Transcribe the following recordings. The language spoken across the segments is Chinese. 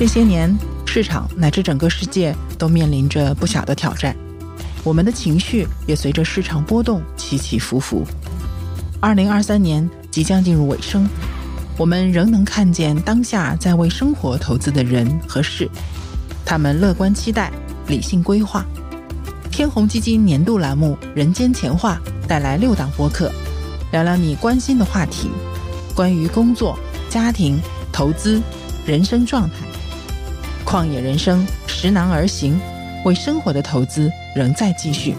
这些年，市场乃至整个世界都面临着不小的挑战，我们的情绪也随着市场波动起起伏伏。二零二三年即将进入尾声，我们仍能看见当下在为生活投资的人和事，他们乐观期待，理性规划。天弘基金年度栏目《人间钱话》带来六档播客，聊聊你关心的话题，关于工作、家庭、投资、人生状态。旷野人生，拾难而行，为生活的投资仍在继续。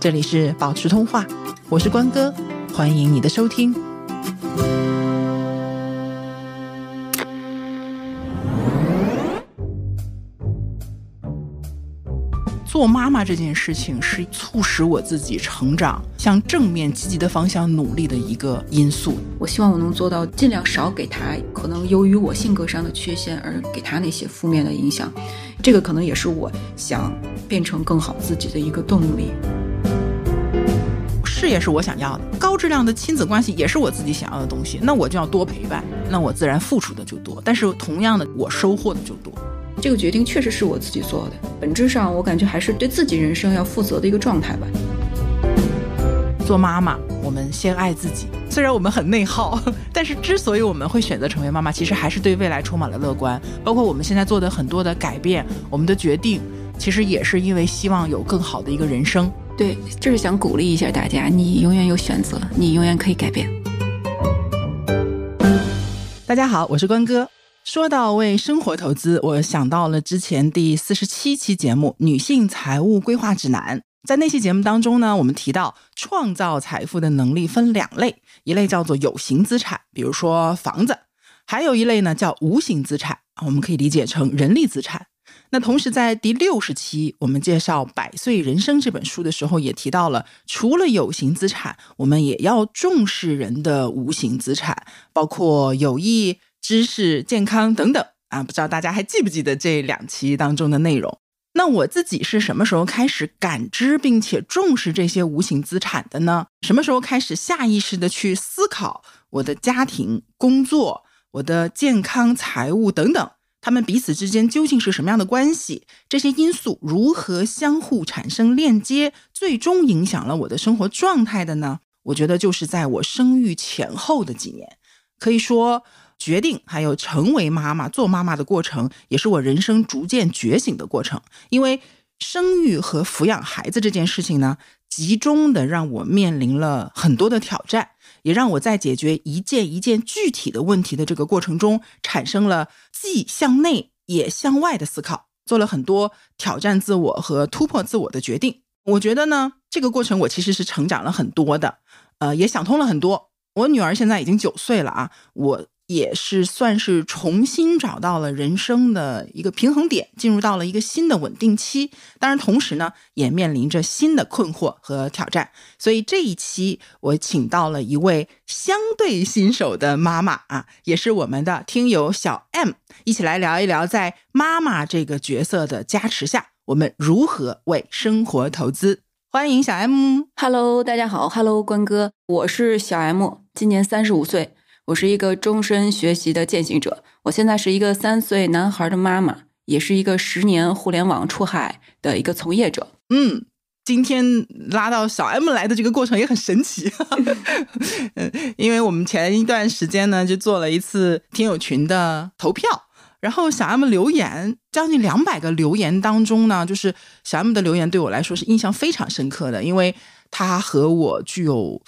这里是保持通话，我是关哥，欢迎你的收听。做妈妈这件事情是促使我自己成长、向正面积极的方向努力的一个因素。我希望我能做到尽量少给他可能由于我性格上的缺陷而给他那些负面的影响，这个可能也是我想变成更好自己的一个动力。事业是我想要的，高质量的亲子关系也是我自己想要的东西，那我就要多陪伴，那我自然付出的就多，但是同样的，我收获的就多。这个决定确实是我自己做的，本质上我感觉还是对自己人生要负责的一个状态吧。做妈妈，我们先爱自己。虽然我们很内耗，但是之所以我们会选择成为妈妈，其实还是对未来充满了乐观。包括我们现在做的很多的改变，我们的决定，其实也是因为希望有更好的一个人生。对，就是想鼓励一下大家，你永远有选择，你永远可以改变。大家好，我是关哥。说到为生活投资，我想到了之前第四十七期节目《女性财务规划指南》。在那期节目当中呢，我们提到创造财富的能力分两类，一类叫做有形资产，比如说房子；还有一类呢叫无形资产，我们可以理解成人力资产。那同时在第六十期我们介绍《百岁人生》这本书的时候，也提到了除了有形资产，我们也要重视人的无形资产，包括友谊。知识、健康等等啊，不知道大家还记不记得这两期当中的内容？那我自己是什么时候开始感知并且重视这些无形资产的呢？什么时候开始下意识的去思考我的家庭、工作、我的健康、财务等等，他们彼此之间究竟是什么样的关系？这些因素如何相互产生链接，最终影响了我的生活状态的呢？我觉得就是在我生育前后的几年，可以说。决定还有成为妈妈、做妈妈的过程，也是我人生逐渐觉醒的过程。因为生育和抚养孩子这件事情呢，集中的让我面临了很多的挑战，也让我在解决一件一件具体的问题的这个过程中，产生了既向内也向外的思考，做了很多挑战自我和突破自我的决定。我觉得呢，这个过程我其实是成长了很多的，呃，也想通了很多。我女儿现在已经九岁了啊，我。也是算是重新找到了人生的一个平衡点，进入到了一个新的稳定期。当然，同时呢，也面临着新的困惑和挑战。所以这一期我请到了一位相对新手的妈妈啊，也是我们的听友小 M，一起来聊一聊在妈妈这个角色的加持下，我们如何为生活投资。欢迎小 M，Hello，大家好，Hello，关哥，我是小 M，今年三十五岁。我是一个终身学习的践行者。我现在是一个三岁男孩的妈妈，也是一个十年互联网出海的一个从业者。嗯，今天拉到小 M 来的这个过程也很神奇。嗯，因为我们前一段时间呢，就做了一次听友群的投票，然后小 M 留言将近两百个留言当中呢，就是小 M 的留言对我来说是印象非常深刻的，因为他和我具有。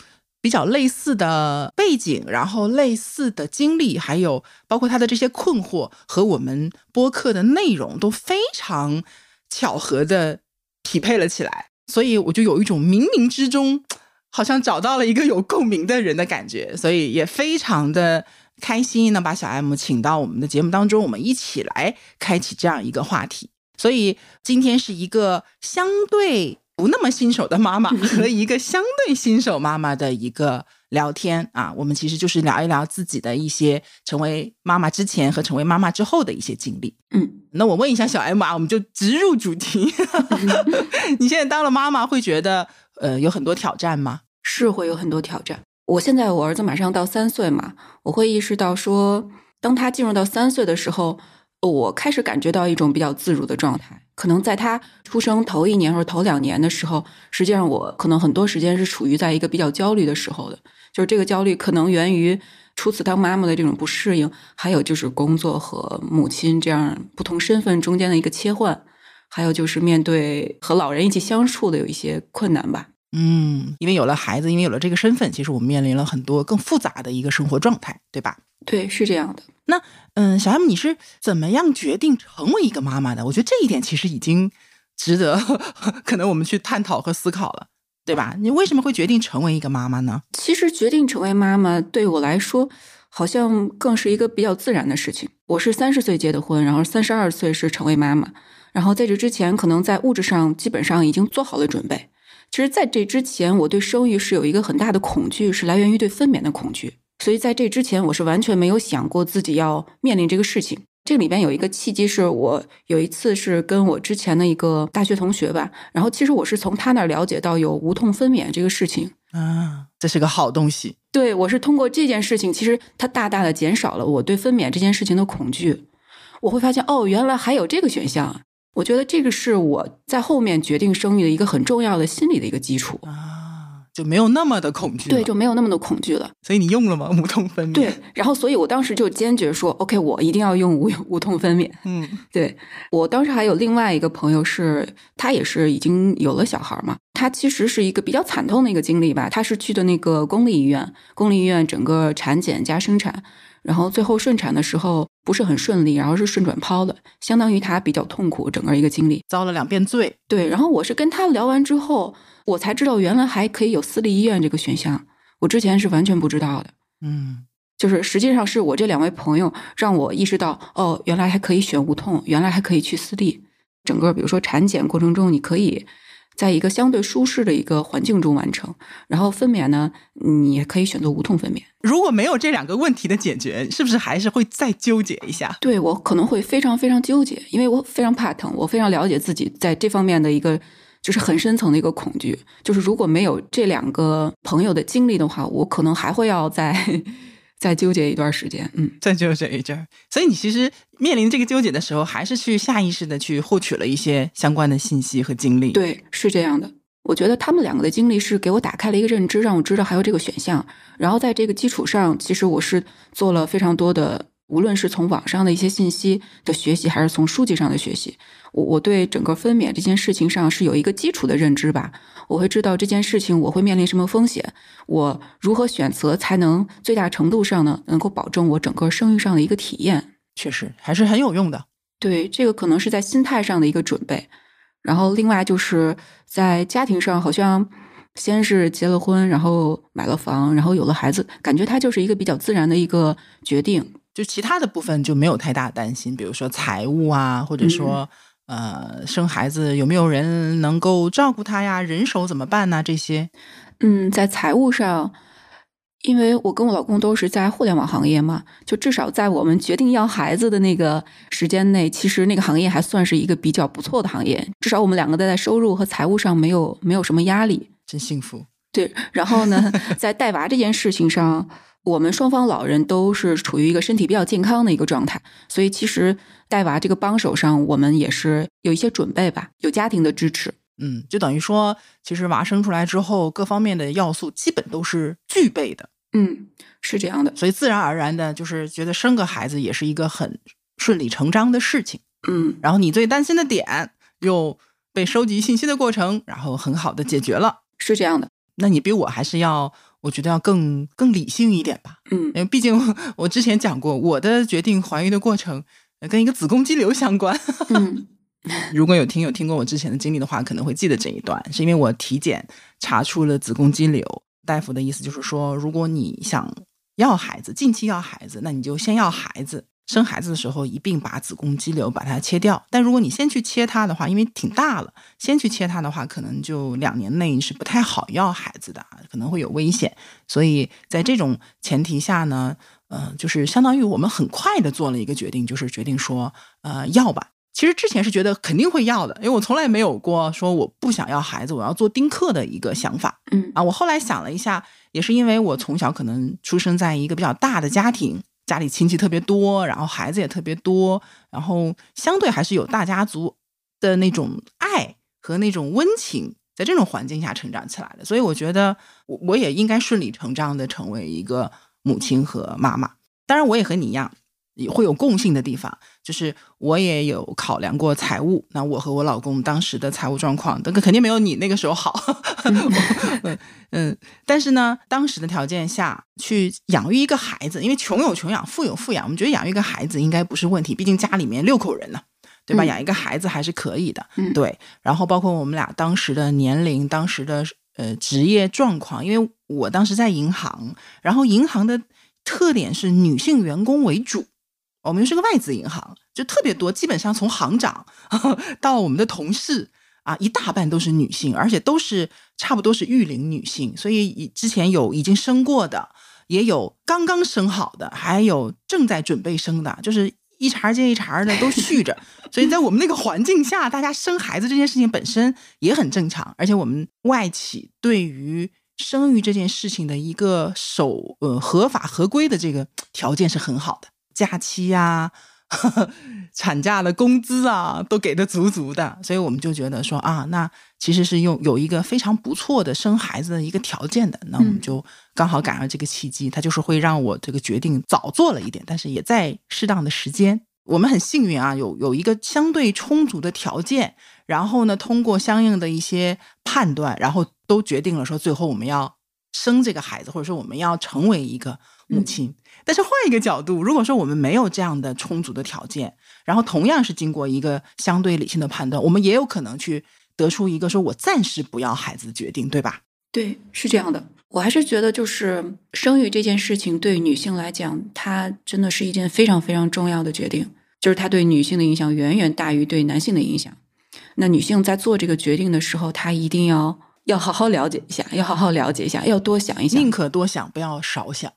比较类似的背景，然后类似的经历，还有包括他的这些困惑和我们播客的内容都非常巧合的匹配了起来，所以我就有一种冥冥之中好像找到了一个有共鸣的人的感觉，所以也非常的开心能把小 M 请到我们的节目当中，我们一起来开启这样一个话题。所以今天是一个相对。不那么新手的妈妈和一个相对新手妈妈的一个聊天啊，我们其实就是聊一聊自己的一些成为妈妈之前和成为妈妈之后的一些经历。嗯，那我问一下小 M 啊，我们就直入主题。你现在当了妈妈，会觉得呃有很多挑战吗？是会有很多挑战。我现在我儿子马上到三岁嘛，我会意识到说，当他进入到三岁的时候，我开始感觉到一种比较自如的状态。可能在他出生头一年或者头两年的时候，实际上我可能很多时间是处于在一个比较焦虑的时候的。就是这个焦虑可能源于初次当妈妈的这种不适应，还有就是工作和母亲这样不同身份中间的一个切换，还有就是面对和老人一起相处的有一些困难吧。嗯，因为有了孩子，因为有了这个身份，其实我们面临了很多更复杂的一个生活状态，对吧？对，是这样的。那，嗯，小 M，你是怎么样决定成为一个妈妈的？我觉得这一点其实已经值得 可能我们去探讨和思考了，对吧？你为什么会决定成为一个妈妈呢？其实决定成为妈妈对我来说，好像更是一个比较自然的事情。我是三十岁结的婚，然后三十二岁是成为妈妈，然后在这之前，可能在物质上基本上已经做好了准备。其实，在这之前，我对生育是有一个很大的恐惧，是来源于对分娩的恐惧。所以在这之前，我是完全没有想过自己要面临这个事情。这里边有一个契机，是我有一次是跟我之前的一个大学同学吧，然后其实我是从他那儿了解到有无痛分娩这个事情啊，这是个好东西。对我是通过这件事情，其实它大大的减少了我对分娩这件事情的恐惧。我会发现，哦，原来还有这个选项。我觉得这个是我在后面决定生育的一个很重要的心理的一个基础啊。就没有那么的恐惧，对，就没有那么的恐惧了。所以你用了吗？无痛分娩？对，然后所以我当时就坚决说，OK，我一定要用无无痛分娩。嗯，对我当时还有另外一个朋友，是他也是已经有了小孩嘛，他其实是一个比较惨痛的一个经历吧。他是去的那个公立医院，公立医院整个产检加生产，然后最后顺产的时候不是很顺利，然后是顺转剖的，相当于他比较痛苦整个一个经历，遭了两遍罪。对，然后我是跟他聊完之后。我才知道原来还可以有私立医院这个选项，我之前是完全不知道的。嗯，就是实际上是我这两位朋友让我意识到，哦，原来还可以选无痛，原来还可以去私立。整个比如说产检过程中，你可以在一个相对舒适的一个环境中完成，然后分娩呢，你也可以选择无痛分娩。如果没有这两个问题的解决，是不是还是会再纠结一下？对我可能会非常非常纠结，因为我非常怕疼，我非常了解自己在这方面的一个。就是很深层的一个恐惧，就是如果没有这两个朋友的经历的话，我可能还会要再再纠结一段时间，嗯，再纠结一阵儿。所以你其实面临这个纠结的时候，还是去下意识的去获取了一些相关的信息和经历。对，是这样的。我觉得他们两个的经历是给我打开了一个认知，让我知道还有这个选项。然后在这个基础上，其实我是做了非常多的。无论是从网上的一些信息的学习，还是从书籍上的学习，我我对整个分娩这件事情上是有一个基础的认知吧。我会知道这件事情我会面临什么风险，我如何选择才能最大程度上呢，能够保证我整个生育上的一个体验。确实还是很有用的。对，这个可能是在心态上的一个准备。然后另外就是在家庭上，好像先是结了婚，然后买了房，然后有了孩子，感觉它就是一个比较自然的一个决定。就其他的部分就没有太大担心，比如说财务啊，或者说呃生孩子有没有人能够照顾他呀，人手怎么办呢？这些，嗯，在财务上，因为我跟我老公都是在互联网行业嘛，就至少在我们决定要孩子的那个时间内，其实那个行业还算是一个比较不错的行业，至少我们两个在收入和财务上没有没有什么压力，真幸福。对，然后呢，在带娃这件事情上。我们双方老人都是处于一个身体比较健康的一个状态，所以其实带娃这个帮手上，我们也是有一些准备吧，有家庭的支持。嗯，就等于说，其实娃生出来之后，各方面的要素基本都是具备的。嗯，是这样的，所以自然而然的，就是觉得生个孩子也是一个很顺理成章的事情。嗯，然后你最担心的点又被收集信息的过程，然后很好的解决了。是这样的，那你比我还是要。我觉得要更更理性一点吧，嗯，因为毕竟我之前讲过，我的决定怀孕的过程跟一个子宫肌瘤相关。嗯，如果有听友听过我之前的经历的话，可能会记得这一段，是因为我体检查出了子宫肌瘤，大夫的意思就是说，如果你想要孩子，近期要孩子，那你就先要孩子。生孩子的时候一并把子宫肌瘤把它切掉，但如果你先去切它的话，因为挺大了，先去切它的话，可能就两年内是不太好要孩子的，可能会有危险。所以在这种前提下呢，呃，就是相当于我们很快的做了一个决定，就是决定说，呃，要吧。其实之前是觉得肯定会要的，因为我从来没有过说我不想要孩子，我要做丁克的一个想法。嗯啊，我后来想了一下，也是因为我从小可能出生在一个比较大的家庭。家里亲戚特别多，然后孩子也特别多，然后相对还是有大家族的那种爱和那种温情，在这种环境下成长起来的。所以我觉得我我也应该顺理成章的成为一个母亲和妈妈。当然，我也和你一样。会有共性的地方，就是我也有考量过财务。那我和我老公当时的财务状况，那个肯定没有你那个时候好。嗯，但是呢，当时的条件下去养育一个孩子，因为穷有穷养，富有富养，我们觉得养育一个孩子应该不是问题。毕竟家里面六口人呢，对吧？养一个孩子还是可以的。对。然后包括我们俩当时的年龄、当时的呃职业状况，因为我当时在银行，然后银行的特点是女性员工为主。我们又是个外资银行，就特别多，基本上从行长 到我们的同事啊，一大半都是女性，而且都是差不多是育龄女性。所以之前有已经生过的，也有刚刚生好的，还有正在准备生的，就是一茬接一茬的都续着。所以在我们那个环境下，大家生孩子这件事情本身也很正常，而且我们外企对于生育这件事情的一个守呃合法合规的这个条件是很好的。假期呀，产假的工资啊，都给的足足的，所以我们就觉得说啊，那其实是用有一个非常不错的生孩子的一个条件的，那我们就刚好赶上这个契机，它就是会让我这个决定早做了一点，但是也在适当的时间。我们很幸运啊，有有一个相对充足的条件，然后呢，通过相应的一些判断，然后都决定了说，最后我们要生这个孩子，或者说我们要成为一个母亲。但是换一个角度，如果说我们没有这样的充足的条件，然后同样是经过一个相对理性的判断，我们也有可能去得出一个说我暂时不要孩子的决定，对吧？对，是这样的。我还是觉得，就是生育这件事情对女性来讲，它真的是一件非常非常重要的决定，就是它对女性的影响远远大于对男性的影响。那女性在做这个决定的时候，她一定要要好好了解一下，要好好了解一下，要多想一想，宁可多想，不要少想。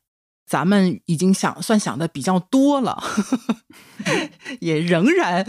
咱们已经想算想的比较多了，也仍然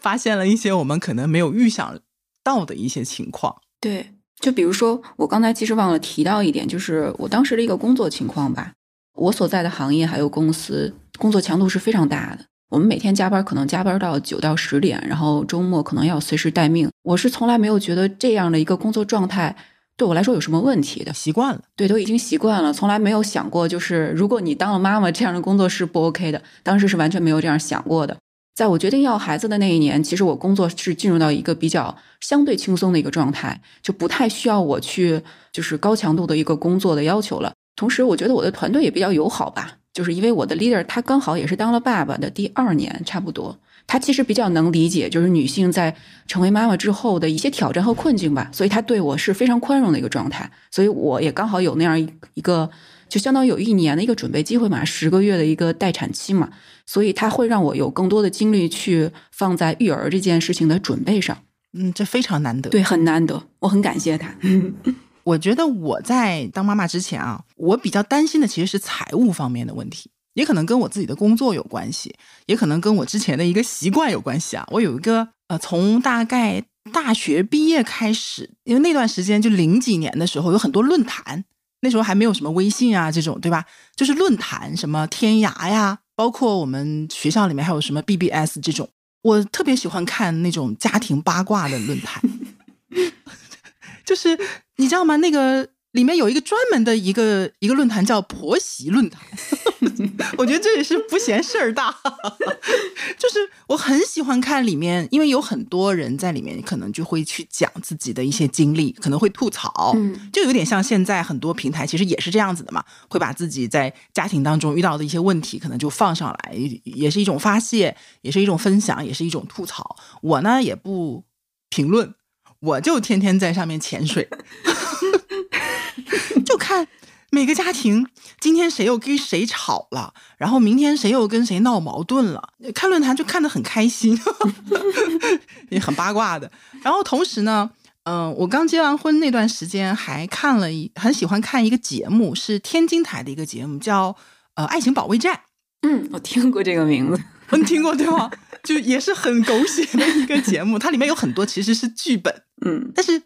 发现了一些我们可能没有预想到的一些情况。对，就比如说我刚才其实忘了提到一点，就是我当时的一个工作情况吧。我所在的行业还有公司工作强度是非常大的，我们每天加班可能加班到九到十点，然后周末可能要随时待命。我是从来没有觉得这样的一个工作状态。对我来说有什么问题的？习惯了，对，都已经习惯了，从来没有想过，就是如果你当了妈妈，这样的工作是不 OK 的。当时是完全没有这样想过的。在我决定要孩子的那一年，其实我工作是进入到一个比较相对轻松的一个状态，就不太需要我去就是高强度的一个工作的要求了。同时，我觉得我的团队也比较友好吧，就是因为我的 leader 他刚好也是当了爸爸的第二年，差不多。他其实比较能理解，就是女性在成为妈妈之后的一些挑战和困境吧，所以他对我是非常宽容的一个状态，所以我也刚好有那样一个，就相当于有一年的一个准备机会嘛，十个月的一个待产期嘛，所以他会让我有更多的精力去放在育儿这件事情的准备上。嗯，这非常难得，对，很难得，我很感谢他。我觉得我在当妈妈之前啊，我比较担心的其实是财务方面的问题。也可能跟我自己的工作有关系，也可能跟我之前的一个习惯有关系啊。我有一个呃，从大概大学毕业开始，因为那段时间就零几年的时候，有很多论坛，那时候还没有什么微信啊这种，对吧？就是论坛，什么天涯呀，包括我们学校里面还有什么 BBS 这种，我特别喜欢看那种家庭八卦的论坛，就是你知道吗？那个。里面有一个专门的一个一个论坛叫婆媳论坛，我觉得这也是不嫌事儿大，就是我很喜欢看里面，因为有很多人在里面，可能就会去讲自己的一些经历，可能会吐槽，就有点像现在很多平台其实也是这样子的嘛，会把自己在家庭当中遇到的一些问题，可能就放上来，也是一种发泄，也是一种分享，也是一种吐槽。我呢也不评论，我就天天在上面潜水。就看每个家庭今天谁又跟谁吵了，然后明天谁又跟谁闹矛盾了。看论坛就看得很开心，也很八卦的。然后同时呢，嗯，我刚结完婚那段时间还看了一很喜欢看一个节目，是天津台的一个节目，叫呃《爱情保卫战》。嗯，我听过这个名字，你听过对吗？就也是很狗血的一个节目，它里面有很多其实是剧本，嗯，但是。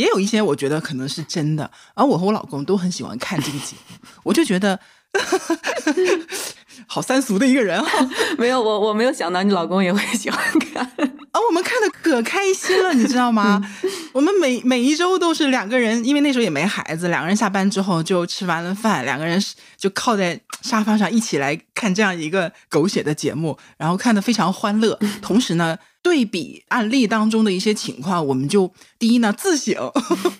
也有一些我觉得可能是真的，而我和我老公都很喜欢看这个节目，我就觉得 好三俗的一个人哈。没有，我我没有想到你老公也会喜欢看啊，我们看的可开心了，你知道吗？我们每每一周都是两个人，因为那时候也没孩子，两个人下班之后就吃完了饭，两个人就靠在沙发上一起来看这样一个狗血的节目，然后看的非常欢乐。同时呢，对比案例当中的一些情况，我们就第一呢自省。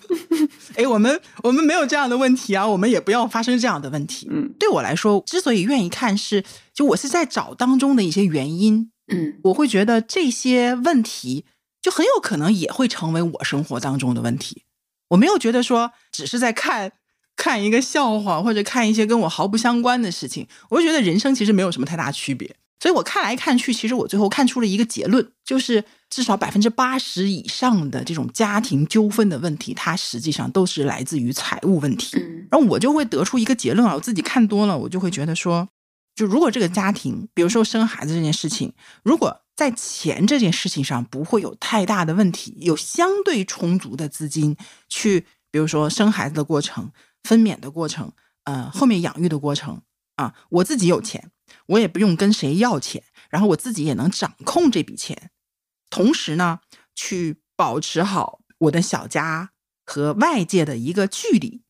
哎，我们我们没有这样的问题啊，我们也不要发生这样的问题。嗯，对我来说，之所以愿意看，是就我是在找当中的一些原因。嗯，我会觉得这些问题就很有可能也会成为我生活当中的问题。我没有觉得说只是在看看一个笑话或者看一些跟我毫不相关的事情，我就觉得人生其实没有什么太大区别。所以我看来看去，其实我最后看出了一个结论，就是至少百分之八十以上的这种家庭纠纷的问题，它实际上都是来自于财务问题。然后我就会得出一个结论啊，我自己看多了，我就会觉得说，就如果这个家庭，比如说生孩子这件事情，如果在钱这件事情上不会有太大的问题，有相对充足的资金去，比如说生孩子的过程、分娩的过程，呃，后面养育的过程啊，我自己有钱。我也不用跟谁要钱，然后我自己也能掌控这笔钱，同时呢，去保持好我的小家和外界的一个距离，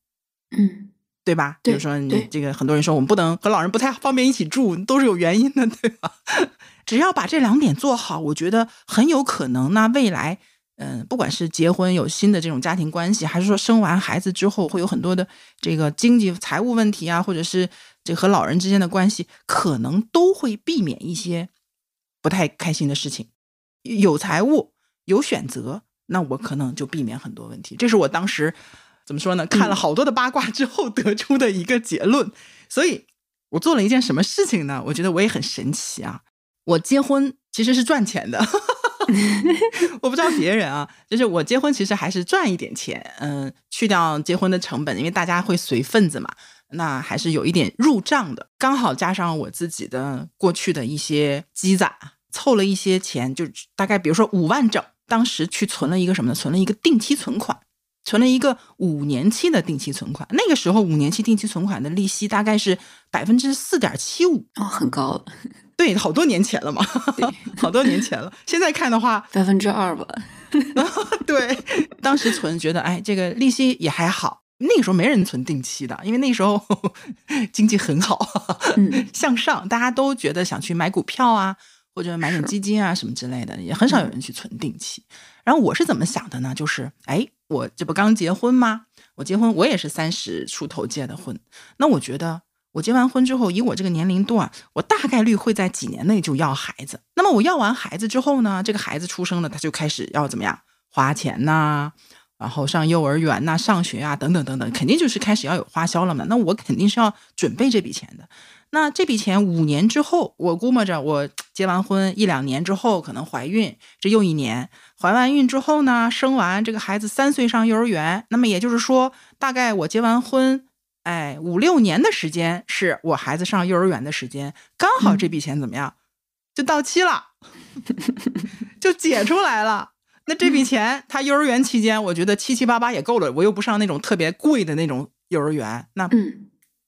嗯，对吧？比如说你这个很多人说我们不能和老人不太方便一起住，都是有原因的，对吧？只要把这两点做好，我觉得很有可能，那未来，嗯，不管是结婚有新的这种家庭关系，还是说生完孩子之后会有很多的这个经济财务问题啊，或者是。这和老人之间的关系，可能都会避免一些不太开心的事情。有财务，有选择，那我可能就避免很多问题。这是我当时怎么说呢？看了好多的八卦之后得出的一个结论。所以，我做了一件什么事情呢？我觉得我也很神奇啊！我结婚其实是赚钱的，我不知道别人啊，就是我结婚其实还是赚一点钱。嗯，去掉结婚的成本，因为大家会随份子嘛。那还是有一点入账的，刚好加上我自己的过去的一些积攒，凑了一些钱，就大概比如说五万整，当时去存了一个什么呢？存了一个定期存款，存了一个五年期的定期存款。那个时候五年期定期存款的利息大概是百分之四点七五，哦，很高了。对，好多年前了嘛，好多年前了。现在看的话，百分之二吧。对，当时存觉得，哎，这个利息也还好。那个时候没人存定期的，因为那时候 经济很好，向上，大家都觉得想去买股票啊，或者买点基金啊什么之类的，也很少有人去存定期。然后我是怎么想的呢？就是，哎，我这不刚结婚吗？我结婚，我也是三十出头结的婚。那我觉得，我结完婚之后，以我这个年龄段，我大概率会在几年内就要孩子。那么我要完孩子之后呢，这个孩子出生了，他就开始要怎么样花钱呐？然后上幼儿园呐，上学啊，等等等等，肯定就是开始要有花销了嘛。那我肯定是要准备这笔钱的。那这笔钱五年之后，我估摸着我结完婚一两年之后可能怀孕，这又一年，怀完孕之后呢，生完这个孩子三岁上幼儿园，那么也就是说，大概我结完婚，哎，五六年的时间是我孩子上幼儿园的时间，刚好这笔钱怎么样，就到期了，就解出来了。那这笔钱，他幼儿园期间，我觉得七七八八也够了。我又不上那种特别贵的那种幼儿园，那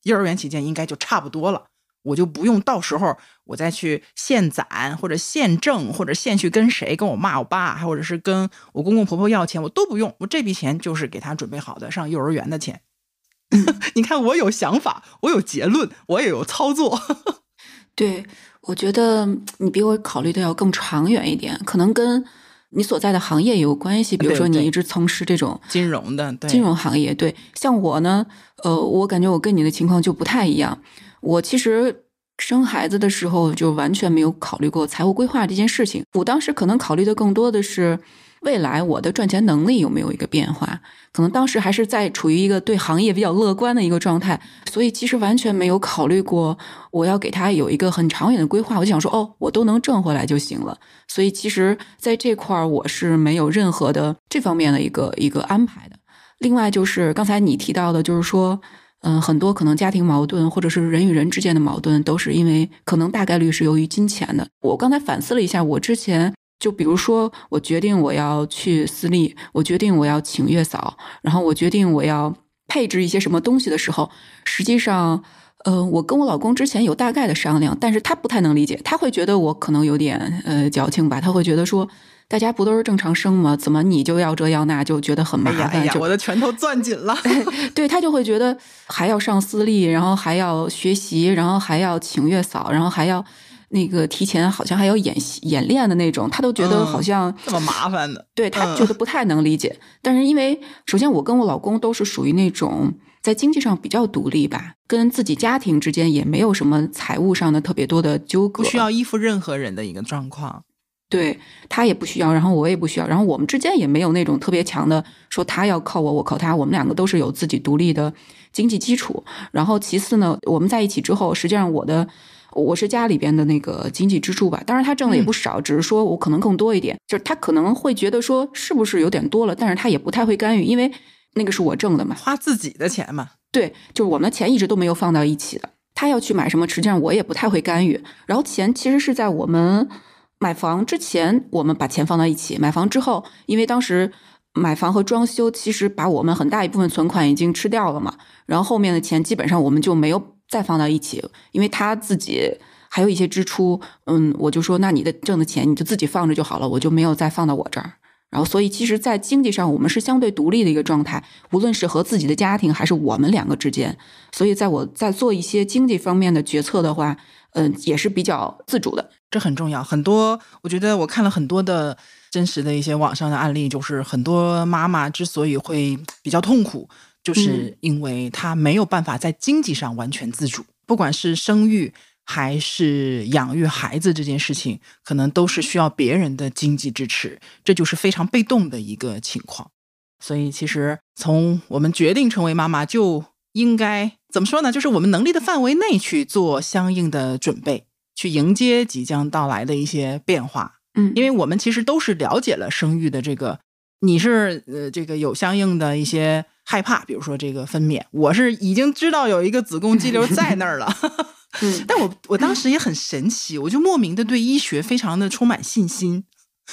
幼儿园期间应该就差不多了。我就不用到时候我再去现攒或者现挣或者现去跟谁跟我妈我爸，或者是跟我公公婆婆要钱，我都不用。我这笔钱就是给他准备好的上幼儿园的钱。你看，我有想法，我有结论，我也有操作。对，我觉得你比我考虑的要更长远一点，可能跟。你所在的行业也有关系，比如说你一直从事这种金融的金融行业，对，像我呢，呃，我感觉我跟你的情况就不太一样。我其实生孩子的时候就完全没有考虑过财务规划这件事情，我当时可能考虑的更多的是。未来我的赚钱能力有没有一个变化？可能当时还是在处于一个对行业比较乐观的一个状态，所以其实完全没有考虑过我要给他有一个很长远的规划。我就想说，哦，我都能挣回来就行了。所以其实在这块儿我是没有任何的这方面的一个一个安排的。另外就是刚才你提到的，就是说，嗯，很多可能家庭矛盾或者是人与人之间的矛盾，都是因为可能大概率是由于金钱的。我刚才反思了一下，我之前。就比如说，我决定我要去私立，我决定我要请月嫂，然后我决定我要配置一些什么东西的时候，实际上，呃，我跟我老公之前有大概的商量，但是他不太能理解，他会觉得我可能有点呃矫情吧，他会觉得说，大家不都是正常生吗？怎么你就要这要那，就觉得很麻哎呀哎呀，我的拳头攥紧了。对他就会觉得还要上私立，然后还要学习，然后还要请月嫂，然后还要那个提前好像还要演习演练的那种，他都觉得嗯好像、这么麻烦的，对他嗯觉得不太能理解。但是因为首先我跟我老公都是属于那种在经济上比较独立吧，跟自己家庭之间也没有什么财务上的特别多的纠葛，不需要依附任何人的一个状况。对他也不需要，然后我也不需要，然后我们之间也没有那种特别强的说他要靠我，我靠他，我们两个都是有自己独立的经济基础。然后其次呢，我们在一起之后，实际上我的我是家里边的那个经济支柱吧，当然他挣的也不少，只是说我可能更多一点，就是他可能会觉得说是不是有点多了，但是他也不太会干预，因为那个是我挣的嘛，花自己的钱嘛，对，就是我们的钱一直都没有放到一起的。他要去买什么，实际上我也不太会干预。然后钱其实是在我们买房之前，我们把钱放到一起；买房之后，因为当时买房和装修其实把我们很大一部分存款已经吃掉了嘛，然后后面的钱基本上我们就没有再放到一起，因为他自己还有一些支出，嗯，我就说那你的挣的钱你就自己放着就好了，我就没有再放到我这儿。然后，所以其实，在经济上，我们是相对独立的一个状态，无论是和自己的家庭，还是我们两个之间。所以，在我在做一些经济方面的决策的话，嗯、也是比较自主的。这很重要。很多，我觉得我看了很多的真实的一些网上的案例，就是很多妈妈之所以会比较痛苦，就是因为他没有办法在经济上完全自主，不管是生育还是养育孩子这件事情，可能都是需要别人的经济支持，这就是非常被动的一个情况。所以，其实从我们决定成为妈妈，就应该怎么说呢？就是我们能力的范围内去做相应的准备，去迎接即将到来的一些变化。嗯，因为我们其实都是了解了生育的这个，你是呃这个有相应的一些害怕，比如说这个分娩，我是已经知道有一个子宫肌瘤在那儿了。嗯 但我我当时也很神奇，我就莫名的对医学非常的充满信心，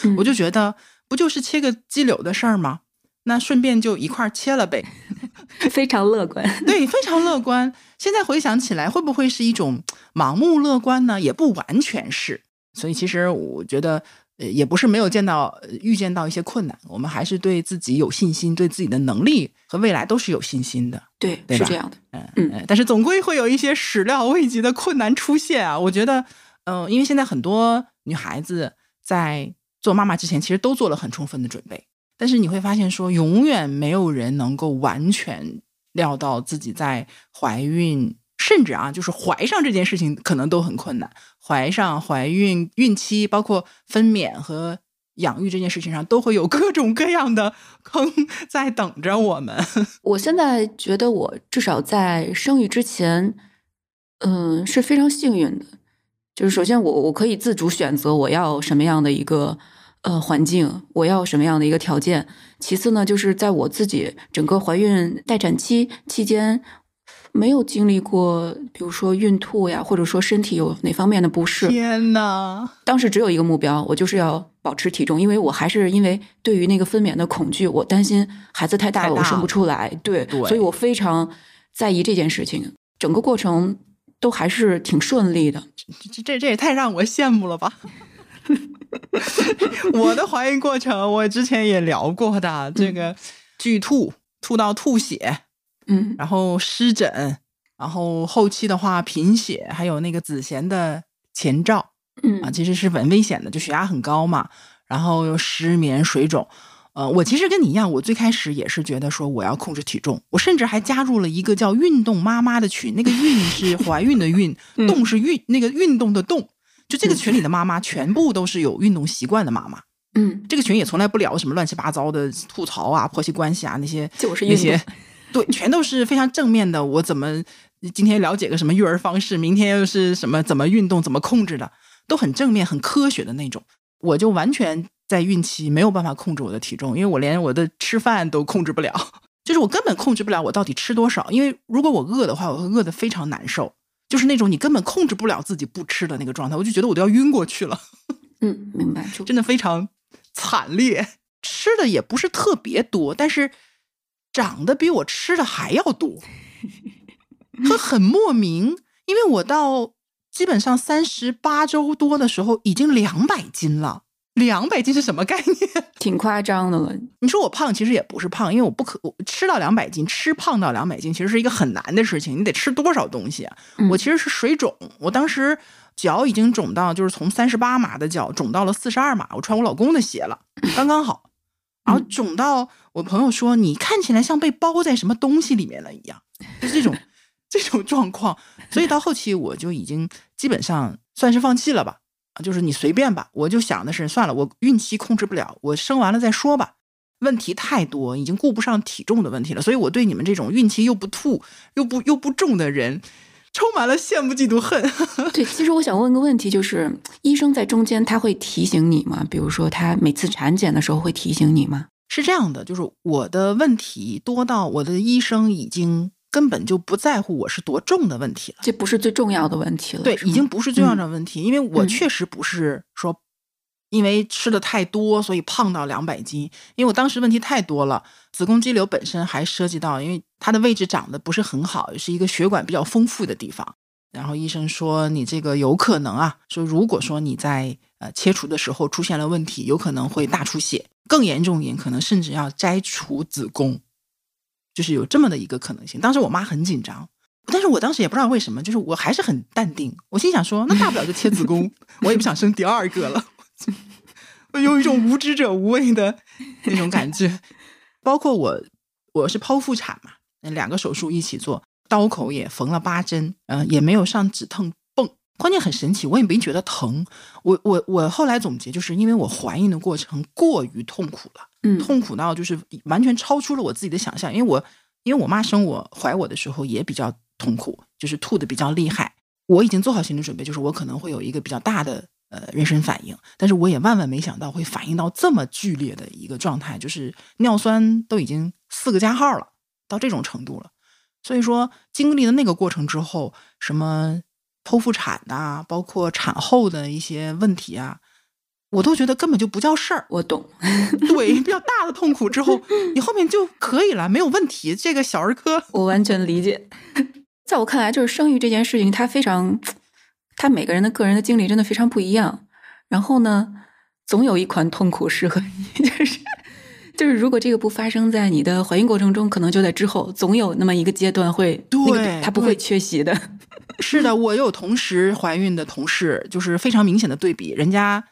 嗯我就觉得不就是切个肌瘤的事儿吗？那顺便就一块儿切了呗。非常乐观。对，非常乐观。现在回想起来，会不会是一种盲目乐观呢？也不完全是。所以其实我觉得，呃，也不是没有见到、呃遇见到一些困难，我们还是对自己有信心，对自己的能力和未来都是有信心的。对，对是这样的。嗯嗯呃但是总归会有一些始料未及的困难出现啊。我觉得，嗯、因为现在很多女孩子在做妈妈之前，其实都做了很充分的准备，但是你会发现说，永远没有人能够完全料到自己在怀孕，甚至啊，就是怀上这件事情可能都很困难。怀上、怀孕、孕期，包括分娩和养育这件事情上，都会有各种各样的坑在等着我们。我现在觉得，我至少在生育之前，嗯，是非常幸运的。就是首先我，我可以自主选择我要什么样的一个呃环境，我要什么样的一个条件。其次呢，就是在我自己整个怀孕待产期期间，没有经历过，比如说孕吐呀，或者说身体有哪方面的不适。天呐！当时只有一个目标，我就是要保持体重，因为我还是因为对于那个分娩的恐惧，我担心孩子太大了，我生不出来。对，对所以我非常在意这件事情。整个过程都还是挺顺利的。这这这也太让我羡慕了吧！我的怀孕过程，我之前也聊过的，这个剧吐，吐到吐血，嗯然后湿疹，然后后期的话贫血，还有那个子痫的前兆嗯啊，其实是很危险的，就血压很高嘛，然后又失眠、水肿。呃，我其实跟你一样，我最开始也是觉得说我要控制体重，我甚至还加入了一个叫“运动妈妈”的群，那个“运”是怀孕的 “孕”，嗯动是运那个运动的“动”，就这个群里的妈妈全部都是有运动习惯的妈妈。嗯，这个群也从来不聊什么乱七八糟的吐槽啊、婆媳关系啊那些，就是运那些动，对，全都是非常正面的。我怎么今天了解个什么育儿方式，明天又是什么怎么运动、怎么控制的，都很正面、很科学的那种。我就完全在孕期没有办法控制我的体重，因为我连我的吃饭都控制不了，就是我根本控制不了我到底吃多少。因为如果我饿的话，我会饿得非常难受，就是那种你根本控制不了自己不吃的那个状态，我就觉得我都要晕过去了。嗯，明白。就真的非常惨烈。吃的也不是特别多，但是长得比我吃的还要多。这很莫名，因为我到基本上三十八周多的时候已经两百斤了。两百斤是什么概念？挺夸张的了。你说我胖，其实也不是胖，因为我不可我吃到两百斤，吃胖到两百斤，其实是一个很难的事情。你得吃多少东西啊？我其实是水肿，我当时脚已经肿到，就是从三十八码的脚肿到了四十二码，我穿我老公的鞋了，刚刚好。然后肿到我朋友说你看起来像被包在什么东西里面了一样，就是这种 这种状况。所以到后期我就已经基本上算是放弃了吧。就是你随便吧，我就想的是算了，我孕期控制不了，我生完了再说吧。问题太多，已经顾不上体重的问题了，所以我对你们这种孕期又不吐又不又不重的人，充满了羡慕嫉妒恨。对，其实我想问个问题，就是医生在中间他会提醒你吗？比如说他每次产检的时候会提醒你吗？是这样的，就是我的问题多到我的医生已经。根本就不在乎我是多重的问题了，这不是最重要的问题了。对，已经不是最重要的问题，因为我确实不是说因为吃的太多所以胖到两百斤，因为我当时问题太多了，子宫肌瘤本身还涉及到，因为它的位置长得不是很好，是一个血管比较丰富的地方。然后医生说你这个有可能啊，说如果说你在呃切除的时候出现了问题，有可能会大出血，更严重一点，可能甚至要摘除子宫。就是有这么的一个可能性，当时我妈很紧张，但是我当时也不知道为什么，就是我还是很淡定。我心想说，那大不了就切子宫，我也不想生第二个了。有一种无知者无畏的那种感觉。包括我，我是剖腹产嘛，两个手术一起做，刀口也缝了八针，嗯，也没有上止痛。关键很神奇，我也没觉得疼。我我我后来总结，就是因为我怀孕的过程过于痛苦了。嗯，痛苦到就是完全超出了我自己的想象，因为我因为我妈生我怀我的时候也比较痛苦，就是吐的比较厉害。我已经做好心理准备，就是我可能会有一个比较大的呃妊娠反应，但是我也万万没想到会反应到这么剧烈的一个状态，就是尿酸都已经四个加号了，到这种程度了。所以说，经历了那个过程之后，什么剖腹产呐，包括产后的一些问题啊。我都觉得根本就不叫事儿，我懂。对，比较大的痛苦之后，你后面就可以了，没有问题。这个小儿科，我完全理解。在我看来，就是生育这件事情，它非常，它每个人的个人的经历真的非常不一样。然后呢，总有一款痛苦适合你，就是就是，如果这个不发生在你的怀孕过程中，可能就在之后，总有那么一个阶段会，对，它不会缺席的。是的，我有同时怀孕的同事，就是非常明显的对比，人家。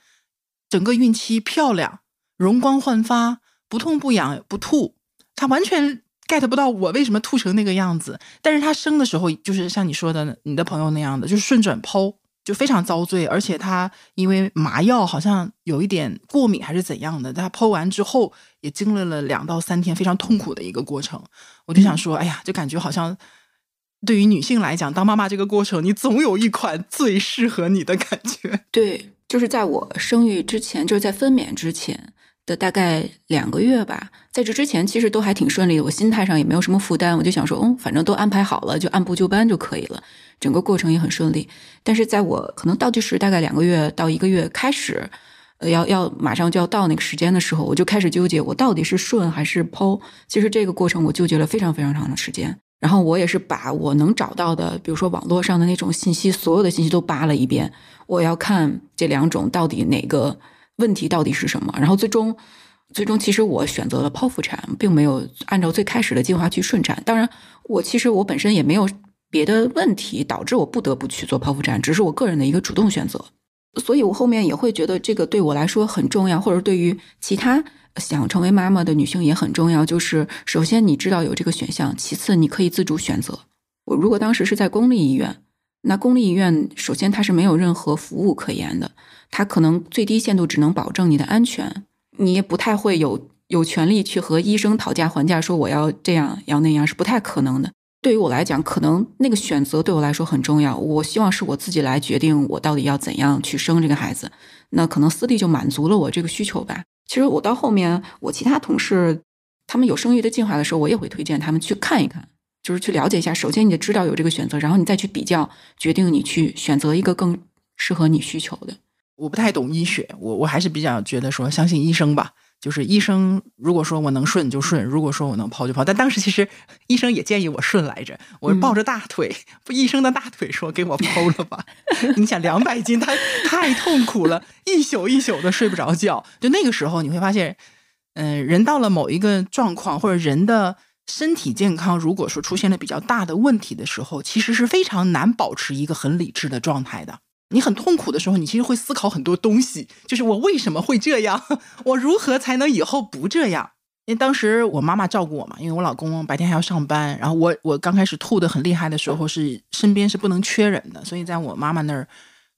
整个孕期漂亮，容光焕发，不痛不痒不吐，她完全 get 不到我为什么吐成那个样子。但是她生的时候，就是像你说的，你的朋友那样的，就是顺转剖，就非常遭罪。而且她因为麻药好像有一点过敏还是怎样的，她剖完之后也经历了两到三天非常痛苦的一个过程。我就想说，哎呀，就感觉好像对于女性来讲，当妈妈这个过程，你总有一款最适合你的感觉。对。就是在我生育之前，就是在分娩之前的大概两个月吧，在这之前其实都还挺顺利的，我心态上也没有什么负担，我就想说，嗯，反正都安排好了，就按部就班就可以了，整个过程也很顺利。但是在我可能倒计时大概两个月到一个月开始，呃，要要马上就要到那个时间的时候，我就开始纠结，我到底是顺还是剖。其实这个过程我纠结了非常非常长的时间。然后我也是把我能找到的，比如说网络上的那种信息，所有的信息都扒了一遍。我要看这两种到底哪个问题到底是什么。然后最终，最终其实我选择了剖腹产，并没有按照最开始的计划去顺产。当然，我其实我本身也没有别的问题导致我不得不去做剖腹产，只是我个人的一个主动选择。所以我后面也会觉得这个对我来说很重要，或者对于其他。想成为妈妈的女性也很重要，就是首先你知道有这个选项，其次你可以自主选择。我如果当时是在公立医院，那公立医院首先它是没有任何服务可言的，它可能最低限度只能保证你的安全，你也不太会有有权利去和医生讨价还价，说我要这样要那样是不太可能的。对于我来讲，可能那个选择对我来说很重要，我希望是我自己来决定我到底要怎样去生这个孩子，那可能私立就满足了我这个需求吧。其实我到后面，我其他同事他们有生育的计划的时候，我也会推荐他们去看一看，就是去了解一下。首先，你得知道有这个选择，然后你再去比较，决定你去选择一个更适合你需求的。我不太懂医学，我我还是比较觉得说相信医生吧。就是医生如果说我能顺就顺，如果说我能抛就抛。但当时其实医生也建议我顺来着，我抱着大腿，不医生的大腿说给我剖了吧。你想两百斤，他太痛苦了，一宿一宿的睡不着觉。就那个时候你会发现，嗯，人到了某一个状况，或者人的身体健康，如果说出现了比较大的问题的时候，其实是非常难保持一个很理智的状态的。你很痛苦的时候，你其实会思考很多东西，就是我为什么会这样，我如何才能以后不这样？因为当时我妈妈照顾我嘛，因为我老公白天还要上班，然后我我刚开始吐的很厉害的时候，是身边是不能缺人的，所以在我妈妈那儿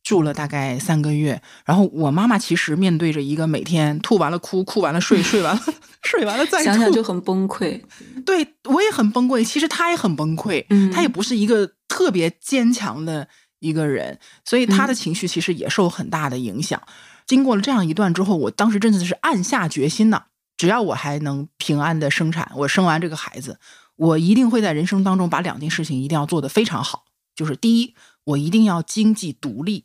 住了大概三个月。然后我妈妈其实面对着一个每天吐完了哭，哭完了睡，睡完了 睡完了再吐，想想就很崩溃。对我也很崩溃，其实她也很崩溃，嗯她也不是一个特别坚强的。一个人，所以他的情绪其实也受很大的影响。经过了这样一段之后，我当时真的是暗下决心呢，只要我还能平安的生产，我生完这个孩子，我一定会在人生当中把两件事情一定要做得非常好。就是第一，我一定要经济独立，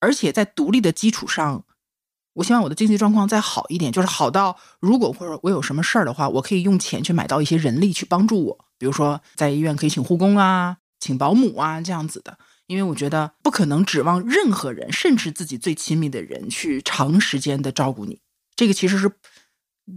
而且在独立的基础上，我希望我的经济状况再好一点，就是好到如果或者我有什么事儿的话，我可以用钱去买到一些人力去帮助我，比如说在医院可以请护工啊，请保姆啊这样子的。因为我觉得不可能指望任何人，甚至自己最亲密的人去长时间的照顾你，这个其实是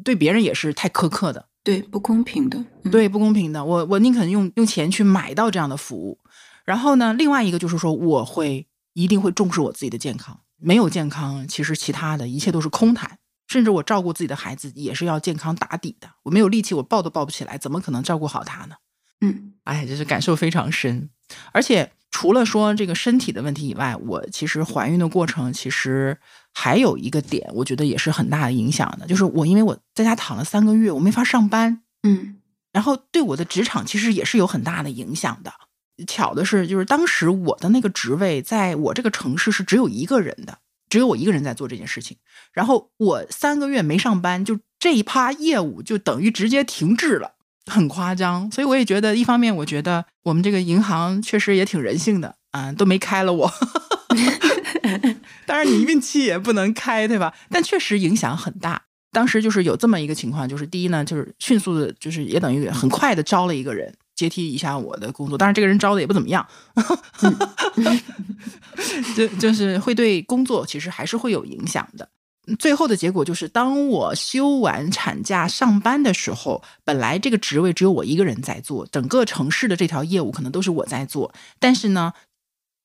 对别人也是太苛刻的，对不公平的，对不公平的。我我宁肯用用钱去买到这样的服务。然后呢，另外一个就是说，我会一定会重视我自己的健康。没有健康，其实其他的一切都是空谈。甚至我照顾自己的孩子也是要健康打底的。我没有力气，我抱都抱不起来，怎么可能照顾好他呢？嗯，哎，就是感受非常深，而且。除了说这个身体的问题以外，我其实怀孕的过程其实还有一个点，我觉得也是很大的影响的，就是我因为我在家躺了三个月，我没法上班，嗯，然后对我的职场其实也是有很大的影响的。巧的是，就是当时我的那个职位在我这个城市是只有一个人的，只有我一个人在做这件事情，然后我三个月没上班，就这一趴业务就等于直接停滞了。很夸张，所以我也觉得，一方面我觉得我们这个银行确实也挺人性的啊，都没开了我。当然你运气也不能开，对吧？但确实影响很大。当时就是有这么一个情况，就是第一呢，就是迅速的，就是也等于很快的招了一个人接替一下我的工作。当然这个人招的也不怎么样，就就是会对工作其实还是会有影响的。最后的结果就是，当我休完产假上班的时候，本来这个职位只有我一个人在做，整个城市的这条业务可能都是我在做。但是呢，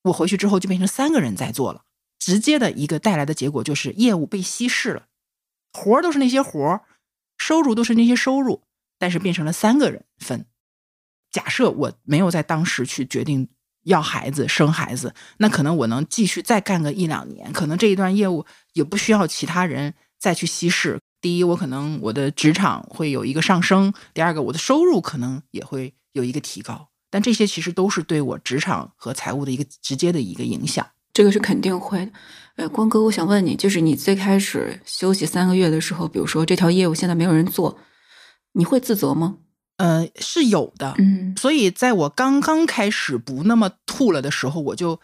我回去之后就变成三个人在做了。直接的一个带来的结果就是业务被稀释了，活儿都是那些活儿，收入都是那些收入，但是变成了三个人分。假设我没有在当时去决定。要孩子生孩子，那可能我能继续再干个一两年，可能这一段业务也不需要其他人再去稀释。第一，我可能我的职场会有一个上升；第二个，我的收入可能也会有一个提高。但这些其实都是对我职场和财务的一个直接的一个影响。这个是肯定会的。呃，光哥，我想问你，就是你最开始休息三个月的时候，比如说这条业务现在没有人做，你会自责吗？呃，是有的，嗯，所以在我刚刚开始不那么吐了的时候，我就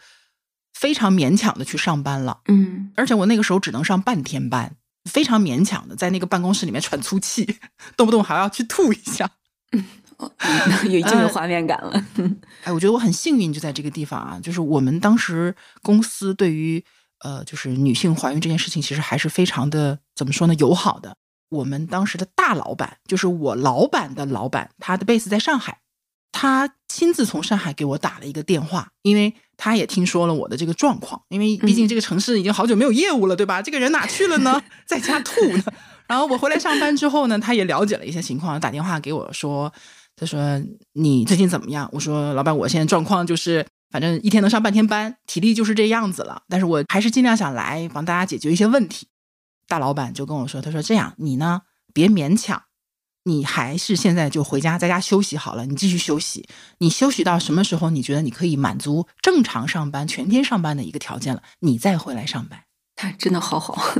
非常勉强的去上班了，嗯，而且我那个时候只能上半天班，非常勉强的在那个办公室里面喘粗气，动不动还要去吐一下，嗯，已 经有画面感了，哎，我觉得我很幸运，就在这个地方啊，就是我们当时公司对于呃，就是女性怀孕这件事情，其实还是非常的怎么说呢，友好的。我们当时的大老板就是我老板的老板，他的 base 在上海，他亲自从上海给我打了一个电话，因为他也听说了我的这个状况，因为毕竟这个城市已经好久没有业务了，对吧？这个人哪去了呢？在家吐呢。然后我回来上班之后呢，他也了解了一些情况，打电话给我说，他说你最近怎么样？我说老板，我现在状况就是反正一天能上半天班，体力就是这样子了，但是我还是尽量想来帮大家解决一些问题。大老板就跟我说：“他说这样，你呢别勉强，你还是现在就回家在家休息好了。你继续休息，你休息到什么时候你觉得你可以满足正常上班、全天上班的一个条件了，你再回来上班。他真的好好。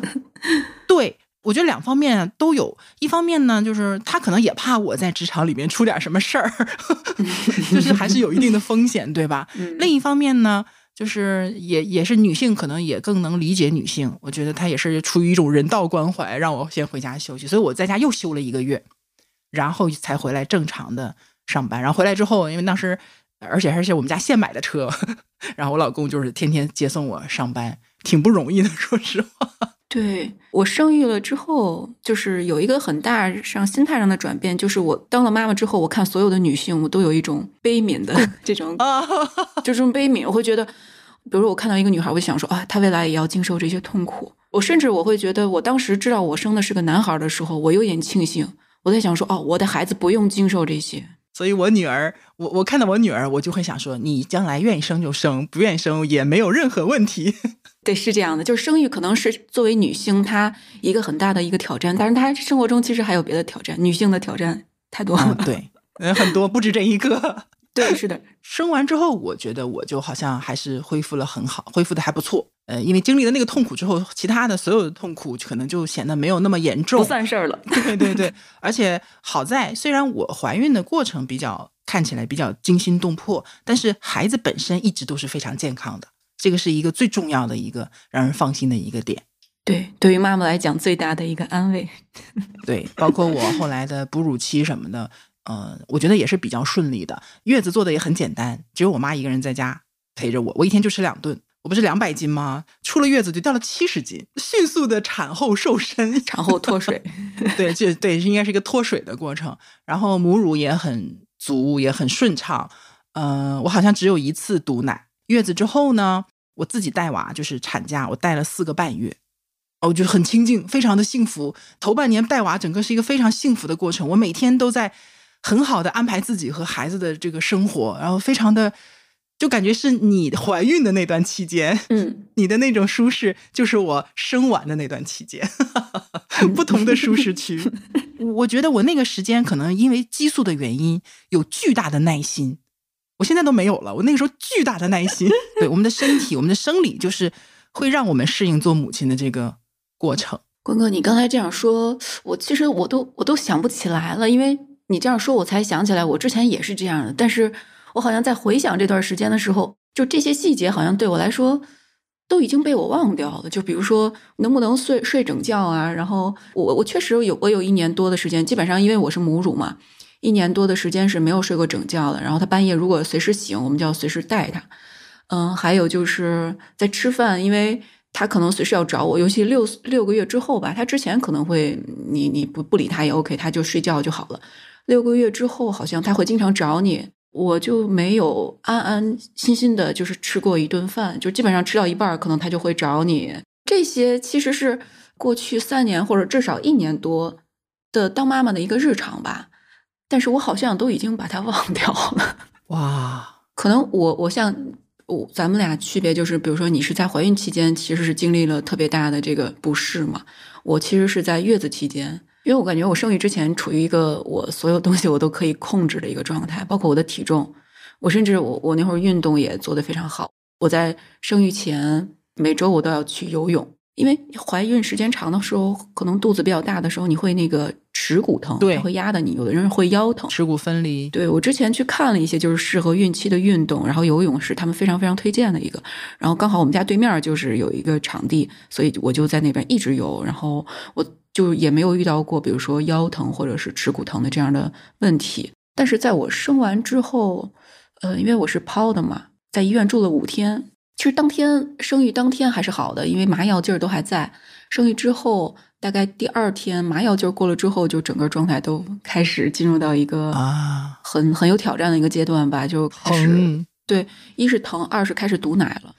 对我觉得两方面都有，一方面呢就是他可能也怕我在职场里面出点什么事儿，就是还是有一定的风险，对吧？另一方面呢，就是也也是女性，可能也更能理解女性。我觉得她也是出于一种人道关怀，让我先回家休息，所以我在家又休了一个月，然后才回来正常的上班。然后回来之后，因为当时而且而且我们家现买的车，然后我老公就是天天接送我上班，挺不容易的，说实话。对我生育了之后，就是有一个很大上心态上的转变，就是我当了妈妈之后，我看所有的女性，我都有一种悲悯的 这种啊，就这种悲悯，我会觉得，比如说我看到一个女孩，我就想说啊，她未来也要经受这些痛苦。我甚至我会觉得，我当时知道我生的是个男孩的时候，我有点庆幸，我在想说，哦，我的孩子不用经受这些。所以我女儿，我我看到我女儿，我就会想说，你将来愿意生就生，不愿意生也没有任何问题。对，是这样的，就是生育可能是作为女性她一个很大的一个挑战，但是她生活中其实还有别的挑战，女性的挑战太多了。对，嗯，很多不止这一个。对，是的。生完之后，我觉得我就好像还是恢复了很好，恢复的还不错。呃，因为经历了那个痛苦之后，其他的所有的痛苦可能就显得没有那么严重，不算事儿了。对对对，而且好在虽然我怀孕的过程比较看起来比较惊心动魄，但是孩子本身一直都是非常健康的。这个是一个最重要的一个让人放心的一个点，对，对于妈妈来讲最大的一个安慰。对，包括我后来的哺乳期什么的，呃，我觉得也是比较顺利的。月子做的也很简单，只有我妈一个人在家陪着我，我一天就吃两顿。我不是两百斤吗？出了月子就掉了七十斤，迅速的产后瘦身，产后脱水。对，这对应该是一个脱水的过程。然后母乳也很足，也很顺畅。嗯，我好像只有一次堵奶。月子之后呢？我自己带娃就是产假，我带了四个半月，哦，我觉得很清静，非常的幸福。头半年带娃，整个是一个非常幸福的过程。我每天都在很好的安排自己和孩子的这个生活，然后非常的就感觉是你怀孕的那段期间，嗯，你的那种舒适就是我生完的那段期间，不同的舒适区。我觉得我那个时间可能因为激素的原因，有巨大的耐心。我现在都没有了。我那个时候巨大的耐心，对我们的身体、我们的生理，就是会让我们适应做母亲的这个过程。关哥，你刚才这样说，我其实我都我都想不起来了，因为你这样说，我才想起来，我之前也是这样的。但是我好像在回想这段时间的时候，就这些细节好像对我来说都已经被我忘掉了。就比如说能不能睡睡整觉啊？然后我我确实有我有一年多的时间，基本上因为我是母乳嘛。一年多的时间是没有睡过整觉的，然后他半夜如果随时醒，我们就要随时带他。嗯，还有就是在吃饭，因为他可能随时要找我，尤其六六个月之后吧，他之前可能会你你不不理他也 OK，他就睡觉就好了。六个月之后，好像他会经常找你，我就没有安安心心的，就是吃过一顿饭，就基本上吃到一半，可能他就会找你。这些其实是过去三年或者至少一年多的当妈妈的一个日常吧。但是我好像都已经把它忘 掉了。哇，可能我我像我咱们俩区别就是，比如说你是在怀孕期间其实是经历了特别大的这个不适嘛，我其实是在月子期间，因为我感觉我生育之前处于一个我所有东西我都可以控制的一个状态，包括我的体重，我甚至我我那会儿运动也做得非常好。我在生育前每周我都要去游泳。因为怀孕时间长的时候，可能肚子比较大的时候，你会那个耻骨疼，对，会压的你。有的人会腰疼，耻骨分离。对我之前去看了一些，就是适合孕期的运动，然后游泳是他们非常非常推荐的一个。然后刚好我们家对面就是有一个场地，所以我就在那边一直游。然后我就也没有遇到过，比如说腰疼或者是耻骨疼的这样的问题。但是在我生完之后，呃，因为我是剖的嘛，在医院住了五天。其实当天生育当天还是好的，因为麻药劲儿都还在。生育之后，大概第二天麻药劲儿过了之后，就整个状态都 开始进入到一个啊很很有挑战的一个阶段吧，就开始对，一是疼，二是开始堵奶了。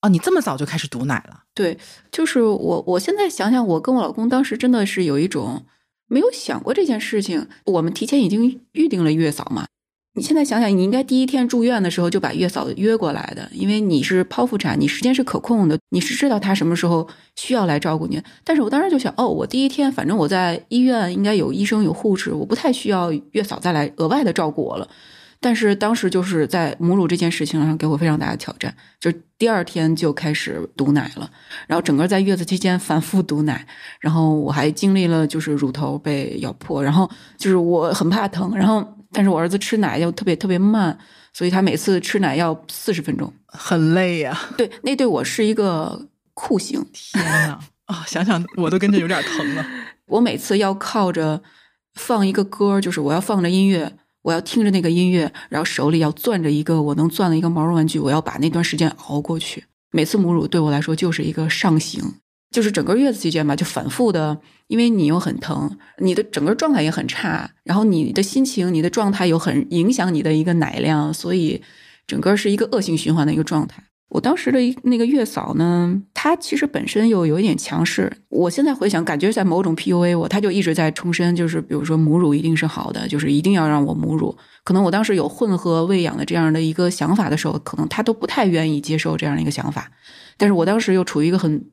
哦，你这么早就开始堵奶了？对，就是我我现在想想，我跟我老公当时真的是有一种没有想过这件事情。我们提前已经预定了月嫂嘛。你现在想想，你应该第一天住院的时候就把月嫂约过来的，因为你是剖腹产，你时间是可控的，你是知道她什么时候需要来照顾你。但是我当时就想，哦，我第一天反正我在医院应该有医生有护士，我不太需要月嫂再来额外的照顾我了。但是当时就是在母乳这件事情上给我非常大的挑战，就第二天就开始堵奶了，然后整个在月子期间反复堵奶，然后我还经历了就是乳头被咬破，然后就是我很怕疼，然后。但是我儿子吃奶又特别特别慢，所以他每次吃奶要四十分钟，很累呀。对，那对我是一个酷刑。天呐！啊，想想我都跟着有点疼了。我每次要靠着放一个歌，就是我要放着音乐，我要听着那个音乐，然后手里要攥着一个我能攥的一个毛绒玩具，我要把那段时间熬过去。每次母乳对我来说就是一个上行，就是整个月子期间吧，就反复的，因为你又很疼，你的整个状态也很差，然后你的心情、你的状态又很影响你的一个奶量，所以整个是一个恶性循环的一个状态。我当时的那个月嫂呢，她其实本身又有一点强势。我现在回想，感觉在某种 PUA 我，她就一直在重申，就是比如说母乳一定是好的，就是一定要让我母乳。可能我当时有混合喂养的这样的一个想法的时候，可能她都不太愿意接受这样的一个想法。但是我当时又处于一个很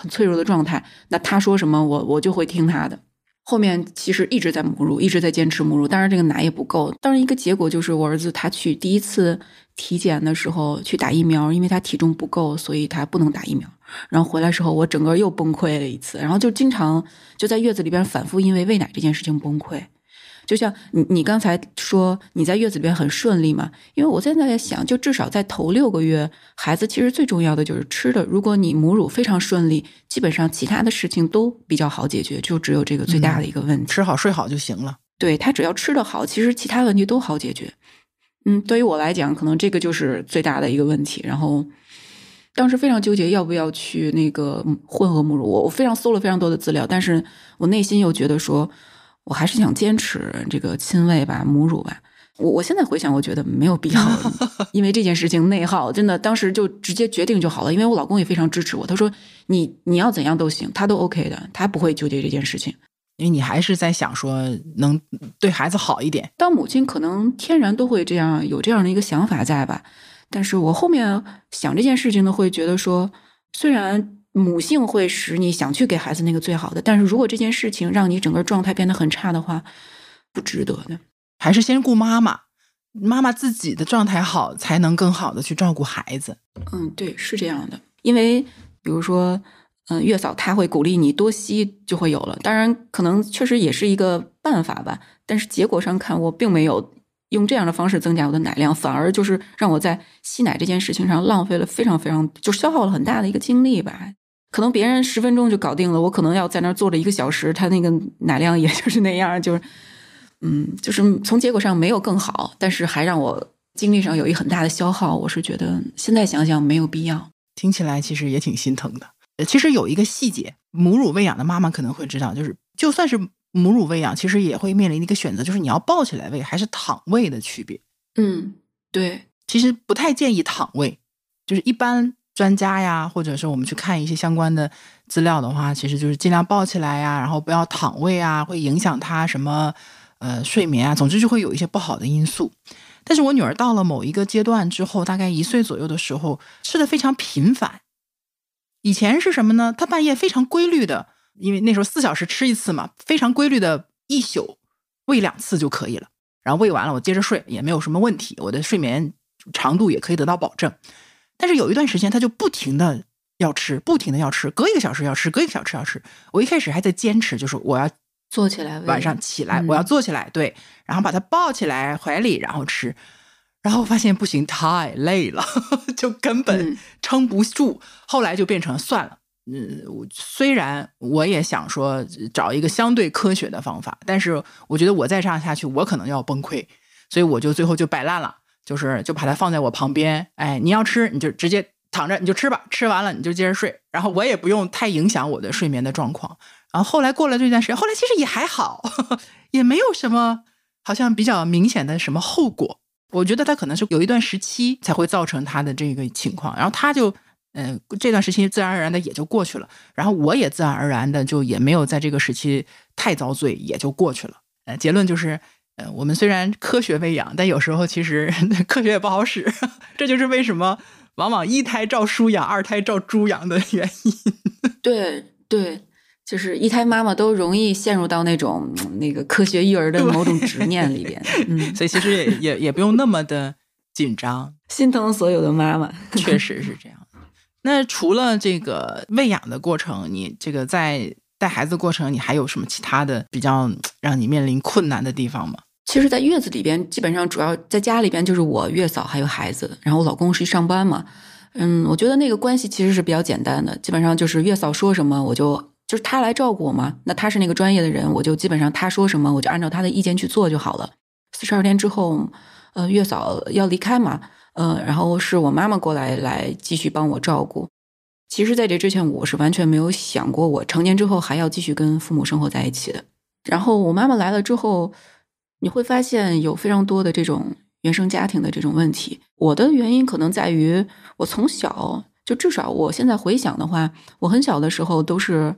很脆弱的状态，那她说什么，我我就会听她的。后面其实一直在母乳，一直在坚持母乳，当然这个奶也不够。当然一个结果就是我儿子他去第一次体检的时候去打疫苗，因为他体重不够，所以他不能打疫苗。然后回来时候我整个又崩溃了一次，然后就经常就在月子里边反复因为喂奶这件事情崩溃。就像你你刚才说你在月子里边很顺利嘛？因为我现在在想，就至少在头六个月，孩子其实最重要的就是吃的。如果你母乳非常顺利，基本上其他的事情都比较好解决，就只有这个最大的一个问题，吃好睡好就行了。对他只要吃得好，其实其他问题都好解决。嗯，对于我来讲，可能这个就是最大的一个问题。然后当时非常纠结要不要去那个混合母乳，我我非常搜了非常多的资料，但是我内心又觉得说。我还是想坚持这个亲喂吧，母乳吧。我我现在回想，我觉得没有必要，因为这件事情内耗，真的当时就直接决定就好了。因为我老公也非常支持我，他说你你要怎样都行，他都 OK 的，他不会纠结这件事情。因为你还是在想说能对孩子好一点。当母亲可能天然都会这样有这样的一个想法在吧，但是我后面想这件事情呢，会觉得说虽然。母性会使你想去给孩子那个最好的，但是如果这件事情让你整个状态变得很差的话，不值得的。还是先顾妈妈，妈妈自己的状态好，才能更好的去照顾孩子。嗯，对，是这样的。因为比如说，嗯，月嫂她会鼓励你多吸，就会有了。当然，可能确实也是一个办法吧。但是结果上看，我并没有用这样的方式增加我的奶量，反而就是让我在吸奶这件事情上浪费了非常非常，就消耗了很大的一个精力吧。可能别人十分钟就搞定了，我可能要在那儿坐着一个小时，他那个奶量也就是那样，就是，嗯，就是从结果上没有更好，但是还让我精力上有一很大的消耗。我是觉得现在想想没有必要。听起来其实也挺心疼的。其实有一个细节，母乳喂养的妈妈可能会知道，就是就算是母乳喂养，其实也会面临一个选择，就是你要抱起来喂还是躺喂的区别。嗯，对，其实不太建议躺喂，就是一般。专家呀，或者是我们去看一些相关的资料的话，其实就是尽量抱起来呀，然后不要躺喂啊，会影响他什么呃睡眠啊，总之就会有一些不好的因素。但是我女儿到了某一个阶段之后，大概一岁左右的时候，吃的非常频繁。以前是什么呢？她半夜非常规律的，因为那时候四小时吃一次嘛，非常规律的一宿喂两次就可以了。然后喂完了，我接着睡也没有什么问题，我的睡眠长度也可以得到保证。但是有一段时间，他就不停的要吃，不停的要吃，隔一个小时要吃，隔一个小时要吃。我一开始还在坚持，就是我要坐起来，晚上起来我要坐起来，对，然后把他抱起来怀里，然后吃。然后发现不行，太累了，就根本撑不住。后来就变成算了，嗯，虽然我也想说找一个相对科学的方法，但是我觉得我再这样下去，我可能要崩溃，所以我就最后就摆烂了。就是就把它放在我旁边，哎，你要吃你就直接躺着你就吃吧，吃完了你就接着睡，然后我也不用太影响我的睡眠的状况。然后后来过了这段时间，后来其实也还好，也没有什么好像比较明显的什么后果。我觉得他可能是有一段时期才会造成他的这个情况，然后他就嗯这段时期自然而然的也就过去了，然后我也自然而然的就也没有在这个时期太遭罪，也就过去了。呃，结论就是。呃，我们虽然科学喂养，但有时候其实 科学也不好使。这就是为什么往往一胎照书养，二胎照猪养的原因。对对，就是一胎妈妈都容易陷入到那种那个科学育儿的某种执念里边。嗯，所以其实也也也不用那么的紧张，心疼所有的妈妈。确实是这样。那除了这个喂养的过程，你这个在带孩子过程，你还有什么其他的比较让你面临困难的地方吗？其实，在月子里边，基本上主要在家里边就是我月嫂还有孩子，然后我老公是上班嘛。嗯，我觉得那个关系其实是比较简单的，基本上就是月嫂说什么，我就就是他来照顾我嘛。那他是那个专业的人，我就基本上他说什么，我就按照他的意见去做就好了。四十二天之后，呃，月嫂要离开嘛，呃，然后是我妈妈过来来继续帮我照顾。其实，在这之前，我是完全没有想过我成年之后还要继续跟父母生活在一起的。然后我妈妈来了之后，你会发现有非常多的这种原生家庭的这种问题。我的原因可能在于，我从小就至少我现在回想的话，我很小的时候都是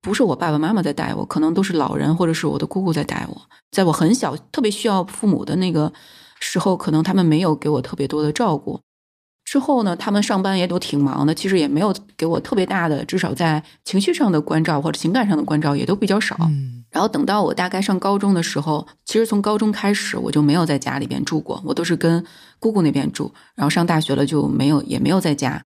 不是我爸爸妈妈在带我，可能都是老人或者是我的姑姑在带我。在我很小特别需要父母的那个时候，可能他们没有给我特别多的照顾。之后呢，他们上班也都挺忙的，其实也没有给我特别大的，至少在情绪上的关照或者情感上的关照也都比较少。然后等到我大概上高中的时候，其实从高中开始我就没有在家里边住过，我都是跟姑姑那边住。然后上大学了就没有，也没有在家。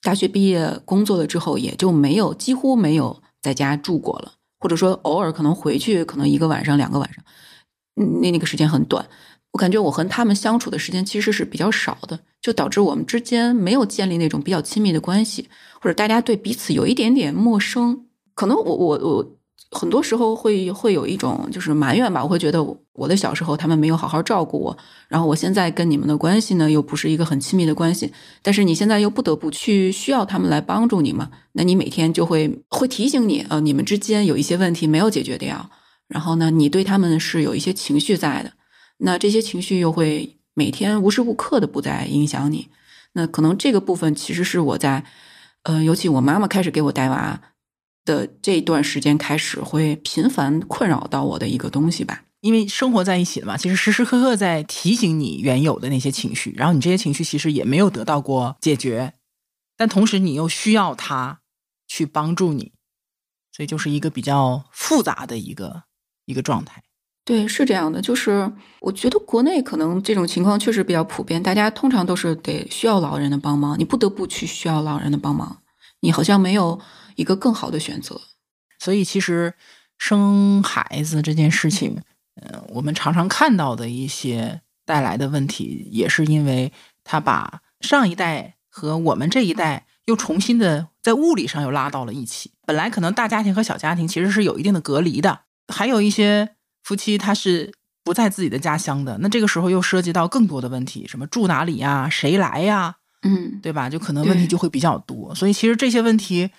大学毕业工作了之后，也就没有几乎没有在家住过了，或者说偶尔可能回去，可能一个晚上、两个晚上，那那个时间很短。我感觉我和他们相处的时间其实是比较少的，就导致我们之间没有建立那种比较亲密的关系，或者大家对彼此有一点点陌生。可能我我我。很多时候会会有一种就是埋怨吧，我会觉得我的小时候他们没有好好照顾我，然后我现在跟你们的关系呢又不是一个很亲密的关系，但是你现在又不得不去需要他们来帮助你嘛，那你每天就会会提醒你，呃，你们之间有一些问题没有解决掉，然后呢，你对他们是有一些情绪在的，那这些情绪又会每天无时无刻的不在影响你，那可能这个部分其实是我在，呃，尤其我妈妈开始给我带娃。的这段时间开始会频繁困扰到我的一个东西吧，因为生活在一起了嘛，其实时时刻刻在提醒你原有的那些情绪，然后你这些情绪其实也没有得到过解决，但同时你又需要他去帮助你，所以就是一个比较复杂的一个一个状态。对，是这样的，就是我觉得国内可能这种情况确实比较普遍，大家通常都是得需要老人的帮忙，你不得不去需要老人的帮忙，你好像没有。一个更好的选择，所以其实生孩子这件事情，嗯，我们常常看到的一些带来的问题，也是因为他把上一代和我们这一代又重新的在物理上又拉到了一起。本来可能大家庭和小家庭其实是有一定的隔离的，还有一些夫妻他是不在自己的家乡的，那这个时候又涉及到更多的问题，什么住哪里呀，谁来呀，嗯，对吧？就可能问题就会比较多，所以其实这些问题。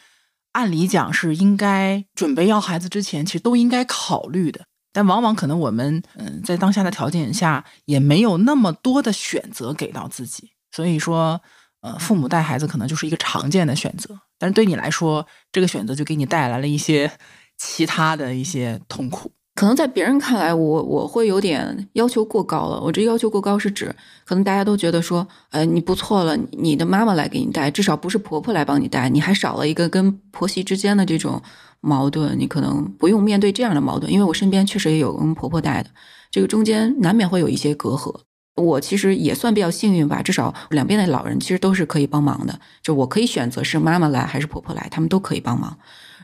按理讲是应该准备要孩子之前，其实都应该考虑的，但往往可能我们嗯在当下的条件下也没有那么多的选择给到自己，所以说呃父母带孩子可能就是一个常见的选择，但是对你来说，这个选择就给你带来了一些其他的一些痛苦。可能在别人看来，我我会有点要求过高了。我这要求过高是指，可能大家都觉得说，呃，你不错了，你的妈妈来给你带，至少不是婆婆来帮你带，你还少了一个跟婆媳之间的这种矛盾，你可能不用面对这样的矛盾。因为我身边确实也有跟婆婆带的，这个中间难免会有一些隔阂。我其实也算比较幸运吧，至少两边的老人其实都是可以帮忙的，就我可以选择是妈妈来还是婆婆来，他们都可以帮忙。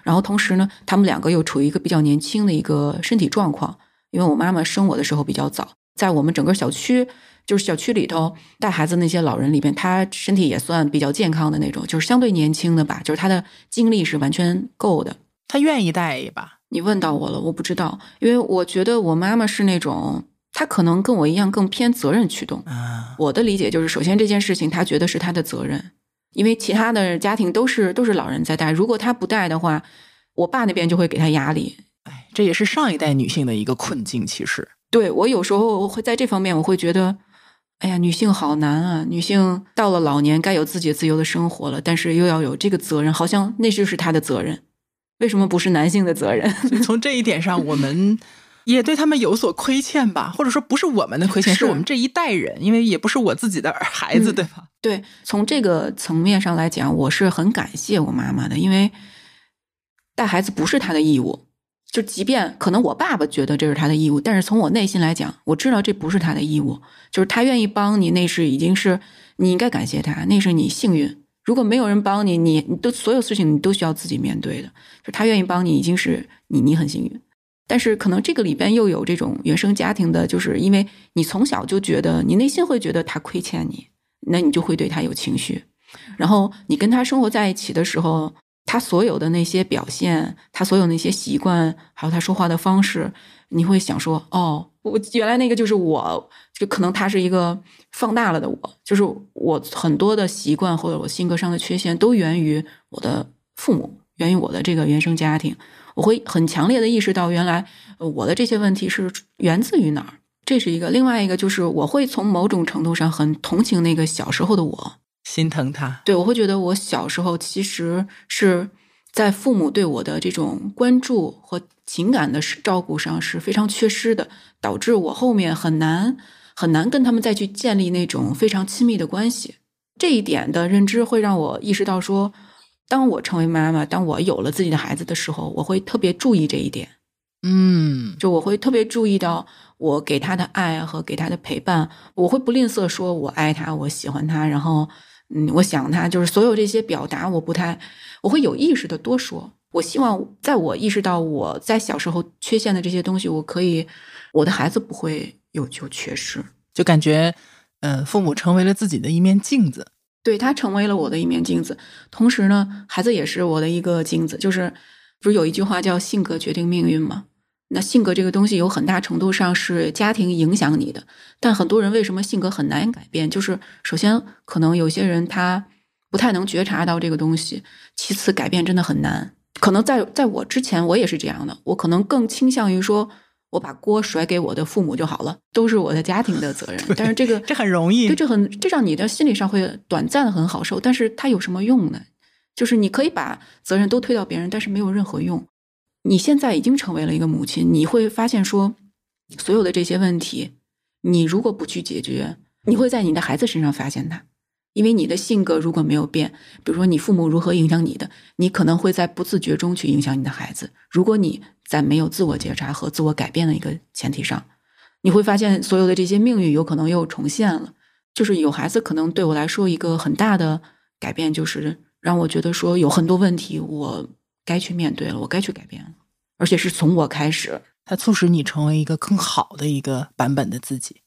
然后同时呢，他们两个又处于一个比较年轻的一个身体状况，因为我妈妈生我的时候比较早，在我们整个小区，就是小区里头带孩子那些老人里边，她身体也算比较健康的那种，就是相对年轻的吧，就是她的精力是完全够的。她愿意带吧？你问到我了，我不知道，因为我觉得我妈妈是那种，她可能跟我一样更偏责任驱动。我的理解就是，首先这件事情她觉得是她的责任。因为其他的家庭都是都是老人在带，如果他不带的话，我爸那边就会给他压力。哎，这也是上一代女性的一个困境。其实，对我有时候会在这方面，我会觉得，哎呀，女性好难啊！女性到了老年该有自己自由的生活了，但是又要有这个责任，好像那就是她的责任。为什么不是男性的责任？从这一点上，我们。也对他们有所亏欠吧，或者说不是我们的亏欠，是我们这一代人，因为也不是我自己的孩子，对吧？对，从这个层面上来讲，我是很感谢我妈妈的，因为带孩子不是她的义务，就即便可能我爸爸觉得这是他的义务，但是从我内心来讲，我知道这不是他的义务，就是他愿意帮你，那是已经是你应该感谢他，那是你幸运。如果没有人帮你，你你都所有事情你都需要自己面对的，就他愿意帮你，已经是你你很幸运。但是可能这个里边又有这种原生家庭的，就是因为你从小就觉得你内心会觉得他亏欠你，那你就会对他有情绪。然后你跟他生活在一起的时候，他所有的那些表现，他所有那些习惯，还有他说话的方式，你会想说：哦，我原来那个就是我，就可能他是一个放大了的我，就是我很多的习惯或者我性格上的缺陷都源于我的父母，源于我的这个原生家庭。我会很强烈的意识到，原来我的这些问题是源自于哪儿，这是一个。另外一个就是，我会从某种程度上很同情那个小时候的我，心疼他。对，我会觉得我小时候其实是在父母对我的这种关注和情感的照顾上是非常缺失的，导致我后面很难很难跟他们再去建立那种非常亲密的关系。这一点的认知会让我意识到说。当我成为妈妈，当我有了自己的孩子的时候，我会特别注意这一点。嗯，就我会特别注意到我给他的爱和给他的陪伴，我会不吝啬说我爱他，我喜欢他，然后嗯，我想他，就是所有这些表达，我不太，我会有意识的多说。我希望在我意识到我在小时候缺陷的这些东西，我可以，我的孩子不会有就缺失，就感觉，嗯，父母成为了自己的一面镜子。对他成为了我的一面镜子，同时呢，孩子也是我的一个镜子。就是，不是有一句话叫“性格决定命运”吗？那性格这个东西有很大程度上是家庭影响你的。但很多人为什么性格很难改变？就是首先，可能有些人他不太能觉察到这个东西；其次，改变真的很难。可能在在我之前，我也是这样的。我可能更倾向于说。我把锅甩给我的父母就好了，都是我的家庭的责任。但是这个这很容易，对，这很这让你的心理上会短暂的很好受。但是它有什么用呢？就是你可以把责任都推到别人，但是没有任何用。你现在已经成为了一个母亲，你会发现说，所有的这些问题，你如果不去解决，你会在你的孩子身上发现它。因为你的性格如果没有变，比如说你父母如何影响你的，你可能会在不自觉中去影响你的孩子。如果你在没有自我觉察和自我改变的一个前提上，你会发现所有的这些命运有可能又重现了。就是有孩子，可能对我来说一个很大的改变，就是让我觉得说有很多问题我该去面对了，我该去改变了，而且是从我开始，它促使你成为一个更好的一个版本的自己。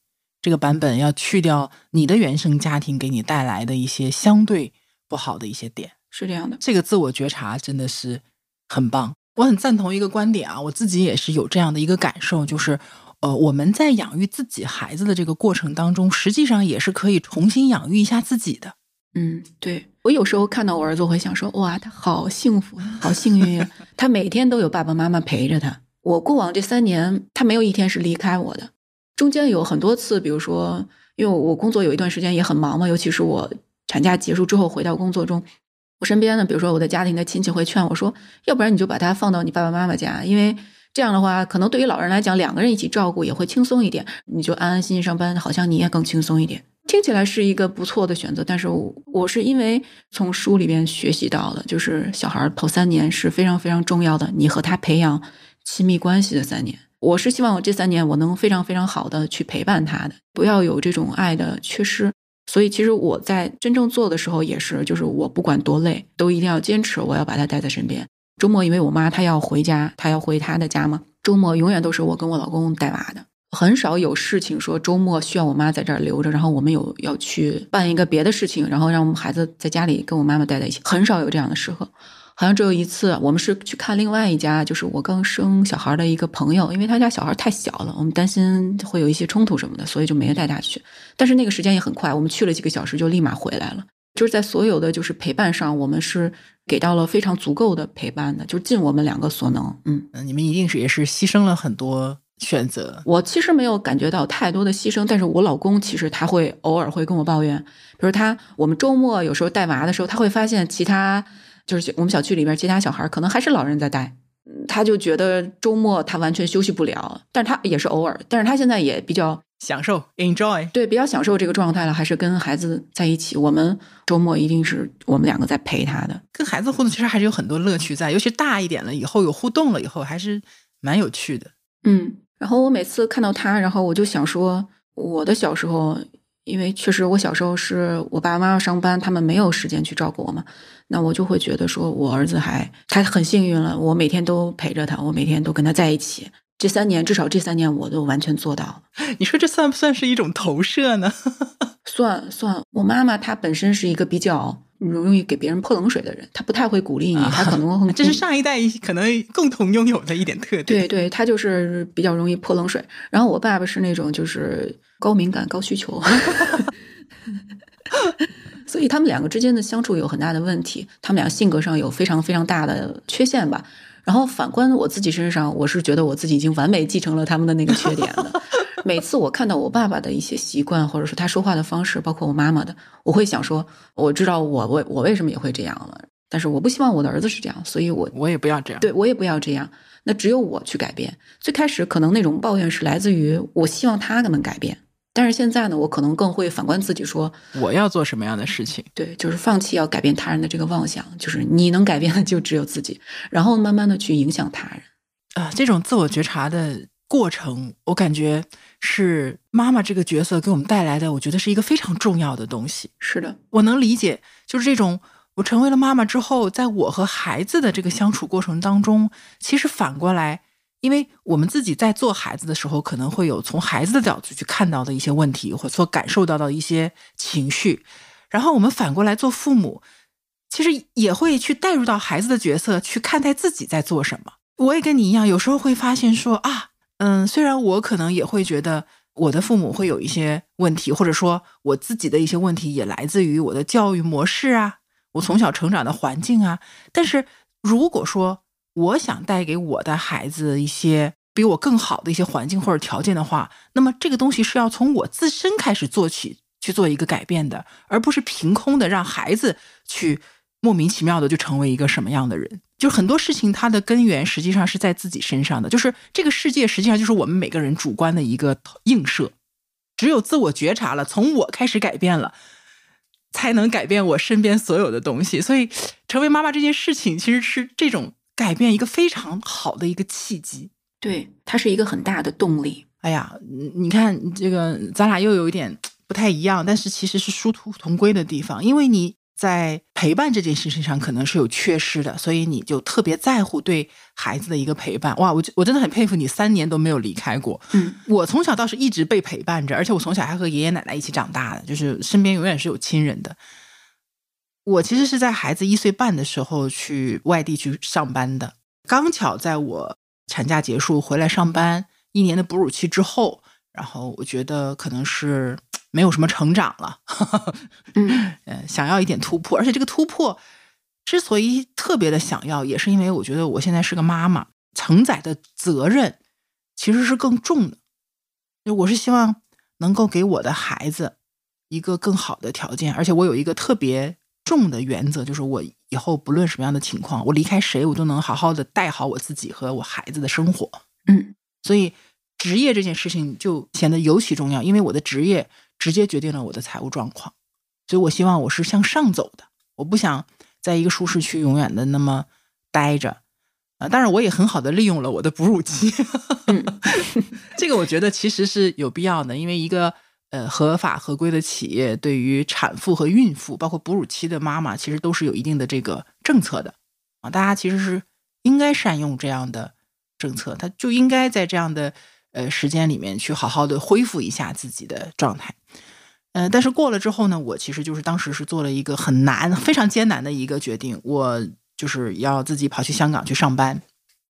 这个版本要去掉你的原生家庭给你带来的一些相对不好的一些点，是这样的。这个自我觉察真的是很棒，我很赞同一个观点啊，我自己也是有这样的一个感受，就是呃，我们在养育自己孩子的这个过程当中，实际上也是可以重新养育一下自己的。嗯，对我有时候看到我儿子，我会想说，哇，他好幸福，好幸运呀，他每天都有爸爸妈妈陪着他。我过往这三年，他没有一天是离开我的。中间有很多次，比如说，因为我工作有一段时间也很忙嘛，尤其是我产假结束之后回到工作中，我身边呢，比如说我的家庭的亲戚会劝我说，要不然你就把他放到你爸爸妈妈家，因为这样的话，可能对于老人来讲，两个人一起照顾也会轻松一点，你就安安心心上班，好像你也更轻松一点。听起来是一个不错的选择，但是我是因为从书里边学习到的，就是小孩头三年是非常非常重要的，你和他培养亲密关系的三年。我是希望我这三年我能非常非常好的去陪伴他的，不要有这种爱的缺失。所以其实我在真正做的时候也是，就是我不管多累，都一定要坚持，我要把他带在身边。周末因为我妈她要回家，她要回她的家嘛，周末永远都是我跟我老公带娃的，很少有事情说周末需要我妈在这儿留着，然后我们有要去办一个别的事情，然后让我们孩子在家里跟我妈妈待在一起，很少有这样的时候。好像只有一次，我们是去看另外一家，就是我刚生小孩的一个朋友，因为他家小孩太小了，我们担心会有一些冲突什么的，所以就没带他去。但是那个时间也很快，我们去了几个小时就立马回来了。就是在所有的就是陪伴上，我们是给到了非常足够的陪伴的，就尽我们两个所能。嗯嗯，你们一定是也是牺牲了很多选择。我其实没有感觉到太多的牺牲，但是我老公其实他会偶尔会跟我抱怨，比如他我们周末有时候带娃的时候，他会发现其他。就是我们小区里边其他小孩可能还是老人在带，他就觉得周末他完全休息不了，但是他也是偶尔，但是他现在也比较享受，enjoy，对，比较享受这个状态了，还是跟孩子在一起。我们周末一定是我们两个在陪他的，跟孩子互动其实还是有很多乐趣在，尤其大一点了以后有互动了以后，还是蛮有趣的。嗯，然后我每次看到他，然后我就想说，我的小时候。因为确实，我小时候是我爸爸妈妈上班，他们没有时间去照顾我嘛，那我就会觉得说，我儿子还他很幸运了，我每天都陪着他，我每天都跟他在一起。这三年，至少这三年我都完全做到了。你说这算不算是一种投射呢？算算，我妈妈她本身是一个比较容易给别人泼冷水的人，她不太会鼓励你，她可能会这是上一代可能共同拥有的一点特点。对对，她就是比较容易泼冷水。然后我爸爸是那种就是高敏感、高需求，所以他们两个之间的相处有很大的问题，他们俩性格上有非常非常大的缺陷吧。然后反观我自己身上，我是觉得我自己已经完美继承了他们的那个缺点了。每次我看到我爸爸的一些习惯，或者说他说话的方式，包括我妈妈的，我会想说，我知道我我我为什么也会这样了，但是我不希望我的儿子是这样，所以我我也不要这样，对我也不要这样。那只有我去改变。最开始可能那种抱怨是来自于我希望他能改变。但是现在呢，我可能更会反观自己，说我要做什么样的事情？对，就是放弃要改变他人的这个妄想，就是你能改变的就只有自己，然后慢慢的去影响他人。啊，这种自我觉察的过程，我感觉是妈妈这个角色给我们带来的，我觉得是一个非常重要的东西。是的，我能理解，就是这种我成为了妈妈之后，在我和孩子的这个相处过程当中，其实反过来。因为我们自己在做孩子的时候，可能会有从孩子的角度去看到的一些问题，或所感受到的一些情绪，然后我们反过来做父母，其实也会去带入到孩子的角色去看待自己在做什么。我也跟你一样，有时候会发现说啊，嗯，虽然我可能也会觉得我的父母会有一些问题，或者说我自己的一些问题也来自于我的教育模式啊，我从小成长的环境啊，但是如果说。我想带给我的孩子一些比我更好的一些环境或者条件的话，那么这个东西是要从我自身开始做起，去做一个改变的，而不是凭空的让孩子去莫名其妙的就成为一个什么样的人。就很多事情，它的根源实际上是在自己身上的。就是这个世界实际上就是我们每个人主观的一个映射，只有自我觉察了，从我开始改变了，才能改变我身边所有的东西。所以，成为妈妈这件事情其实是这种。改变一个非常好的一个契机，对，它是一个很大的动力。哎呀，你看这个，咱俩又有一点不太一样，但是其实是殊途同归的地方。因为你在陪伴这件事情上可能是有缺失的，所以你就特别在乎对孩子的一个陪伴。哇，我我真的很佩服你，三年都没有离开过。嗯，我从小倒是一直被陪伴着，而且我从小还和爷爷奶奶一起长大的，就是身边永远是有亲人的。我其实是在孩子一岁半的时候去外地去上班的，刚巧在我产假结束回来上班一年的哺乳期之后，然后我觉得可能是没有什么成长了，嗯，想要一点突破，而且这个突破之所以特别的想要，也是因为我觉得我现在是个妈妈，承载的责任其实是更重的，就我是希望能够给我的孩子一个更好的条件，而且我有一个特别。重的原则就是，我以后不论什么样的情况，我离开谁，我都能好好的带好我自己和我孩子的生活。嗯，所以职业这件事情就显得尤其重要，因为我的职业直接决定了我的财务状况。所以我希望我是向上走的，我不想在一个舒适区永远的那么待着。啊，当然我也很好的利用了我的哺乳期，这个我觉得其实是有必要的，因为一个。呃，合法合规的企业对于产妇和孕妇，包括哺乳期的妈妈，其实都是有一定的这个政策的啊。大家其实是应该善用这样的政策，他就应该在这样的呃时间里面去好好的恢复一下自己的状态。嗯，但是过了之后呢，我其实就是当时是做了一个很难、非常艰难的一个决定，我就是要自己跑去香港去上班。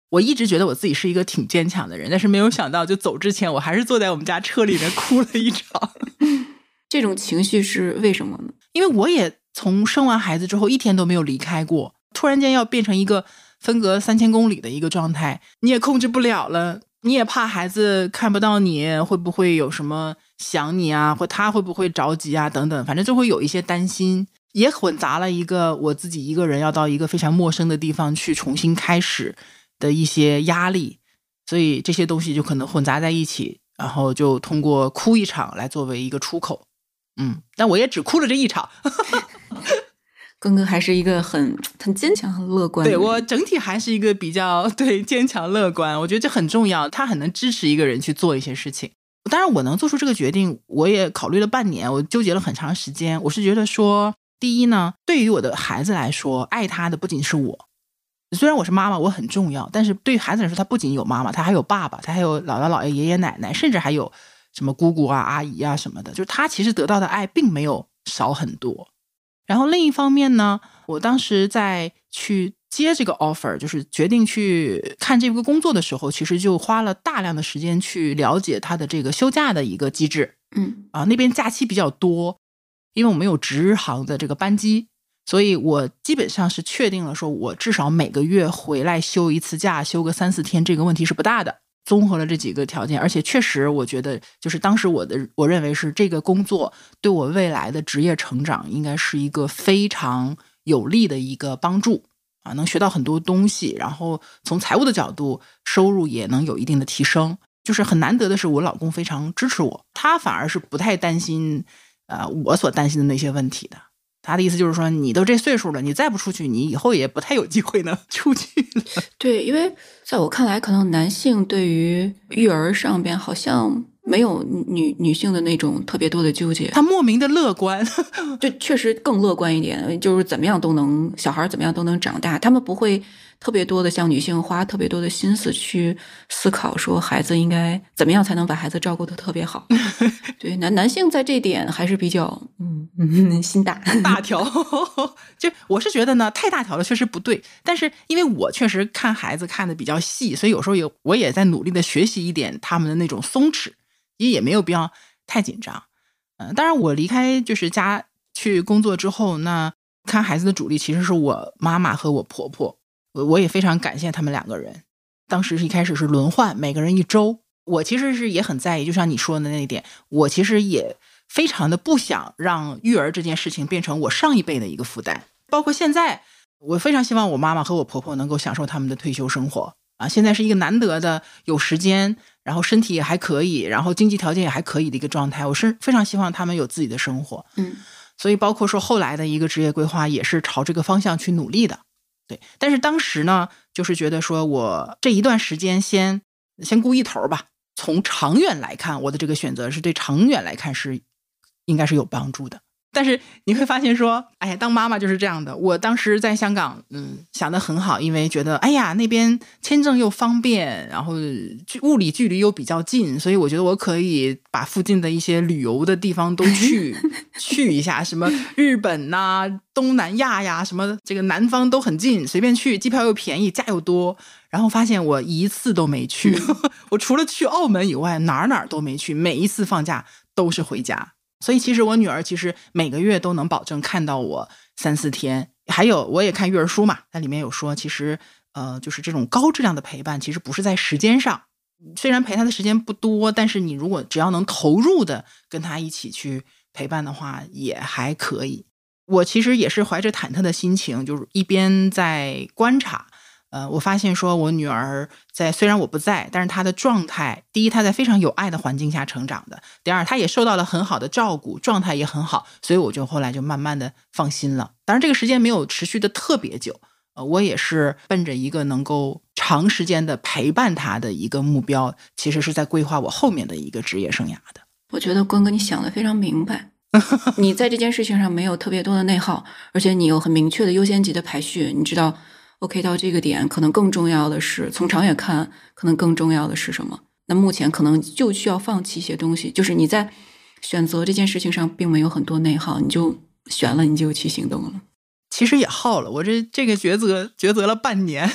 我一直觉得我自己是一个挺坚强的人，但是没有想到，就走之前，我还是坐在我们家车里面哭了一场。这种情绪是为什么呢？因为我也从生完孩子之后一天都没有离开过，突然间要变成一个分隔三千公里的一个状态，你也控制不了了，你也怕孩子看不到你会不会有什么想你啊，或他会不会着急啊等等，反正就会有一些担心，也混杂了一个我自己一个人要到一个非常陌生的地方去重新开始。的一些压力，所以这些东西就可能混杂在一起，然后就通过哭一场来作为一个出口。嗯，但我也只哭了这一场。根哥还是一个很很坚强、很乐观。对我整体还是一个比较对坚强乐观，我觉得这很重要。他很能支持一个人去做一些事情。当然，我能做出这个决定，我也考虑了半年，我纠结了很长时间。我是觉得说，第一呢，对于我的孩子来说，爱他的不仅是我。虽然我是妈妈，我很重要，但是对孩子来说，他不仅有妈妈，他还有爸爸，他还有姥姥姥爷、爷爷奶奶，甚至还有什么姑姑啊、阿姨啊什么的。就是他其实得到的爱并没有少很多。然后另一方面呢，我当时在去接这个 offer，就是决定去看这个工作的时候，其实就花了大量的时间去了解他的这个休假的一个机制。嗯啊，那边假期比较多，因为我们有直航的这个班机，所以我基本上是确定了，说我至少每个月回来休一次假，休个三四天，这个问题是不大的。综合了这几个条件，而且确实，我觉得就是当时我的我认为是这个工作对我未来的职业成长应该是一个非常有利的一个帮助啊，能学到很多东西，然后从财务的角度，收入也能有一定的提升。就是很难得的是，我老公非常支持我，他反而是不太担心，呃，我所担心的那些问题的。他的意思就是说，你都这岁数了，你再不出去，你以后也不太有机会能 出去了。对，因为在我看来，可能男性对于育儿上边好像没有女女性的那种特别多的纠结，他莫名的乐观，就确实更乐观一点，就是怎么样都能小孩怎么样都能长大，他们不会。特别多的像女性花特别多的心思去思考，说孩子应该怎么样才能把孩子照顾的特别好。对男男性在这点还是比较嗯嗯心大 大条。就我是觉得呢，太大条了确实不对。但是因为我确实看孩子看的比较细，所以有时候也我也在努力的学习一点他们的那种松弛，也也没有必要太紧张。嗯，当然我离开就是家去工作之后，那看孩子的主力其实是我妈妈和我婆婆。我我也非常感谢他们两个人，当时是一开始是轮换，每个人一周。我其实是也很在意，就像你说的那一点，我其实也非常的不想让育儿这件事情变成我上一辈的一个负担。包括现在，我非常希望我妈妈和我婆婆能够享受他们的退休生活啊。现在是一个难得的有时间，然后身体也还可以，然后经济条件也还可以的一个状态。我是非常希望他们有自己的生活，嗯，所以包括说后来的一个职业规划也是朝这个方向去努力的。对，但是当时呢，就是觉得说我这一段时间先先顾一头吧。从长远来看，我的这个选择是对长远来看是应该是有帮助的。但是你会发现说，哎呀，当妈妈就是这样的。我当时在香港，嗯，想的很好，因为觉得，哎呀，那边签证又方便，然后距物理距离又比较近，所以我觉得我可以把附近的一些旅游的地方都去 去一下，什么日本呐、东南亚呀，什么这个南方都很近，随便去，机票又便宜，假又多。然后发现我一次都没去，我除了去澳门以外，哪儿哪儿都没去，每一次放假都是回家。所以其实我女儿其实每个月都能保证看到我三四天。还有我也看育儿书嘛，它里面有说，其实呃，就是这种高质量的陪伴，其实不是在时间上，虽然陪他的时间不多，但是你如果只要能投入的跟他一起去陪伴的话，也还可以。我其实也是怀着忐忑的心情，就是一边在观察。呃，我发现说，我女儿在虽然我不在，但是她的状态，第一，她在非常有爱的环境下成长的；第二，她也受到了很好的照顾，状态也很好，所以我就后来就慢慢的放心了。当然，这个时间没有持续的特别久，呃，我也是奔着一个能够长时间的陪伴她的一个目标，其实是在规划我后面的一个职业生涯的。我觉得关哥你想的非常明白，你在这件事情上没有特别多的内耗，而且你有很明确的优先级的排序，你知道。OK，到这个点，可能更重要的是从长远看，可能更重要的是什么？那目前可能就需要放弃一些东西，就是你在选择这件事情上并没有很多内耗，你就选了，你就去行动了。其实也耗了，我这这个抉择抉择了半年。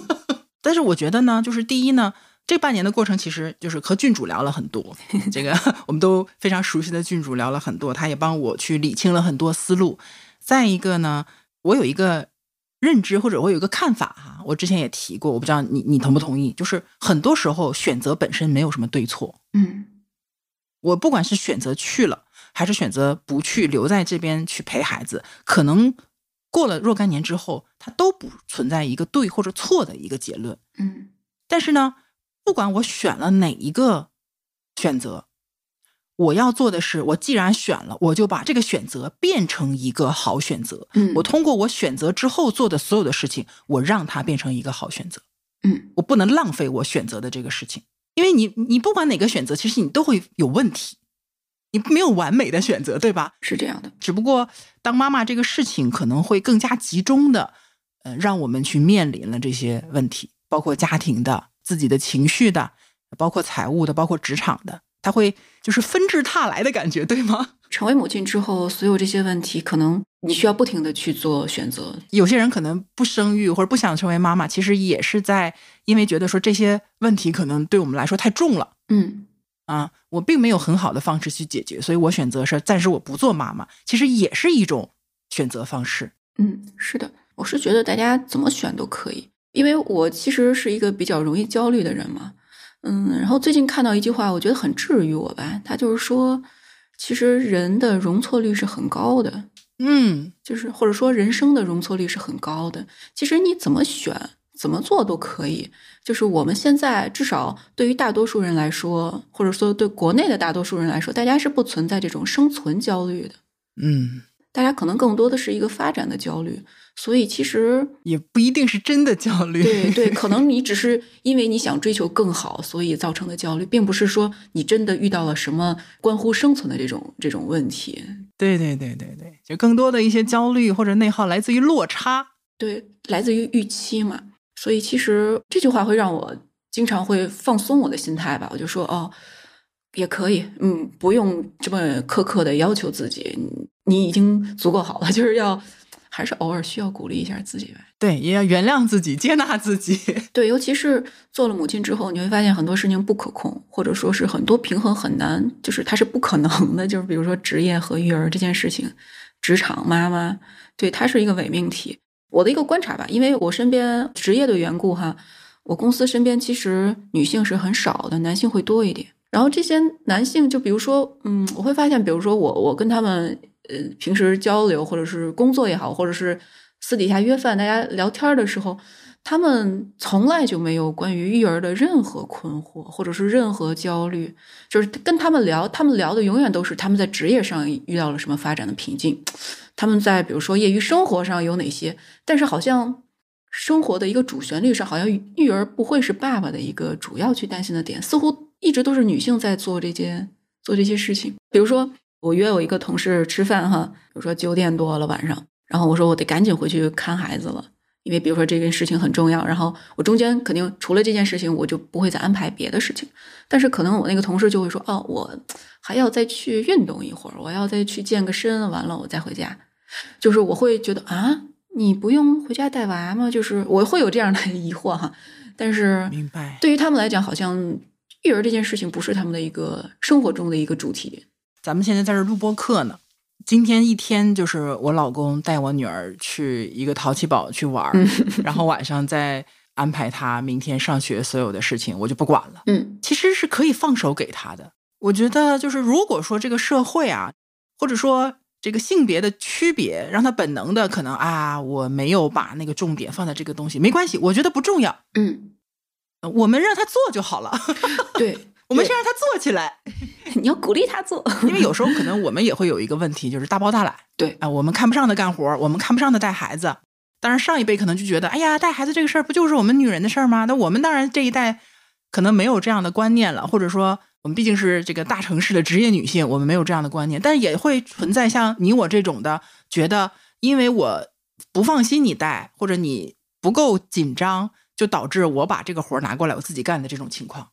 但是我觉得呢，就是第一呢，这半年的过程其实就是和郡主聊了很多，这个我们都非常熟悉的郡主聊了很多，他也帮我去理清了很多思路。再一个呢，我有一个。认知或者我有一个看法哈，我之前也提过，我不知道你你同不同意？就是很多时候选择本身没有什么对错，嗯，我不管是选择去了，还是选择不去，留在这边去陪孩子，可能过了若干年之后，它都不存在一个对或者错的一个结论，嗯，但是呢，不管我选了哪一个选择。我要做的是，我既然选了，我就把这个选择变成一个好选择。嗯，我通过我选择之后做的所有的事情，我让它变成一个好选择。嗯，我不能浪费我选择的这个事情，因为你你不管哪个选择，其实你都会有问题，你没有完美的选择，对吧？是这样的。只不过当妈妈这个事情可能会更加集中的，呃，让我们去面临了这些问题，包括家庭的、自己的情绪的，包括财务的，包括职场的，他会就是纷至沓来的感觉，对吗？成为母亲之后，所有这些问题，可能你需要不停的去做选择。有些人可能不生育或者不想成为妈妈，其实也是在因为觉得说这些问题可能对我们来说太重了。嗯，啊，我并没有很好的方式去解决，所以我选择是暂时我不做妈妈，其实也是一种选择方式。嗯，是的，我是觉得大家怎么选都可以，因为我其实是一个比较容易焦虑的人嘛。嗯，然后最近看到一句话，我觉得很治愈我吧，他就是说。其实人的容错率是很高的，嗯，就是或者说人生的容错率是很高的。其实你怎么选、怎么做都可以。就是我们现在至少对于大多数人来说，或者说对国内的大多数人来说，大家是不存在这种生存焦虑的。嗯。大家可能更多的是一个发展的焦虑，所以其实也不一定是真的焦虑。对对，可能 你只是因为你想追求更好，所以造成的焦虑，并不是说你真的遇到了什么关乎生存的这种这种问题。对对对对对，就更多的一些焦虑或者内耗来自于落差，对，来自于预期嘛。所以其实这句话会让我经常会放松我的心态吧，我就说哦。也可以，嗯，不用这么苛刻的要求自己，你已经足够好了。就是要，还是偶尔需要鼓励一下自己呗。对，也要原谅自己，接纳自己。对，尤其是做了母亲之后，你会发现很多事情不可控，或者说是很多平衡很难，就是它是不可能的。就是比如说职业和育儿这件事情，职场妈妈，对，它是一个伪命题。我的一个观察吧，因为我身边职业的缘故哈，我公司身边其实女性是很少的，男性会多一点。然后这些男性，就比如说，嗯，我会发现，比如说我我跟他们，呃，平时交流或者是工作也好，或者是私底下约饭，大家聊天的时候，他们从来就没有关于育儿的任何困惑，或者是任何焦虑。就是跟他们聊，他们聊的永远都是他们在职业上遇到了什么发展的瓶颈，他们在比如说业余生活上有哪些，但是好像生活的一个主旋律上，好像育儿不会是爸爸的一个主要去担心的点，似乎。一直都是女性在做这件做这些事情。比如说，我约我一个同事吃饭哈，比如说九点多了晚上，然后我说我得赶紧回去看孩子了，因为比如说这件事情很重要。然后我中间肯定除了这件事情，我就不会再安排别的事情。但是可能我那个同事就会说，哦，我还要再去运动一会儿，我要再去健个身，完了我再回家。就是我会觉得啊，你不用回家带娃吗？就是我会有这样的 疑惑哈。但是明白，对于他们来讲，好像。育儿这件事情不是他们的一个生活中的一个主题。咱们现在在这录播课呢，今天一天就是我老公带我女儿去一个淘气堡去玩，然后晚上再安排她明天上学所有的事情，我就不管了。嗯，其实是可以放手给她的。我觉得就是如果说这个社会啊，或者说这个性别的区别，让他本能的可能啊，我没有把那个重点放在这个东西，没关系，我觉得不重要。嗯。我们让他做就好了。对，我们先让他做起来。你要鼓励他做，因为有时候可能我们也会有一个问题，就是大包大揽。对啊，我们看不上的干活，我们看不上的带孩子。当然，上一辈可能就觉得，哎呀，带孩子这个事儿不就是我们女人的事儿吗？那我们当然这一代可能没有这样的观念了，或者说我们毕竟是这个大城市的职业女性，我们没有这样的观念。但是也会存在像你我这种的，觉得因为我不放心你带，或者你不够紧张。就导致我把这个活拿过来我自己干的这种情况，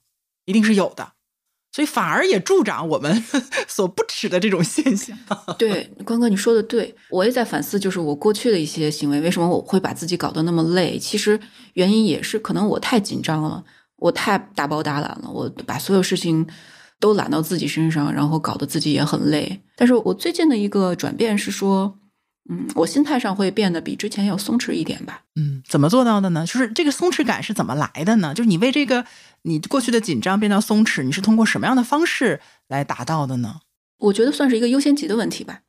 一定是有的，所以反而也助长我们 所不耻的这种现象。对，关哥你说的对，我也在反思，就是我过去的一些行为，为什么我会把自己搞得那么累？其实原因也是可能我太紧张了，我太大包大揽了，我把所有事情都揽到自己身上，然后搞得自己也很累。但是我最近的一个转变是说。嗯，我心态上会变得比之前要松弛一点吧。嗯，怎么做到的呢？就是这个松弛感是怎么来的呢？就是你为这个你过去的紧张变到松弛，你是通过什么样的方式来达到的呢？我觉得算是一个优先级的问题吧。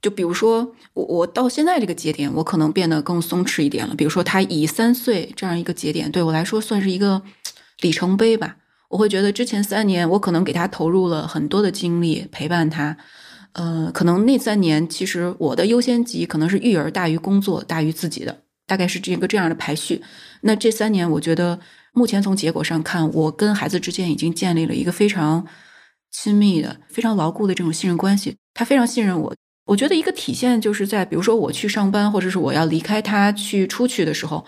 就比如说，我我到现在这个节点，我可能变得更松弛一点了。比如说，他以三岁这样一个节点，对我来说算是一个里程碑吧。我会觉得之前三年，我可能给他投入了很多的精力陪伴他。呃，可能那三年，其实我的优先级可能是育儿大于工作大于自己的，大概是这个这样的排序。那这三年，我觉得目前从结果上看，我跟孩子之间已经建立了一个非常亲密的、非常牢固的这种信任关系。他非常信任我，我觉得一个体现就是在，比如说我去上班，或者是我要离开他去出去的时候，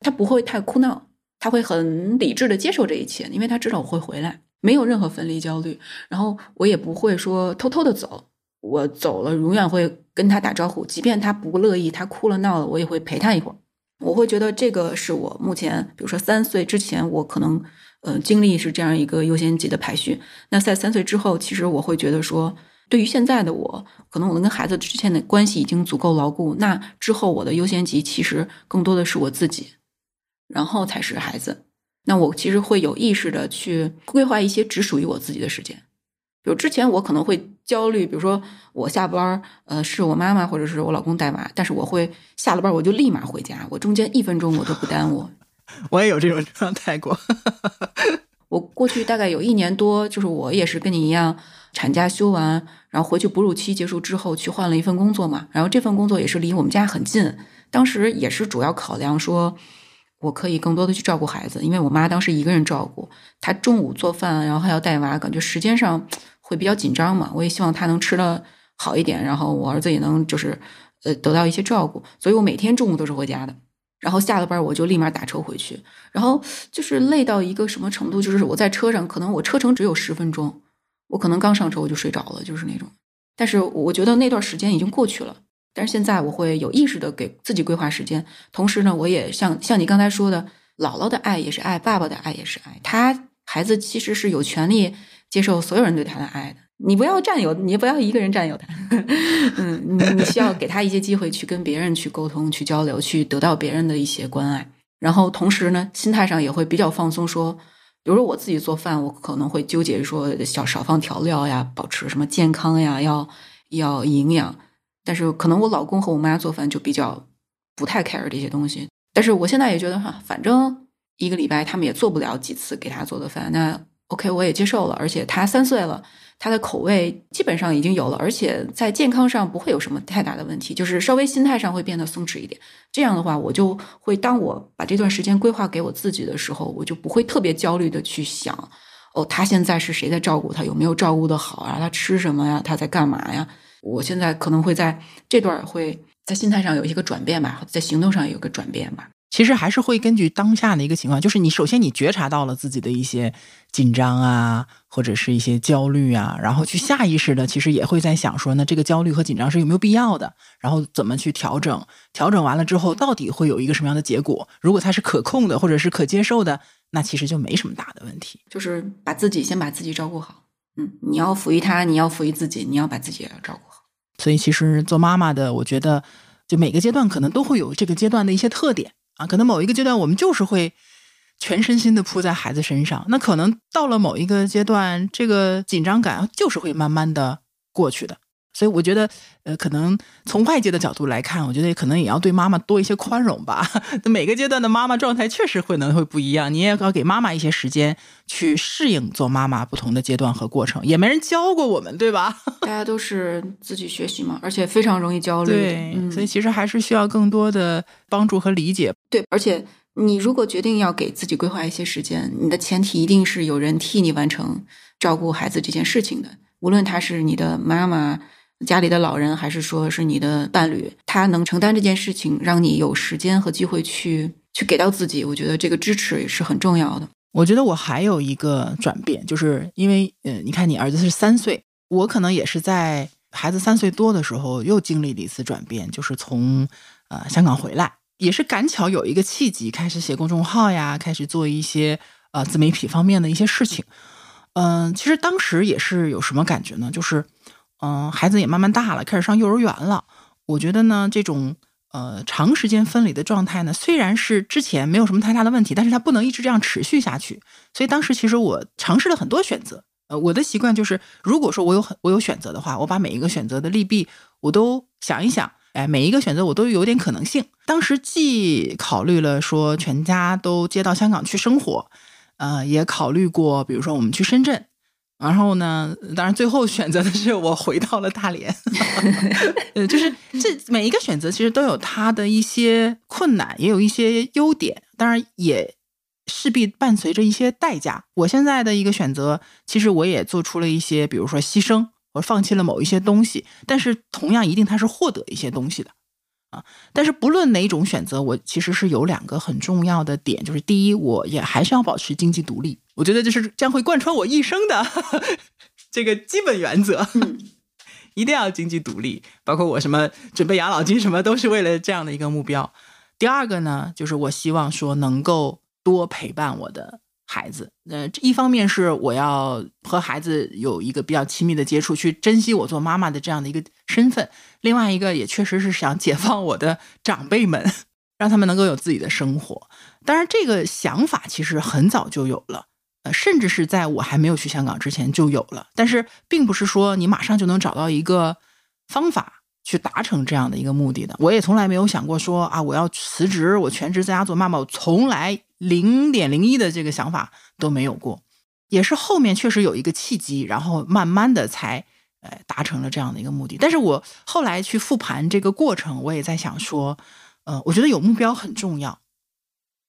他不会太哭闹，他会很理智的接受这一切，因为他知道我会回来，没有任何分离焦虑。然后我也不会说偷偷的走，我走了永远会跟他打招呼，即便他不乐意，他哭了闹了，我也会陪他一会儿。我会觉得这个是我目前，比如说三岁之前，我可能呃经历是这样一个优先级的排序。那在三岁之后，其实我会觉得说。对于现在的我，可能我能跟孩子之间的关系已经足够牢固。那之后我的优先级其实更多的是我自己，然后才是孩子。那我其实会有意识的去规划一些只属于我自己的时间。比如之前我可能会焦虑，比如说我下班呃，是我妈妈或者是我老公带娃，但是我会下了班我就立马回家，我中间一分钟我都不耽误。我也有这种状态过。我过去大概有一年多，就是我也是跟你一样。产假休完，然后回去哺乳期结束之后，去换了一份工作嘛。然后这份工作也是离我们家很近，当时也是主要考量说，我可以更多的去照顾孩子，因为我妈当时一个人照顾，她中午做饭，然后还要带娃，感觉时间上会比较紧张嘛。我也希望她能吃的好一点，然后我儿子也能就是呃得到一些照顾，所以我每天中午都是回家的，然后下了班我就立马打车回去，然后就是累到一个什么程度，就是我在车上，可能我车程只有十分钟。我可能刚上车我就睡着了，就是那种。但是我觉得那段时间已经过去了。但是现在我会有意识的给自己规划时间，同时呢，我也像像你刚才说的，姥姥的爱也是爱，爸爸的爱也是爱。他孩子其实是有权利接受所有人对他的爱的。你不要占有，你不要一个人占有他。嗯，你你需要给他一些机会去跟别人去沟通、去交流、去得到别人的一些关爱。然后同时呢，心态上也会比较放松，说。比如说我自己做饭，我可能会纠结说小少放调料呀，保持什么健康呀，要要营养。但是可能我老公和我妈做饭就比较不太 care 这些东西。但是我现在也觉得哈，反正一个礼拜他们也做不了几次给他做的饭，那 OK 我也接受了。而且他三岁了。他的口味基本上已经有了，而且在健康上不会有什么太大的问题，就是稍微心态上会变得松弛一点。这样的话，我就会当我把这段时间规划给我自己的时候，我就不会特别焦虑的去想，哦，他现在是谁在照顾他，有没有照顾的好啊？他吃什么呀？他在干嘛呀？我现在可能会在这段会在心态上有一个转变吧，在行动上有个转变吧。其实还是会根据当下的一个情况，就是你首先你觉察到了自己的一些紧张啊，或者是一些焦虑啊，然后去下意识的，其实也会在想说，那这个焦虑和紧张是有没有必要的？然后怎么去调整？调整完了之后，到底会有一个什么样的结果？如果它是可控的，或者是可接受的，那其实就没什么大的问题。就是把自己先把自己照顾好，嗯，你要抚育他，你要抚育自己，你要把自己也要照顾好。所以其实做妈妈的，我觉得就每个阶段可能都会有这个阶段的一些特点。啊，可能某一个阶段我们就是会全身心的扑在孩子身上，那可能到了某一个阶段，这个紧张感就是会慢慢的过去的。所以我觉得，呃，可能从外界的角度来看，我觉得可能也要对妈妈多一些宽容吧。每个阶段的妈妈状态确实会能会不一样，你也要给妈妈一些时间去适应做妈妈不同的阶段和过程。也没人教过我们，对吧？大家都是自己学习嘛，而且非常容易焦虑。对，所以其实还是需要更多的帮助和理解。对，而且你如果决定要给自己规划一些时间，你的前提一定是有人替你完成照顾孩子这件事情的，无论他是你的妈妈。家里的老人，还是说是你的伴侣，他能承担这件事情，让你有时间和机会去去给到自己，我觉得这个支持也是很重要的。我觉得我还有一个转变，就是因为，嗯，你看你儿子是三岁，我可能也是在孩子三岁多的时候又经历了一次转变，就是从呃香港回来，也是赶巧有一个契机，开始写公众号呀，开始做一些呃自媒体方面的一些事情。嗯，其实当时也是有什么感觉呢？就是。嗯，孩子也慢慢大了，开始上幼儿园了。我觉得呢，这种呃长时间分离的状态呢，虽然是之前没有什么太大的问题，但是它不能一直这样持续下去。所以当时其实我尝试了很多选择。呃，我的习惯就是，如果说我有很我有选择的话，我把每一个选择的利弊我都想一想。哎，每一个选择我都有点可能性。当时既考虑了说全家都接到香港去生活，呃，也考虑过，比如说我们去深圳。然后呢？当然，最后选择的是我回到了大连。呃，就是这每一个选择其实都有它的一些困难，也有一些优点，当然也势必伴随着一些代价。我现在的一个选择，其实我也做出了一些，比如说牺牲。我放弃了某一些东西，但是同样一定它是获得一些东西的啊。但是不论哪种选择，我其实是有两个很重要的点，就是第一，我也还是要保持经济独立，我觉得这是将会贯穿我一生的 这个基本原则。一定要经济独立，包括我什么准备养老金什么，都是为了这样的一个目标。第二个呢，就是我希望说能够多陪伴我的孩子。呃，一方面是我要和孩子有一个比较亲密的接触，去珍惜我做妈妈的这样的一个身份；另外一个也确实是想解放我的长辈们，让他们能够有自己的生活。当然，这个想法其实很早就有了。呃甚至是在我还没有去香港之前就有了，但是并不是说你马上就能找到一个方法去达成这样的一个目的的。我也从来没有想过说啊，我要辞职，我全职在家做妈妈，我从来零点零一的这个想法都没有过。也是后面确实有一个契机，然后慢慢的才呃达成了这样的一个目的。但是我后来去复盘这个过程，我也在想说，呃，我觉得有目标很重要。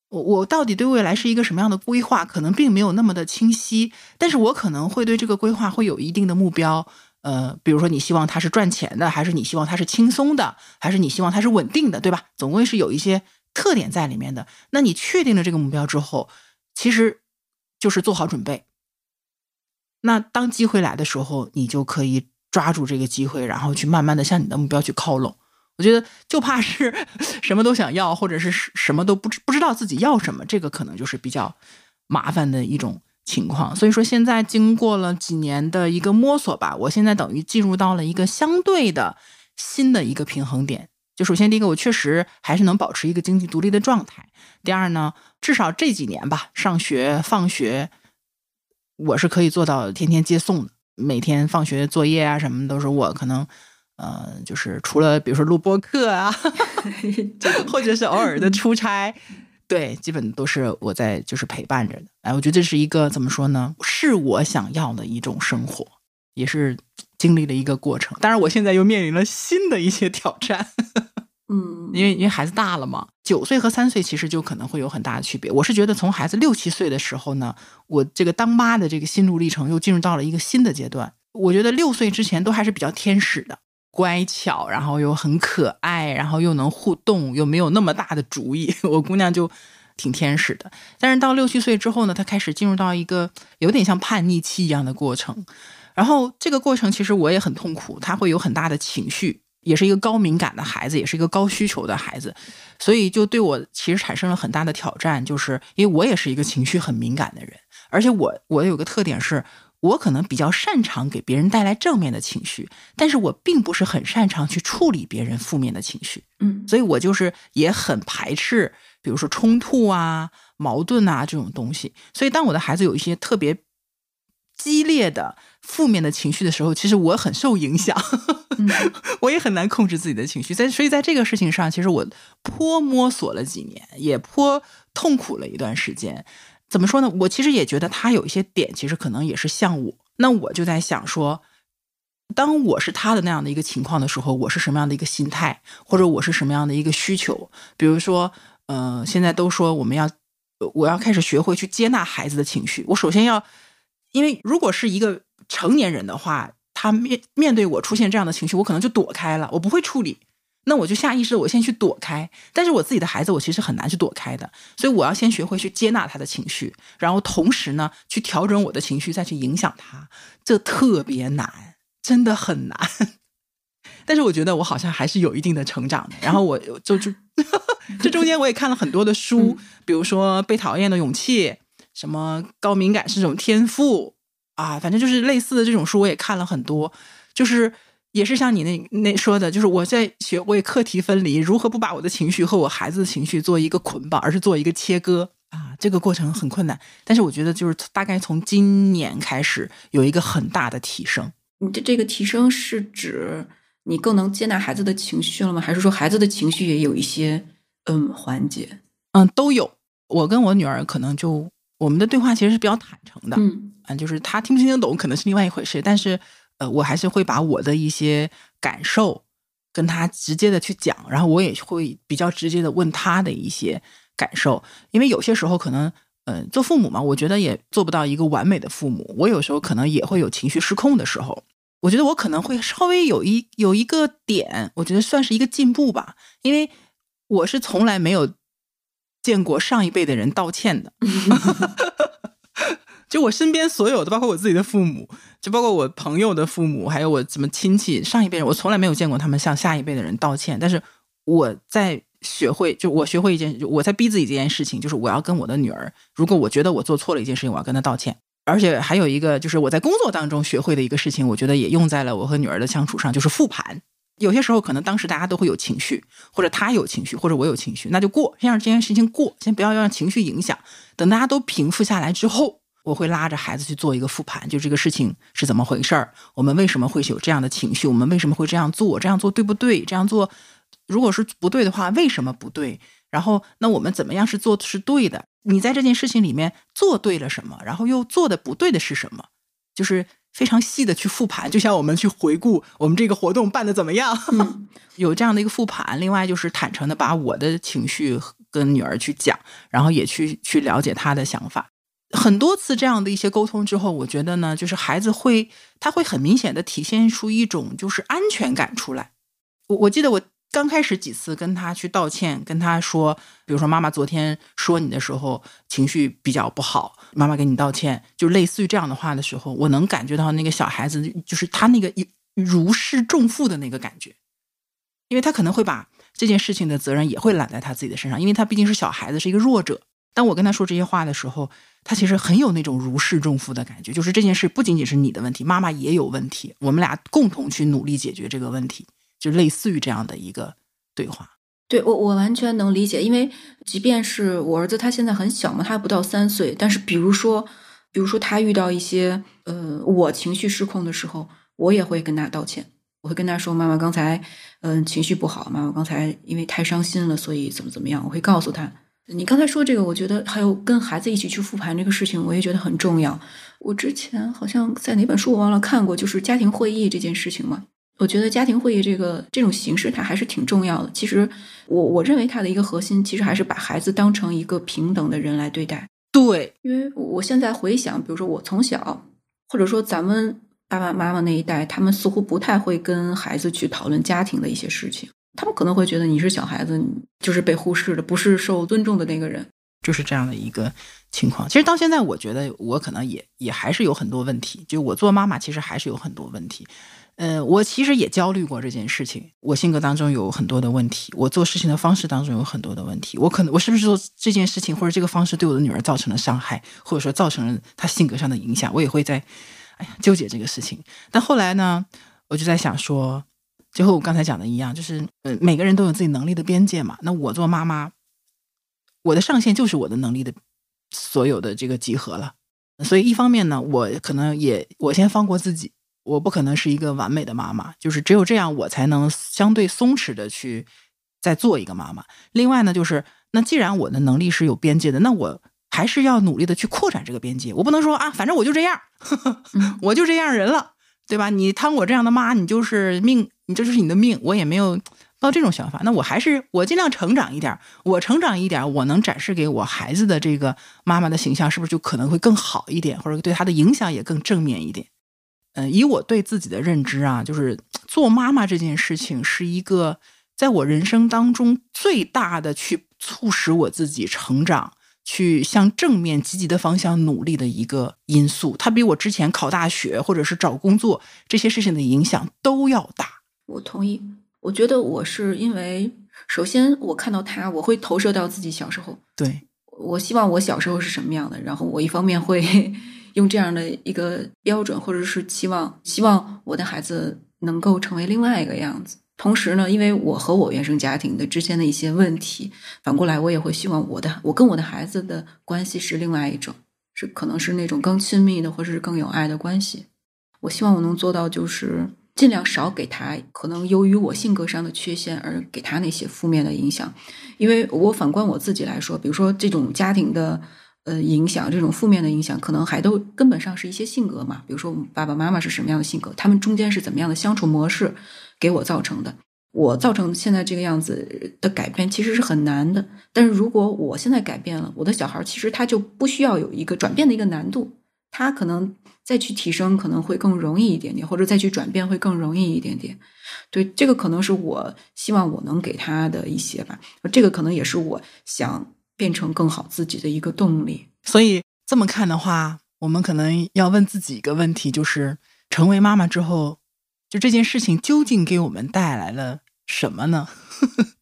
我我到底对未来是一个什么样的规划，可能并没有那么的清晰，但是我可能会对这个规划会有一定的目标。呃，比如说你希望它是赚钱的，还是你希望它是轻松的，还是你希望它是稳定的，对吧？总归是有一些特点在里面的。那你确定了这个目标之后，其实就是做好准备。那当机会来的时候，你就可以抓住这个机会，然后去慢慢的向你的目标去靠拢。我觉得就怕是 什么都想要，或者是什么都不知不知道自己要什么，这个可能就是比较麻烦的一种情况。所以说，现在经过了几年的一个摸索吧，我现在等于进入到了一个相对的新的一个平衡点。就首先第一个，我确实还是能保持一个经济独立的状态。第二呢，至少这几年吧，上学放学我是可以做到天天接送的，每天放学作业啊什么都是我可能。呃，就是除了比如说录播课啊，或者是偶尔的出差，对，基本都是我在就是陪伴着的。哎，我觉得这是一个怎么说呢？是我想要的一种生活，也是经历了一个过程。当然，我现在又面临了新的一些挑战。嗯，因为因为孩子大了嘛，九岁和三岁其实就可能会有很大的区别。我是觉得从孩子六七岁的时候呢，我这个当妈的这个心路历程又进入到了一个新的阶段。我觉得六岁之前都还是比较天使的。乖巧，然后又很可爱，然后又能互动，又没有那么大的主意。我姑娘就挺天使的。但是到六七岁之后呢，她开始进入到一个有点像叛逆期一样的过程。然后这个过程其实我也很痛苦，她会有很大的情绪，也是一个高敏感的孩子，也是一个高需求的孩子，所以就对我其实产生了很大的挑战，就是因为我也是一个情绪很敏感的人，而且我我有个特点是。我可能比较擅长给别人带来正面的情绪，但是我并不是很擅长去处理别人负面的情绪。嗯，所以我就是也很排斥，比如说冲突啊、矛盾啊这种东西。所以当我的孩子有一些特别激烈的负面的情绪的时候，其实我很受影响，我也很难控制自己的情绪。在所以在这个事情上，其实我颇摸索了几年，也颇痛苦了一段时间。怎么说呢？我其实也觉得他有一些点，其实可能也是像我。那我就在想说，当我是他的那样的一个情况的时候，我是什么样的一个心态，或者我是什么样的一个需求？比如说，呃，现在都说我们要，我要开始学会去接纳孩子的情绪。我首先要，因为如果是一个成年人的话，他面面对我出现这样的情绪，我可能就躲开了，我不会处理。那我就下意识的我先去躲开，但是我自己的孩子我其实很难去躲开的，所以我要先学会去接纳他的情绪，然后同时呢去调整我的情绪，再去影响他，这特别难，真的很难。但是我觉得我好像还是有一定的成长的。然后我就就 这中间我也看了很多的书，比如说《被讨厌的勇气》，什么高敏感是种天赋啊，反正就是类似的这种书我也看了很多，就是。也是像你那那说的，就是我在学会课题分离，如何不把我的情绪和我孩子的情绪做一个捆绑，而是做一个切割啊？这个过程很困难，但是我觉得就是大概从今年开始有一个很大的提升。你的这个提升是指你更能接纳孩子的情绪了吗？还是说孩子的情绪也有一些嗯缓解？嗯，都有。我跟我女儿可能就我们的对话其实是比较坦诚的，嗯，啊，就是她听不听得懂可能是另外一回事，但是。呃，我还是会把我的一些感受跟他直接的去讲，然后我也会比较直接的问他的一些感受，因为有些时候可能，呃，做父母嘛，我觉得也做不到一个完美的父母，我有时候可能也会有情绪失控的时候，我觉得我可能会稍微有一有一个点，我觉得算是一个进步吧，因为我是从来没有见过上一辈的人道歉的。就我身边所有的，包括我自己的父母，就包括我朋友的父母，还有我什么亲戚，上一辈人，我从来没有见过他们向下一辈的人道歉。但是我在学会，就我学会一件，我在逼自己这件事情，就是我要跟我的女儿，如果我觉得我做错了一件事情，我要跟她道歉。而且还有一个，就是我在工作当中学会的一个事情，我觉得也用在了我和女儿的相处上，就是复盘。有些时候可能当时大家都会有情绪，或者他有情绪，或者我有情绪，那就过，先让这件事情过，先不要让情绪影响。等大家都平复下来之后。我会拉着孩子去做一个复盘，就这个事情是怎么回事儿，我们为什么会有这样的情绪，我们为什么会这样做，这样做对不对？这样做如果是不对的话，为什么不对？然后那我们怎么样是做是对的？你在这件事情里面做对了什么？然后又做的不对的是什么？就是非常细的去复盘，就像我们去回顾我们这个活动办的怎么样，有这样的一个复盘。另外就是坦诚的把我的情绪跟女儿去讲，然后也去去了解她的想法。很多次这样的一些沟通之后，我觉得呢，就是孩子会，他会很明显的体现出一种就是安全感出来。我我记得我刚开始几次跟他去道歉，跟他说，比如说妈妈昨天说你的时候情绪比较不好，妈妈给你道歉，就类似于这样的话的时候，我能感觉到那个小孩子就是他那个如释重负的那个感觉，因为他可能会把这件事情的责任也会揽在他自己的身上，因为他毕竟是小孩子，是一个弱者。当我跟他说这些话的时候。他其实很有那种如释重负的感觉，就是这件事不仅仅是你的问题，妈妈也有问题，我们俩共同去努力解决这个问题，就类似于这样的一个对话。对我，我完全能理解，因为即便是我儿子，他现在很小嘛，他还不到三岁，但是比如说，比如说他遇到一些呃我情绪失控的时候，我也会跟他道歉，我会跟他说：“妈妈刚才嗯情绪不好，妈妈刚才因为太伤心了，所以怎么怎么样。”我会告诉他。你刚才说这个，我觉得还有跟孩子一起去复盘这个事情，我也觉得很重要。我之前好像在哪本书我忘了看过，就是家庭会议这件事情嘛。我觉得家庭会议这个这种形式它还是挺重要的。其实我我认为它的一个核心，其实还是把孩子当成一个平等的人来对待。对，因为我现在回想，比如说我从小，或者说咱们爸爸妈妈那一代，他们似乎不太会跟孩子去讨论家庭的一些事情。他们可能会觉得你是小孩子，你就是被忽视的，不是受尊重的那个人，就是这样的一个情况。其实到现在，我觉得我可能也也还是有很多问题。就我做妈妈，其实还是有很多问题。呃，我其实也焦虑过这件事情。我性格当中有很多的问题，我做事情的方式当中有很多的问题。我可能我是不是做这件事情或者这个方式对我的女儿造成了伤害，或者说造成了她性格上的影响，我也会在哎呀纠结这个事情。但后来呢，我就在想说。就和我刚才讲的一样，就是呃，每个人都有自己能力的边界嘛。那我做妈妈，我的上限就是我的能力的所有的这个集合了。所以一方面呢，我可能也我先放过自己，我不可能是一个完美的妈妈，就是只有这样，我才能相对松弛的去再做一个妈妈。另外呢，就是那既然我的能力是有边界的，那我还是要努力的去扩展这个边界。我不能说啊，反正我就这样，我就这样人了。对吧？你当我这样的妈，你就是命，你这就是你的命。我也没有抱这种想法。那我还是我尽量成长一点，我成长一点，我能展示给我孩子的这个妈妈的形象，是不是就可能会更好一点，或者对他的影响也更正面一点？嗯，以我对自己的认知啊，就是做妈妈这件事情是一个在我人生当中最大的去促使我自己成长。去向正面积极的方向努力的一个因素，它比我之前考大学或者是找工作这些事情的影响都要大。我同意，我觉得我是因为，首先我看到他，我会投射到自己小时候。对，我希望我小时候是什么样的，然后我一方面会 用这样的一个标准，或者是期望，希望我的孩子能够成为另外一个样子。同时呢，因为我和我原生家庭的之间的一些问题，反过来我也会希望我的我跟我的孩子的关系是另外一种，是可能是那种更亲密的，或者是更有爱的关系。我希望我能做到，就是尽量少给他可能由于我性格上的缺陷而给他那些负面的影响。因为我反观我自己来说，比如说这种家庭的呃影响，这种负面的影响，可能还都根本上是一些性格嘛。比如说爸爸妈妈是什么样的性格，他们中间是怎么样的相处模式。给我造成的，我造成现在这个样子的改变其实是很难的。但是如果我现在改变了，我的小孩其实他就不需要有一个转变的一个难度，他可能再去提升可能会更容易一点点，或者再去转变会更容易一点点。对，这个可能是我希望我能给他的一些吧，这个可能也是我想变成更好自己的一个动力。所以这么看的话，我们可能要问自己一个问题，就是成为妈妈之后，就这件事情究竟给我们带来了什么呢？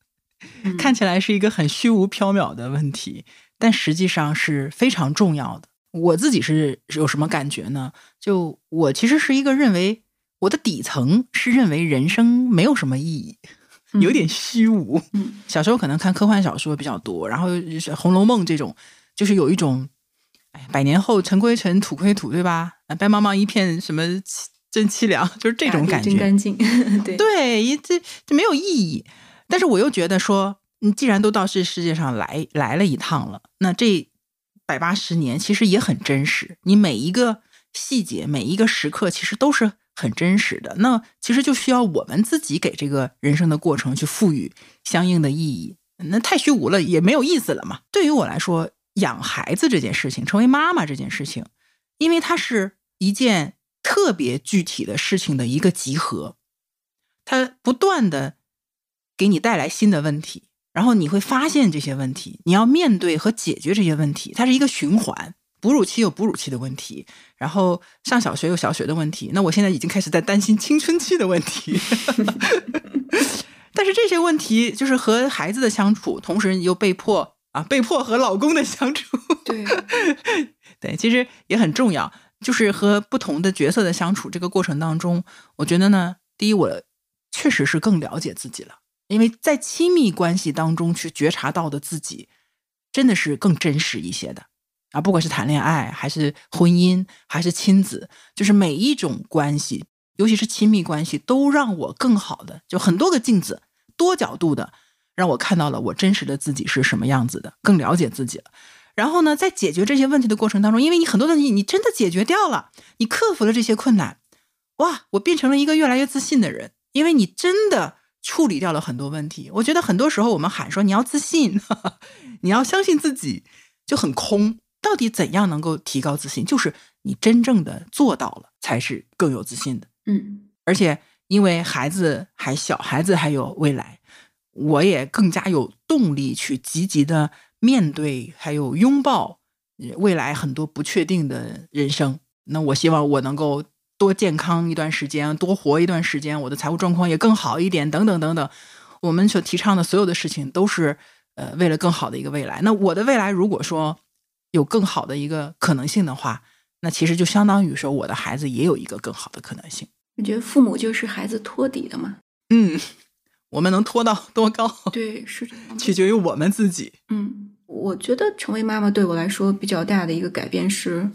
看起来是一个很虚无缥缈的问题，但实际上是非常重要的。我自己是有什么感觉呢？就我其实是一个认为我的底层是认为人生没有什么意义，有点虚无。小时候可能看科幻小说比较多，然后《红楼梦》这种，就是有一种，哎，百年后尘归尘，土归土，对吧？白茫茫一片什么真凄凉，就是这种感觉。真干净，对对，这这没有意义。但是我又觉得说，你既然都到这世界上来来了一趟了，那这。百八十年其实也很真实，你每一个细节、每一个时刻其实都是很真实的。那其实就需要我们自己给这个人生的过程去赋予相应的意义。那太虚无了，也没有意思了嘛。对于我来说，养孩子这件事情，成为妈妈这件事情，因为它是一件特别具体的事情的一个集合，它不断的给你带来新的问题。然后你会发现这些问题，你要面对和解决这些问题，它是一个循环。哺乳期有哺乳期的问题，然后上小学有小学的问题。那我现在已经开始在担心青春期的问题。但是这些问题就是和孩子的相处，同时又被迫啊，被迫和老公的相处。对，对，其实也很重要。就是和不同的角色的相处这个过程当中，我觉得呢，第一，我确实是更了解自己了。因为在亲密关系当中去觉察到的自己，真的是更真实一些的啊！不管是谈恋爱，还是婚姻，还是亲子，就是每一种关系，尤其是亲密关系，都让我更好的，就很多个镜子，多角度的，让我看到了我真实的自己是什么样子的，更了解自己了。然后呢，在解决这些问题的过程当中，因为你很多问题你真的解决掉了，你克服了这些困难，哇，我变成了一个越来越自信的人，因为你真的。处理掉了很多问题，我觉得很多时候我们喊说你要自信，你要相信自己，就很空。到底怎样能够提高自信？就是你真正的做到了，才是更有自信的。嗯，而且因为孩子还小，孩子还有未来，我也更加有动力去积极的面对，还有拥抱未来很多不确定的人生。那我希望我能够。多健康一段时间，多活一段时间，我的财务状况也更好一点，等等等等。我们所提倡的所有的事情，都是呃为了更好的一个未来。那我的未来，如果说有更好的一个可能性的话，那其实就相当于说，我的孩子也有一个更好的可能性。我觉得父母就是孩子托底的嘛。嗯，我们能托到多高？对，是取决于我们自己。嗯，我觉得成为妈妈对我来说比较大的一个改变是。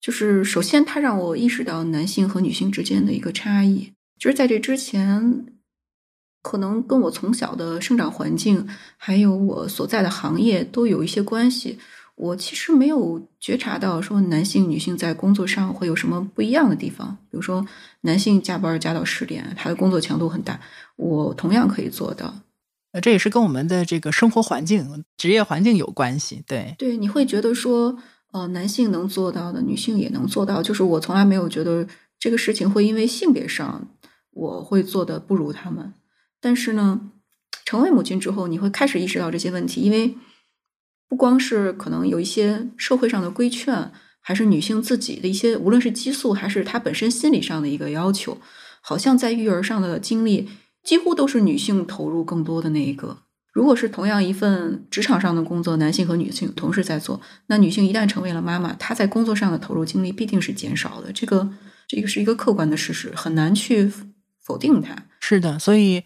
就是首先，它让我意识到男性和女性之间的一个差异。就是在这之前，可能跟我从小的生长环境，还有我所在的行业都有一些关系。我其实没有觉察到说男性、女性在工作上会有什么不一样的地方。比如说，男性加班加到十点，他的工作强度很大，我同样可以做到。呃，这也是跟我们的这个生活环境、职业环境有关系。对对，你会觉得说。呃，男性能做到的，女性也能做到。就是我从来没有觉得这个事情会因为性别上我会做的不如他们。但是呢，成为母亲之后，你会开始意识到这些问题，因为不光是可能有一些社会上的规劝，还是女性自己的一些，无论是激素还是她本身心理上的一个要求，好像在育儿上的精力几乎都是女性投入更多的那一个。如果是同样一份职场上的工作，男性和女性同时在做，那女性一旦成为了妈妈，她在工作上的投入精力必定是减少的。这个，这个是一个客观的事实，很难去否定它。是的，所以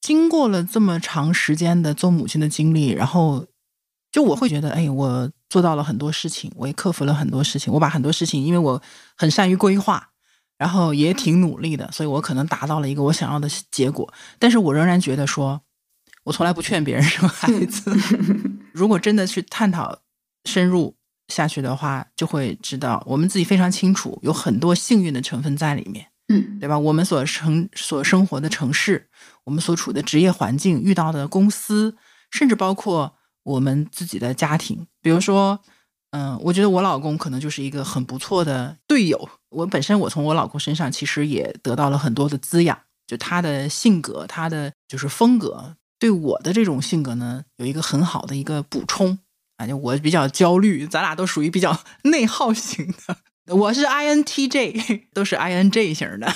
经过了这么长时间的做母亲的经历，然后就我会觉得，哎，我做到了很多事情，我也克服了很多事情，我把很多事情，因为我很善于规划，然后也挺努力的，所以我可能达到了一个我想要的结果。但是我仍然觉得说。我从来不劝别人 生孩子。如果真的去探讨深入下去的话，就会知道我们自己非常清楚，有很多幸运的成分在里面。嗯，对吧？我们所生所生活的城市，我们所处的职业环境，遇到的公司，甚至包括我们自己的家庭。比如说，嗯，我觉得我老公可能就是一个很不错的队友。我本身我从我老公身上其实也得到了很多的滋养，就他的性格，他的就是风格，对我的这种性格呢有一个很好的一个补充。啊，就我比较焦虑，咱俩都属于比较 内耗型的。我是 INTJ，都是 INJ 型的，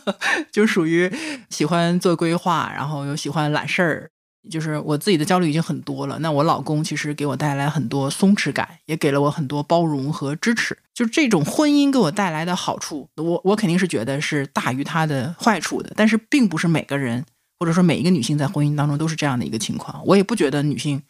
就属于喜欢做规划，然后又喜欢揽事儿。就是我自己的焦虑已经很多了，那我老公其实给我带来很多松弛感，也给了我很多包容和支持。就这种婚姻给我带来的好处，我我肯定是觉得是大于它的坏处的。但是并不是每个人，或者说每一个女性在婚姻当中都是这样的一个情况。我也不觉得女性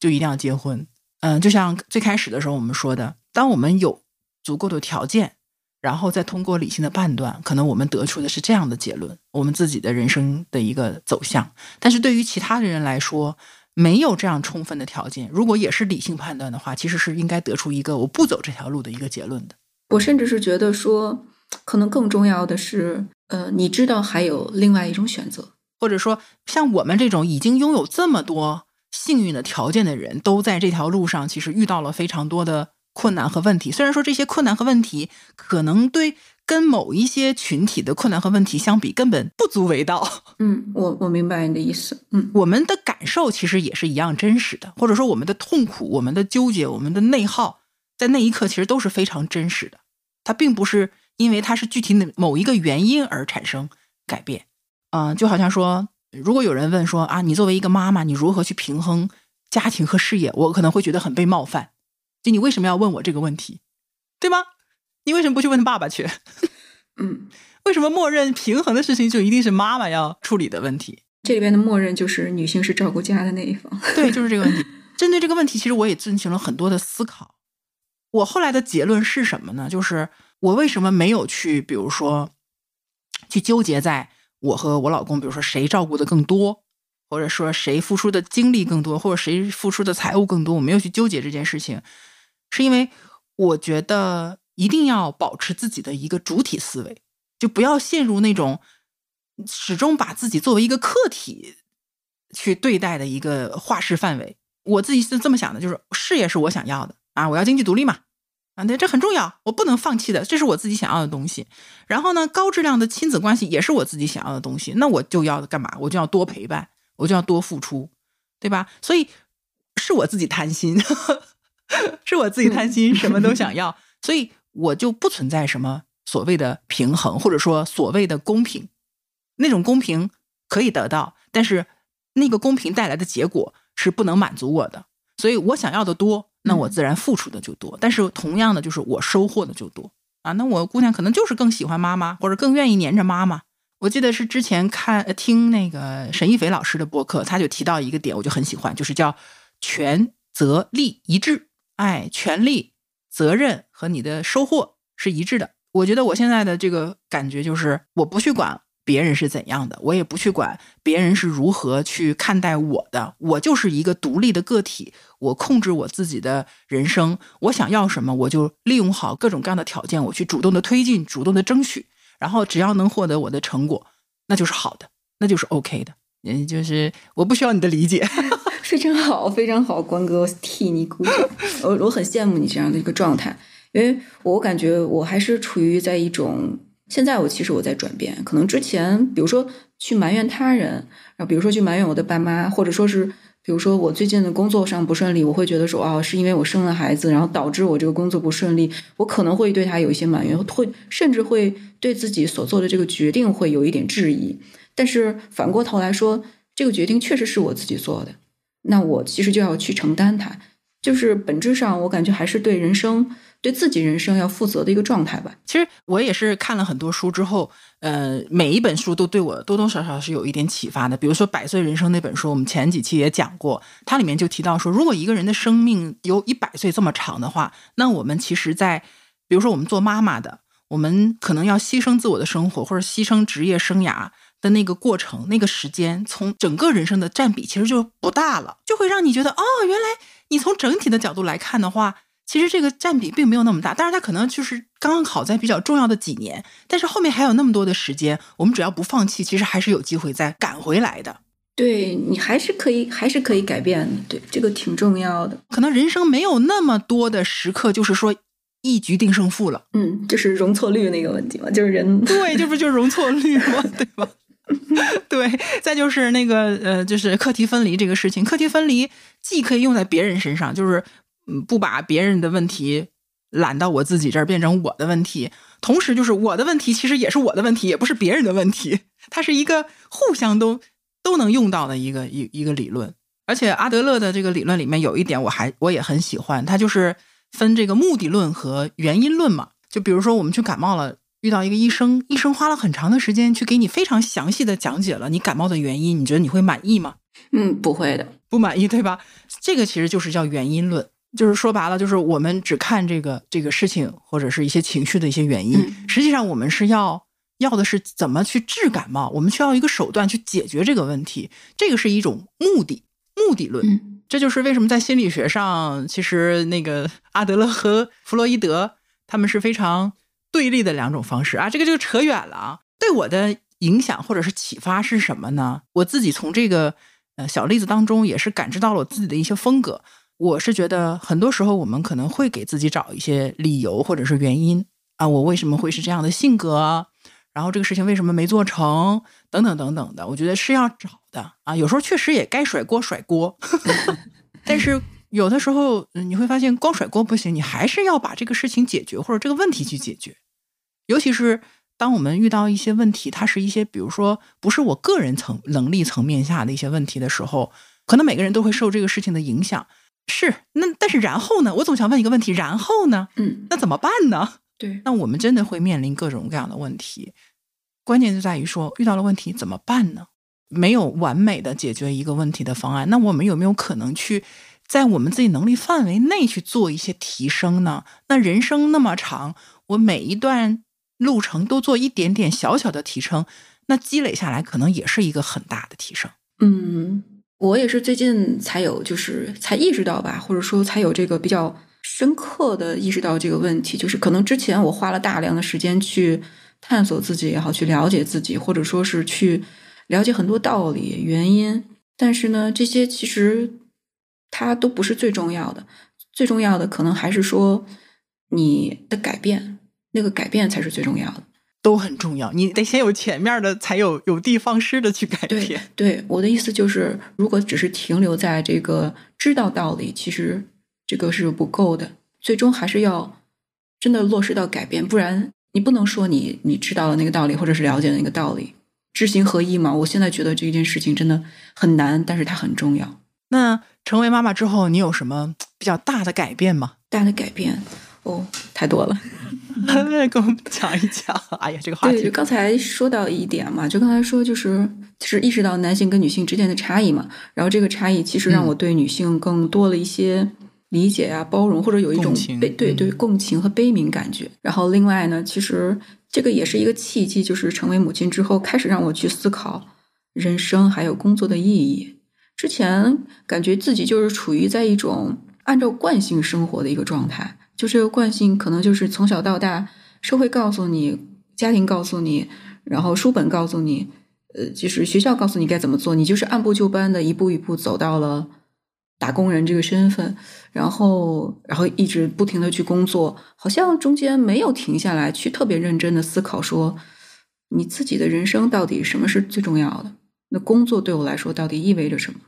就一定要结婚。嗯，就像最开始的时候我们说的，当我们有足够的条件，然后再通过理性的判断，可能我们得出的是这样的结论：我们自己的人生的一个走向。但是对于其他的人来说，没有这样充分的条件，如果也是理性判断的话，其实是应该得出一个我不走这条路的一个结论的。我甚至是觉得说，可能更重要的是，呃，你知道还有另外一种选择，或者说像我们这种已经拥有这么多。幸运的条件的人都在这条路上，其实遇到了非常多的困难和问题。虽然说这些困难和问题可能对跟某一些群体的困难和问题相比根本不足为道。嗯，我我明白你的意思。嗯，我们的感受其实也是一样真实的，或者说我们的痛苦、我们的纠结、我们的内耗，在那一刻其实都是非常真实的。它并不是因为它是具体的某一个原因而产生改变。嗯，就好像说。如果有人问说啊，你作为一个妈妈，你如何去平衡家庭和事业？我可能会觉得很被冒犯。就你为什么要问我这个问题，对吗？你为什么不去问爸爸去？嗯，为什么默认平衡的事情就一定是妈妈要处理的问题？这里边的默认就是女性是照顾家的那一方。对，就是这个问题。针对这个问题，其实我也进行了很多的思考。我后来的结论是什么呢？就是我为什么没有去，比如说去纠结在。我和我老公，比如说谁照顾的更多，或者说谁付出的精力更多，或者谁付出的财务更多，我没有去纠结这件事情，是因为我觉得一定要保持自己的一个主体思维，就不要陷入那种始终把自己作为一个客体去对待的一个画事范围。我自己是这么想的，就是事业是我想要的啊，我要经济独立嘛。啊，对，这很重要，我不能放弃的，这是我自己想要的东西。然后呢，高质量的亲子关系也是我自己想要的东西。那我就要干嘛？我就要多陪伴，我就要多付出，对吧？所以是我自己贪心，是我自己贪心，什么都想要，所以我就不存在什么所谓的平衡，或者说所谓的公平。那种公平可以得到，但是那个公平带来的结果是不能满足我的，所以我想要的多。那我自然付出的就多，但是同样的就是我收获的就多啊。那我姑娘可能就是更喜欢妈妈，或者更愿意黏着妈妈。我记得是之前看听那个沈一斐老师的播客，他就提到一个点，我就很喜欢，就是叫权责利一致。哎，权利、责任和你的收获是一致的。我觉得我现在的这个感觉就是，我不去管。别人是怎样的，我也不去管别人是如何去看待我的。我就是一个独立的个体，我控制我自己的人生。我想要什么，我就利用好各种各样的条件，我去主动的推进，主动的争取。然后只要能获得我的成果，那就是好的，那就是 OK 的。嗯，就是我不需要你的理解。非常好，非常好，关哥，替你鼓掌。我我很羡慕你这样的一个状态，因为我感觉我还是处于在一种。现在我其实我在转变，可能之前比如说去埋怨他人，然后比如说去埋怨我的爸妈，或者说是比如说我最近的工作上不顺利，我会觉得说哦，是因为我生了孩子，然后导致我这个工作不顺利，我可能会对他有一些埋怨，会甚至会对自己所做的这个决定会有一点质疑。但是反过头来说，这个决定确实是我自己做的，那我其实就要去承担它。就是本质上，我感觉还是对人生。对自己人生要负责的一个状态吧。其实我也是看了很多书之后，呃，每一本书都对我多多少少是有一点启发的。比如说《百岁人生》那本书，我们前几期也讲过，它里面就提到说，如果一个人的生命有一百岁这么长的话，那我们其实，在比如说我们做妈妈的，我们可能要牺牲自我的生活或者牺牲职业生涯的那个过程，那个时间，从整个人生的占比其实就不大了，就会让你觉得，哦，原来你从整体的角度来看的话。其实这个占比并没有那么大，但是它可能就是刚刚好在比较重要的几年，但是后面还有那么多的时间，我们只要不放弃，其实还是有机会再赶回来的。对你还是可以，还是可以改变的。对，这个挺重要的。可能人生没有那么多的时刻，就是说一局定胜负了。嗯，就是容错率那个问题嘛，就是人对，这不就是容错率吗？对吧？对，再就是那个呃，就是课题分离这个事情。课题分离既可以用在别人身上，就是嗯，不把别人的问题揽到我自己这儿变成我的问题，同时就是我的问题其实也是我的问题，也不是别人的问题，它是一个互相都都能用到的一个一一个理论。而且阿德勒的这个理论里面有一点我还我也很喜欢，它就是分这个目的论和原因论嘛。就比如说我们去感冒了。遇到一个医生，医生花了很长的时间去给你非常详细的讲解了你感冒的原因，你觉得你会满意吗？嗯，不会的，不满意，对吧？这个其实就是叫原因论，就是说白了，就是我们只看这个这个事情或者是一些情绪的一些原因，实际上我们是要要的是怎么去治感冒，我们需要一个手段去解决这个问题，这个是一种目的目的论，这就是为什么在心理学上，其实那个 阿德勒和弗洛伊德他们是非常。对立的两种方式啊，这个就扯远了啊。对我的影响或者是启发是什么呢？我自己从这个呃小例子当中也是感知到了我自己的一些风格。我是觉得很多时候我们可能会给自己找一些理由或者是原因啊，我为什么会是这样的性格？然后这个事情为什么没做成？等等等等的，我觉得是要找的啊。有时候确实也该甩锅甩锅，但是。有的时候，你会发现光甩锅不行，你还是要把这个事情解决，或者这个问题去解决。尤其是当我们遇到一些问题，它是一些比如说不是我个人层能力层面下的一些问题的时候，可能每个人都会受这个事情的影响。是，那但是然后呢？我总想问一个问题，然后呢？嗯，那怎么办呢？对，那我们真的会面临各种各样的问题。关键就在于说，遇到了问题怎么办呢？没有完美的解决一个问题的方案，那我们有没有可能去？在我们自己能力范围内去做一些提升呢？那人生那么长，我每一段路程都做一点点小小的提升，那积累下来可能也是一个很大的提升。嗯，我也是最近才有，就是才意识到吧，或者说才有这个比较深刻的意识到这个问题，就是可能之前我花了大量的时间去探索自己也好，去了解自己，或者说是去了解很多道理、原因，但是呢，这些其实。它都不是最重要的，最重要的可能还是说你的改变，那个改变才是最重要的，都很重要。你得先有前面的，才有有的放矢的去改变。对，我的意思就是，如果只是停留在这个知道道理，其实这个是不够的。最终还是要真的落实到改变，不然你不能说你你知道了那个道理，或者是了解了那个道理，知行合一嘛。我现在觉得这件事情真的很难，但是它很重要。那成为妈妈之后，你有什么比较大的改变吗？大的改变哦，太多了，跟我们讲一讲。哎呀，这个话题，就刚才说到一点嘛，就刚才说就是就是意识到男性跟女性之间的差异嘛，然后这个差异其实让我对女性更多了一些理解啊、包容，或者有一种悲对对共情和悲悯感觉。然后另外呢，其实这个也是一个契机，就是成为母亲之后，开始让我去思考人生还有工作的意义。之前感觉自己就是处于在一种按照惯性生活的一个状态，就这个惯性可能就是从小到大，社会告诉你，家庭告诉你，然后书本告诉你，呃，就是学校告诉你该怎么做，你就是按部就班的一步一步走到了打工人这个身份，然后然后一直不停的去工作，好像中间没有停下来去特别认真的思考说，你自己的人生到底什么是最重要的。那工作对我来说到底意味着什么？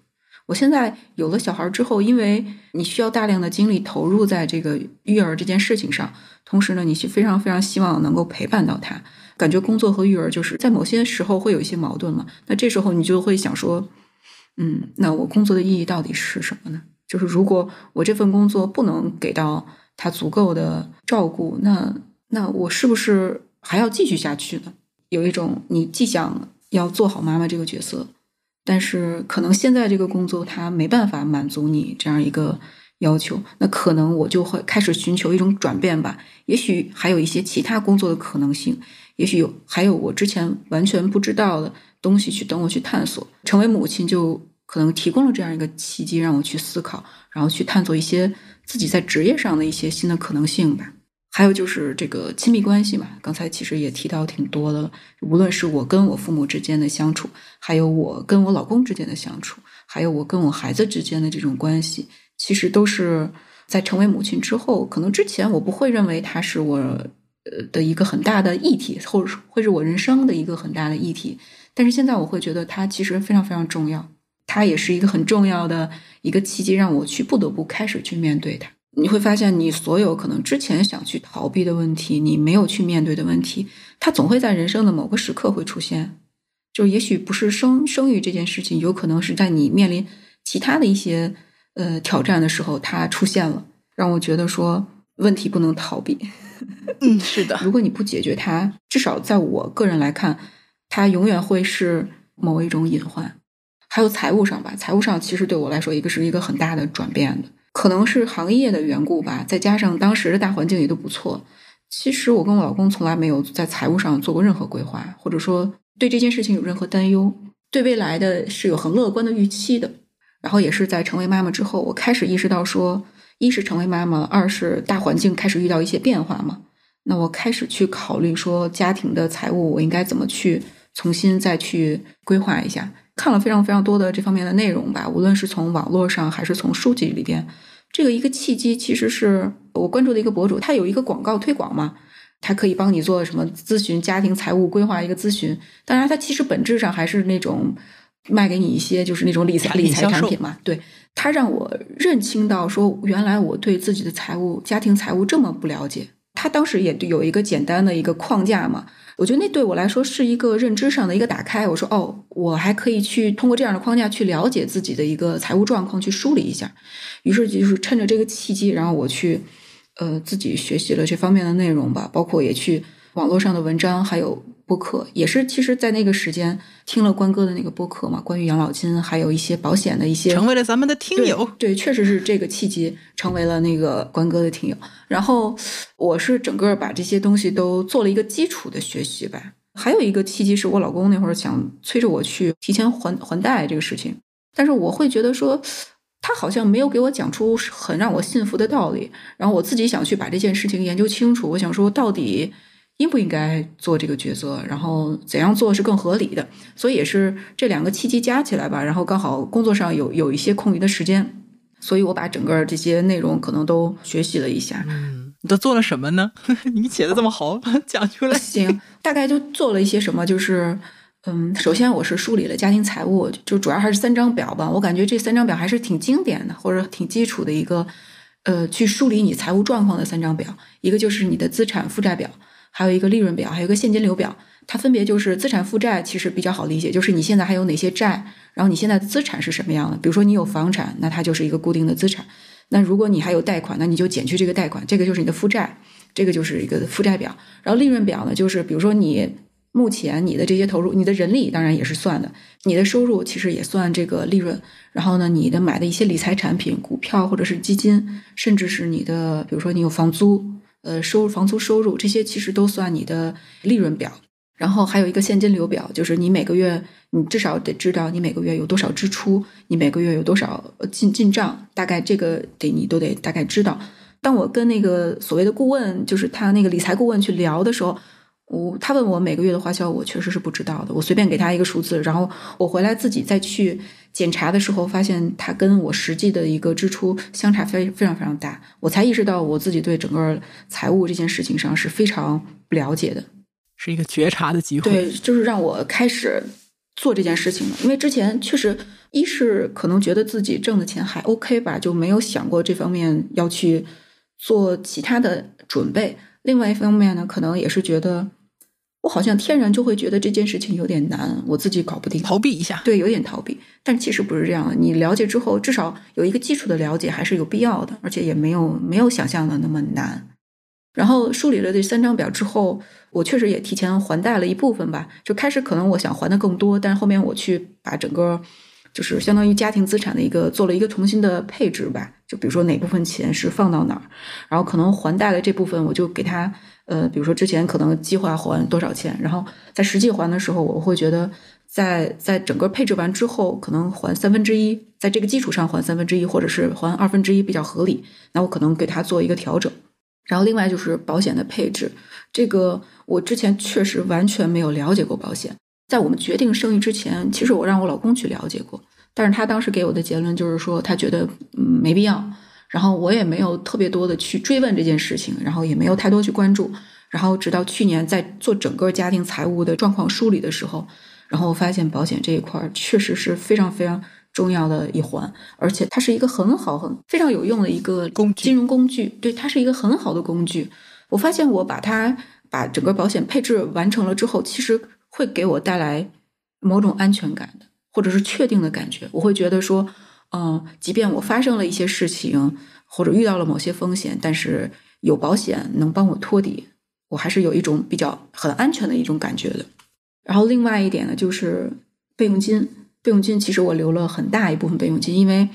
我现在有了小孩之后，因为你需要大量的精力投入在这个育儿这件事情上，同时呢，你是非常非常希望能够陪伴到他。感觉工作和育儿就是在某些时候会有一些矛盾嘛？那这时候你就会想说，嗯，那我工作的意义到底是什么呢？就是如果我这份工作不能给到他足够的照顾，那那我是不是还要继续下去呢？有一种你既想。要做好妈妈这个角色，但是可能现在这个工作它没办法满足你这样一个要求，那可能我就会开始寻求一种转变吧。也许还有一些其他工作的可能性，也许有还有我之前完全不知道的东西去等我去探索。成为母亲就可能提供了这样一个契机，让我去思考，然后去探索一些自己在职业上的一些新的可能性吧。还有就是这个亲密关系嘛，刚才其实也提到挺多的。无论是我跟我父母之间的相处，还有我跟我老公之间的相处，还有我跟我孩子之间的这种关系，其实都是在成为母亲之后，可能之前我不会认为它是我呃的一个很大的议题，或者会是我人生的一个很大的议题。但是现在我会觉得它其实非常非常重要，它也是一个很重要的一个契机，让我去不得不开始去面对它。你会发现，你所有可能之前想去逃避的问题，你没有去面对的问题，它总会在人生的某个时刻会出现。就也许不是生生育这件事情，有可能是在你面临其他的一些呃挑战的时候，它出现了，让我觉得说问题不能逃避。嗯，是的。如果你不解决它，至少在我个人来看，它永远会是某一种隐患。还有财务上吧，财务上其实对我来说，一个是一个很大的转变的。可能是行业的缘故吧，再加上当时的大环境也都不错。其实我跟我老公从来没有在财务上做过任何规划，或者说对这件事情有任何担忧，对未来的是有很乐观的预期的。然后也是在成为妈妈之后，我开始意识到说，一是成为妈妈，二是大环境开始遇到一些变化嘛。那我开始去考虑说，家庭的财务我应该怎么去重新再去规划一下。看了非常非常多的这方面的内容吧，无论是从网络上还是从书籍里边，这个一个契机其实是我关注的一个博主，他有一个广告推广嘛，他可以帮你做什么咨询家庭财务规划一个咨询，当然他其实本质上还是那种卖给你一些就是那种理财理财产品嘛，对他让我认清到说原来我对自己的财务家庭财务这么不了解，他当时也有一个简单的一个框架嘛。我觉得那对我来说是一个认知上的一个打开。我说哦，我还可以去通过这样的框架去了解自己的一个财务状况，去梳理一下。于是就是趁着这个契机，然后我去呃自己学习了这方面的内容吧，包括也去网络上的文章，还有。播客也是，其实，在那个时间听了关哥的那个播客嘛，关于养老金，还有一些保险的一些，成为了咱们的听友。对，确实是这个契机，成为了那个关哥的听友。然后我是整个把这些东西都做了一个基础的学习吧。还有一个契机是我老公那会儿想催着我去提前还还贷这个事情，但是我会觉得说，他好像没有给我讲出很让我信服的道理。然后我自己想去把这件事情研究清楚，我想说到底。应不应该做这个抉择？然后怎样做是更合理的？所以也是这两个契机加起来吧。然后刚好工作上有有一些空余的时间，所以我把整个这些内容可能都学习了一下。嗯，你都做了什么呢？你写的这么好，讲出来。行，大概就做了一些什么，就是嗯，首先我是梳理了家庭财务，就主要还是三张表吧。我感觉这三张表还是挺经典的，或者挺基础的一个呃，去梳理你财务状况的三张表。一个就是你的资产负债表。还有一个利润表，还有一个现金流表，它分别就是资产负债，其实比较好理解，就是你现在还有哪些债，然后你现在资产是什么样的。比如说你有房产，那它就是一个固定的资产；那如果你还有贷款，那你就减去这个贷款，这个就是你的负债，这个就是一个负债表。然后利润表呢，就是比如说你目前你的这些投入，你的人力当然也是算的，你的收入其实也算这个利润。然后呢，你的买的一些理财产品、股票或者是基金，甚至是你的，比如说你有房租。呃，收入、房租收入这些其实都算你的利润表，然后还有一个现金流表，就是你每个月你至少得知道你每个月有多少支出，你每个月有多少进进账，大概这个得你都得大概知道。当我跟那个所谓的顾问，就是他那个理财顾问去聊的时候。我他问我每个月的花销，我确实是不知道的。我随便给他一个数字，然后我回来自己再去检查的时候，发现它跟我实际的一个支出相差非非常非常大。我才意识到我自己对整个财务这件事情上是非常不了解的，是一个觉察的机会。对，就是让我开始做这件事情了。因为之前确实，一是可能觉得自己挣的钱还 OK 吧，就没有想过这方面要去做其他的准备。另外一方面呢，可能也是觉得。我好像天然就会觉得这件事情有点难，我自己搞不定，逃避一下，对，有点逃避。但其实不是这样的，你了解之后，至少有一个基础的了解还是有必要的，而且也没有没有想象的那么难。然后梳理了这三张表之后，我确实也提前还贷了一部分吧。就开始可能我想还的更多，但是后面我去把整个。就是相当于家庭资产的一个做了一个重新的配置吧，就比如说哪部分钱是放到哪儿，然后可能还贷的这部分我就给他，呃，比如说之前可能计划还多少钱，然后在实际还的时候，我会觉得在在整个配置完之后，可能还三分之一，在这个基础上还三分之一，或者是还二分之一比较合理，那我可能给他做一个调整。然后另外就是保险的配置，这个我之前确实完全没有了解过保险。在我们决定生育之前，其实我让我老公去了解过，但是他当时给我的结论就是说他觉得嗯没必要，然后我也没有特别多的去追问这件事情，然后也没有太多去关注。然后直到去年在做整个家庭财务的状况梳理的时候，然后我发现保险这一块确实是非常非常重要的一环，而且它是一个很好很非常有用的一个工具金融工具，对，它是一个很好的工具。我发现我把它把整个保险配置完成了之后，其实会给我带来某种安全感的，或者是确定的感觉。我会觉得说，嗯，即便我发生了一些事情，或者遇到了某些风险，但是有保险能帮我托底。我还是有一种比较很安全的一种感觉的。然后另外一点呢，就是备用金。备用金其实我留了很大一部分备用金，因为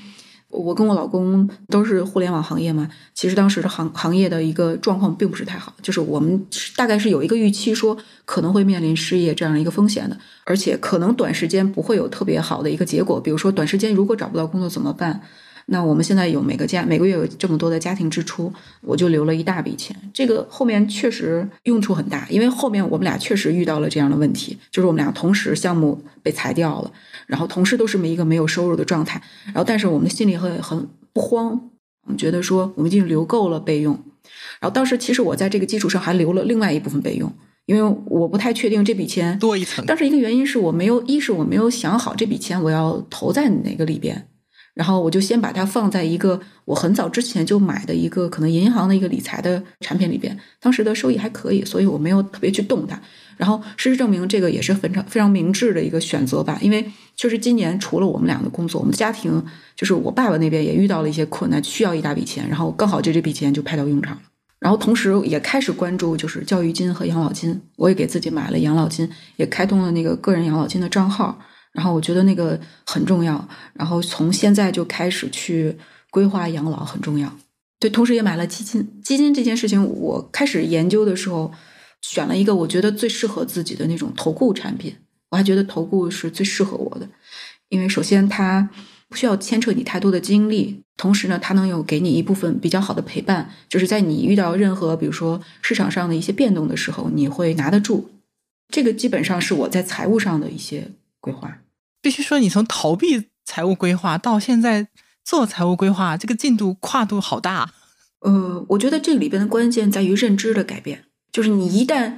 我跟我老公都是互联网行业嘛。其实当时的行行业的一个状况并不是太好，就是我们大概是有一个预期说可能会面临失业这样一个风险的，而且可能短时间不会有特别好的一个结果。比如说短时间如果找不到工作怎么办？那我们现在有每个家每个月有这么多的家庭支出，我就留了一大笔钱。这个后面确实用处很大，因为后面我们俩确实遇到了这样的问题，就是我们俩同时项目被裁掉了，然后同时都是一个没有收入的状态。然后但是我们心里很很不慌，我们觉得说我们已经留够了备用。然后当时其实我在这个基础上还留了另外一部分备用，因为我不太确定这笔钱多一层。但是一个原因是我没有，一是我没有想好这笔钱我要投在哪个里边。然后我就先把它放在一个我很早之前就买的一个可能银行的一个理财的产品里边，当时的收益还可以，所以我没有特别去动它。然后事实证明，这个也是非常非常明智的一个选择吧，因为确实今年除了我们俩的工作，我们家庭就是我爸爸那边也遇到了一些困难，需要一大笔钱，然后刚好就这笔钱就派到用场了。然后同时也开始关注就是教育金和养老金，我也给自己买了养老金，也开通了那个个人养老金的账号。然后我觉得那个很重要，然后从现在就开始去规划养老很重要。对，同时也买了基金。基金这件事情，我开始研究的时候，选了一个我觉得最适合自己的那种投顾产品。我还觉得投顾是最适合我的，因为首先它不需要牵扯你太多的精力，同时呢，它能有给你一部分比较好的陪伴，就是在你遇到任何比如说市场上的一些变动的时候，你会拿得住。这个基本上是我在财务上的一些规划。必须说，你从逃避财务规划到现在做财务规划，这个进度跨度好大。呃，我觉得这里边的关键在于认知的改变，就是你一旦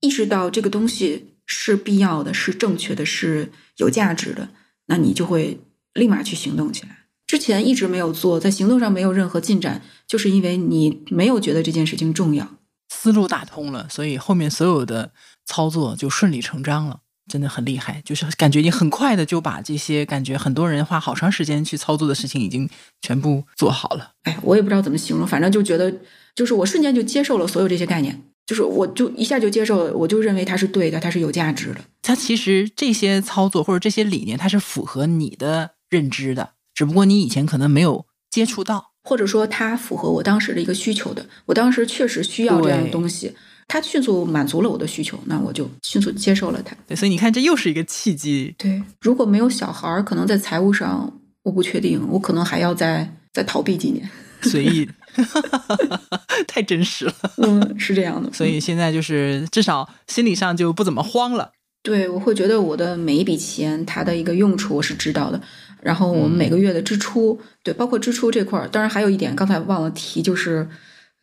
意识到这个东西是必要的、是正确的、是有价值的，那你就会立马去行动起来。之前一直没有做，在行动上没有任何进展，就是因为你没有觉得这件事情重要，思路打通了，所以后面所有的操作就顺理成章了。真的很厉害，就是感觉你很快的就把这些感觉很多人花好长时间去操作的事情已经全部做好了。哎，我也不知道怎么形容，反正就觉得，就是我瞬间就接受了所有这些概念，就是我就一下就接受了，我就认为它是对的，它是有价值的。它其实这些操作或者这些理念，它是符合你的认知的，只不过你以前可能没有接触到，或者说它符合我当时的一个需求的。我当时确实需要这样的东西。他迅速满足了我的需求，那我就迅速接受了他。对，所以你看，这又是一个契机。对，如果没有小孩儿，可能在财务上我不确定，我可能还要再再逃避几年。随意，太真实了。嗯，是这样的。所以现在就是至少心理上就不怎么慌了。对，我会觉得我的每一笔钱，它的一个用处我是知道的。然后我们每个月的支出，对，包括支出这块儿，当然还有一点，刚才忘了提，就是。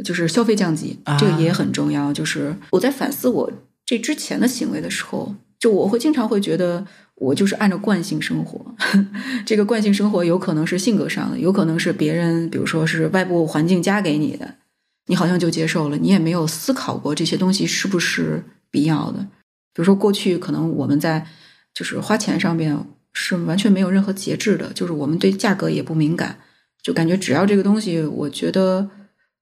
就是消费降级，这个也很重要。就是我在反思我这之前的行为的时候，就我会经常会觉得我就是按照惯性生活。这个惯性生活有可能是性格上的，有可能是别人，比如说是外部环境加给你的，你好像就接受了，你也没有思考过这些东西是不是必要的。比如说过去可能我们在就是花钱上面是完全没有任何节制的，就是我们对价格也不敏感，就感觉只要这个东西，我觉得。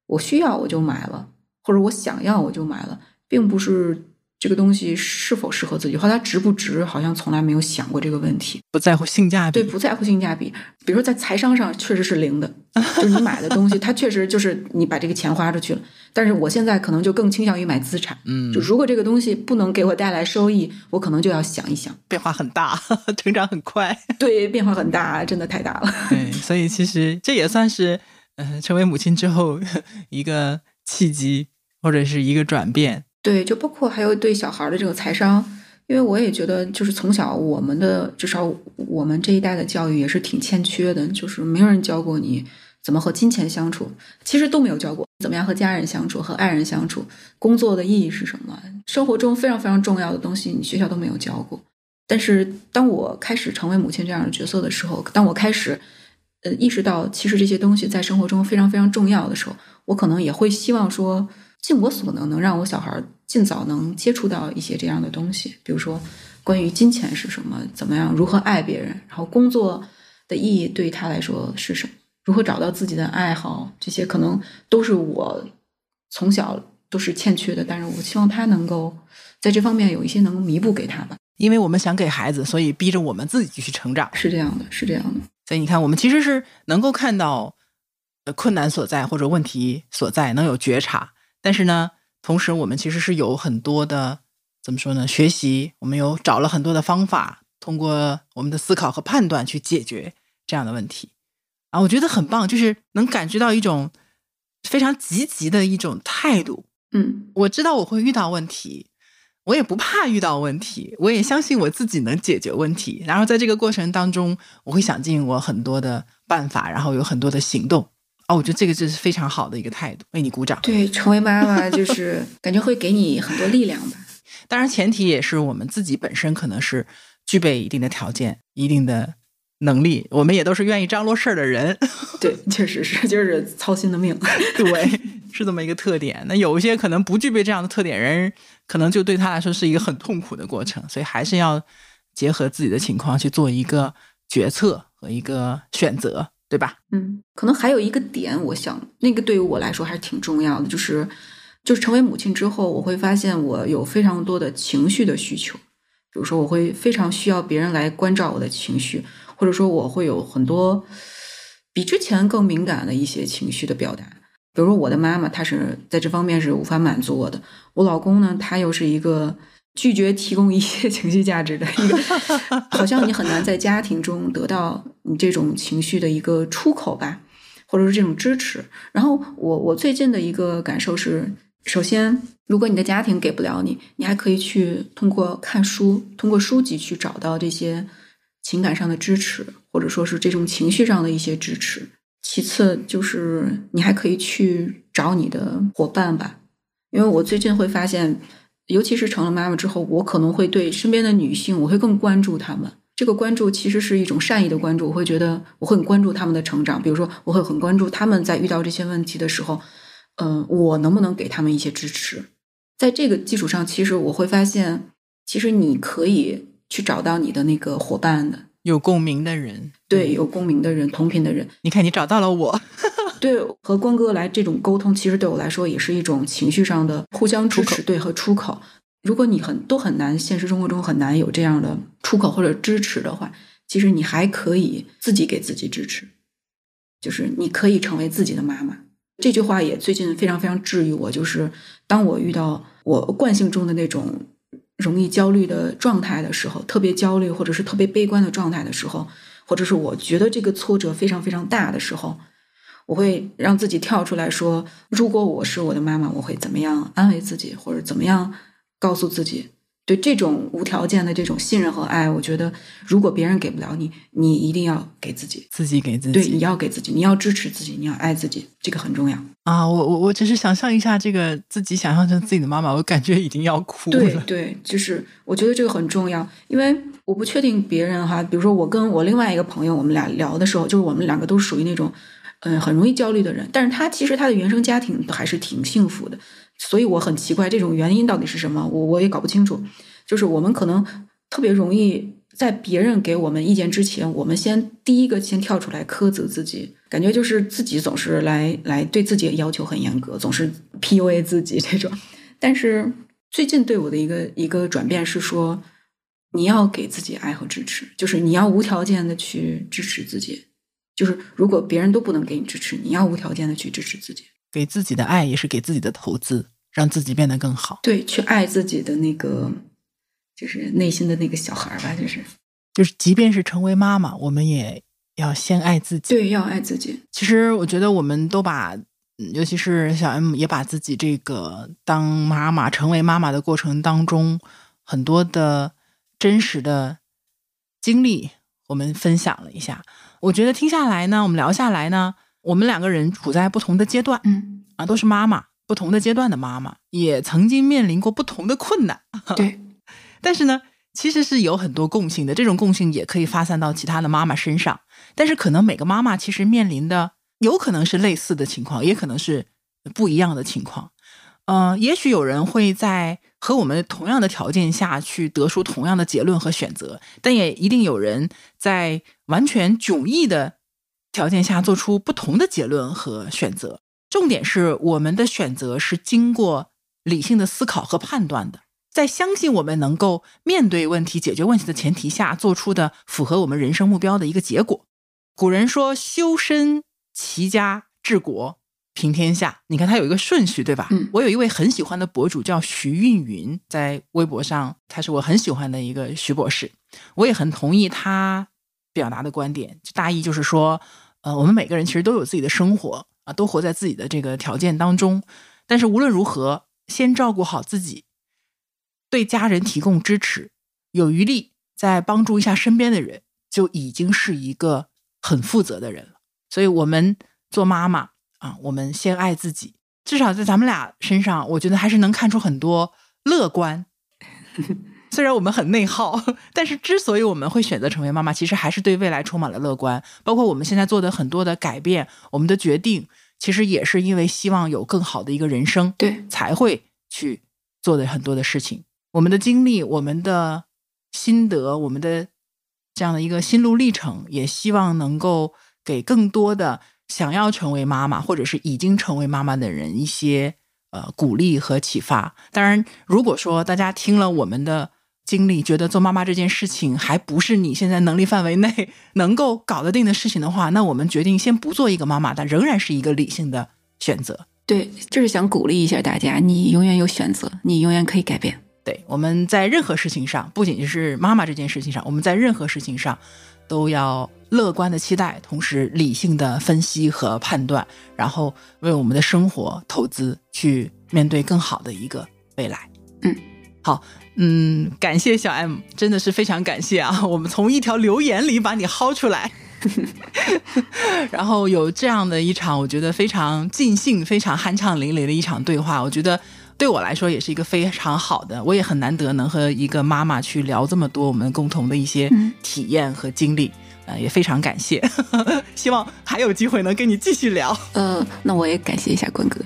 我需要我就买了，或者我想要我就买了，并不是这个东西是否适合自己，或它值不值，好像从来没有想过这个问题。不在乎性价比，对，不在乎性价比。比如说在财商上确实是零的，就是你买的东西，它确实就是你把这个钱花出去了。但是我现在可能就更倾向于买资产。嗯，就如果这个东西不能给我带来收益，我可能就要想一想。变化很大，成长很快。对，变化很大，真的太大了。对，所以其实这也算是。嗯，成为母亲之后，一个契机，或者是一个转变。对，就包括还有对小孩的这个财商，因为我也觉得，就是从小我们的至少我们这一代的教育也是挺欠缺的，就是没有人教过你怎么和金钱相处，其实都没有教过怎么样和家人相处、和爱人相处，工作的意义是什么，生活中非常非常重要的东西，你学校都没有教过。但是当我开始成为母亲这样的角色的时候，当我开始。呃，意识到其实这些东西在生活中非常非常重要的时候，我可能也会希望说，尽我所能，能让我小孩尽早能接触到一些这样的东西，比如说关于金钱是什么，怎么样，如何爱别人，然后工作的意义对于他来说是什么，如何找到自己的爱好，这些可能都是我从小都是欠缺的，但是我希望他能够在这方面有一些能弥补给他吧。因为我们想给孩子，所以逼着我们自己去成长。是这样的，是这样的。所以你看，我们其实是能够看到困难所在或者问题所在，能有觉察。但是呢，同时我们其实是有很多的怎么说呢？学习，我们有找了很多的方法，通过我们的思考和判断去解决这样的问题。啊，我觉得很棒，就是能感觉到一种非常积极的一种态度。嗯，我知道我会遇到问题。我也不怕遇到问题，我也相信我自己能解决问题。然后在这个过程当中，我会想尽我很多的办法，然后有很多的行动。哦，我觉得这个就是非常好的一个态度，为你鼓掌。对，成为妈妈就是 感觉会给你很多力量吧。当然，前提也是我们自己本身可能是具备一定的条件、一定的能力。我们也都是愿意张罗事儿的人。对，确实是，就是操心的命。对，是这么一个特点。那有一些可能不具备这样的特点人。可能就对他来说是一个很痛苦的过程，所以还是要结合自己的情况去做一个决策和一个选择，对吧？嗯，可能还有一个点，我想那个对于我来说还是挺重要的，就是就是成为母亲之后，我会发现我有非常多的情绪的需求，比如说我会非常需要别人来关照我的情绪，或者说我会有很多比之前更敏感的一些情绪的表达。比如说，我的妈妈她是在这方面是无法满足我的。我老公呢，他又是一个拒绝提供一些 情绪价值的一个，好像你很难在家庭中得到你这种情绪的一个出口吧，或者是这种支持。然后我我最近的一个感受是，首先，如果你的家庭给不了你，你还可以去通过看书，通过书籍去找到这些情感上的支持，或者说是这种情绪上的一些支持。其次就是你还可以去找你的伙伴吧，因为我最近会发现，尤其是成了妈妈之后，我可能会对身边的女性，我会更关注她们。这个关注其实是一种善意的关注，我会觉得我会很关注她们的成长。比如说，我会很关注她们在遇到这些问题的时候，嗯，我能不能给她们一些支持？在这个基础上，其实我会发现，其实你可以去找到你的那个伙伴的。有共鸣的人，对有共鸣的人、同频的人，你看你找到了我。对，和关哥来这种沟通，其实对我来说也是一种情绪上的互相支持，对和出口。如果你很都很难，现实生活中很难有这样的出口或者支持的话，其实你还可以自己给自己支持，就是你可以成为自己的妈妈。这句话也最近非常非常治愈我，就是当我遇到我惯性中的那种。容易焦虑的状态的时候，特别焦虑或者是特别悲观的状态的时候，或者是我觉得这个挫折非常非常大的时候，我会让自己跳出来说：如果我是我的妈妈，我会怎么样安慰自己，或者怎么样告诉自己。对这种无条件的这种信任和爱，我觉得如果别人给不了你，你一定要给自己，自己给自己。对，你要给自己，你要支持自己，你要爱自己，这个很重要啊！我我我只是想象一下，这个自己想象成自己的妈妈，我感觉已经要哭了。对对，就是我觉得这个很重要，因为我不确定别人哈，比如说我跟我另外一个朋友，我们俩聊的时候，就是我们两个都属于那种嗯很容易焦虑的人，但是他其实他的原生家庭还是挺幸福的。所以我很奇怪，这种原因到底是什么？我我也搞不清楚。就是我们可能特别容易在别人给我们意见之前，我们先第一个先跳出来苛责自己，感觉就是自己总是来来对自己要求很严格，总是 PUA 自己这种。但是最近对我的一个一个转变是说，你要给自己爱和支持，就是你要无条件的去支持自己。就是如果别人都不能给你支持，你要无条件的去支持自己。给自己的爱也是给自己的投资，让自己变得更好。对，去爱自己的那个，就是内心的那个小孩吧，就是，就是，即便是成为妈妈，我们也要先爱自己。对，要爱自己。其实我觉得，我们都把嗯尤其是小 M 也把自己这个当妈妈、成为妈妈的过程当中很多的真实的经历，我们分享了一下。我觉得听下来呢，我们聊下来呢，我们两个人处在不同的阶段嗯，啊，都是妈妈，不同的阶段的妈妈，也曾经面临过不同的困难。对，但是呢，其实是有很多共性的，这种共性也可以发散到其他的妈妈身上。但是可能每个妈妈其实面临的有可能是类似的情况，也可能是不一样的情况。呃，也许有人会在和我们同样的条件下去得出同样的结论和选择，但也一定有人在完全迥异的条件下做出不同的结论和选择。重点是我们的选择是经过理性的思考和判断的，在相信我们能够面对问题、解决问题的前提下，做出的符合我们人生目标的一个结果。古人说：“修身、齐家、治国、平天下。”你看，它有一个顺序，对吧？嗯我有一位很喜欢的博主叫徐运云，在微博上，他是我很喜欢的一个徐博士。我也很同意他表达的观点，就大意就是说，呃，我们每个人其实都有自己的生活啊，都活在自己的这个条件当中。但是无论如何，先照顾好自己，对家人提供支持，有余力再帮助一下身边的人，就已经是一个很负责的人了。所以，我们做妈妈啊，我们先爱自己。至少在咱们俩身上，我觉得还是能看出很多乐观。虽然我们很内耗，但是之所以我们会选择成为妈妈，其实还是对未来充满了乐观。包括我们现在做的很多的改变，我们的决定，其实也是因为希望有更好的一个人生，对，才会去做的很多的事情。我们的经历、我们的心得、我们的这样的一个心路历程，也希望能够给更多的想要成为妈妈或者是已经成为妈妈的人一些呃鼓励和启发。当然，如果说大家听了我们的经历，觉得做妈妈这件事情还不是你现在能力范围内能够搞得定的事情的话，那我们决定先不做一个妈妈，但仍然是一个理性的选择。对，就是想鼓励一下大家，你永远有选择，你永远可以改变。对，我们在任何事情上，不仅是妈妈这件事情上，我们在任何事情上都要乐观的期待，同时理性的分析和判断，然后为我们的生活投资，去面对更好的一个未来。嗯，好，嗯，感谢小 M，真的是非常感谢啊！我们从一条留言里把你薅出来。然后有这样的一场，我觉得非常尽兴、非常酣畅淋漓的一场对话，我觉得对我来说也是一个非常好的，我也很难得能和一个妈妈去聊这么多我们共同的一些嗯体验和经历，呃，也非常感谢，希望还有机会能跟你继续聊。呃，那我也感谢一下关哥。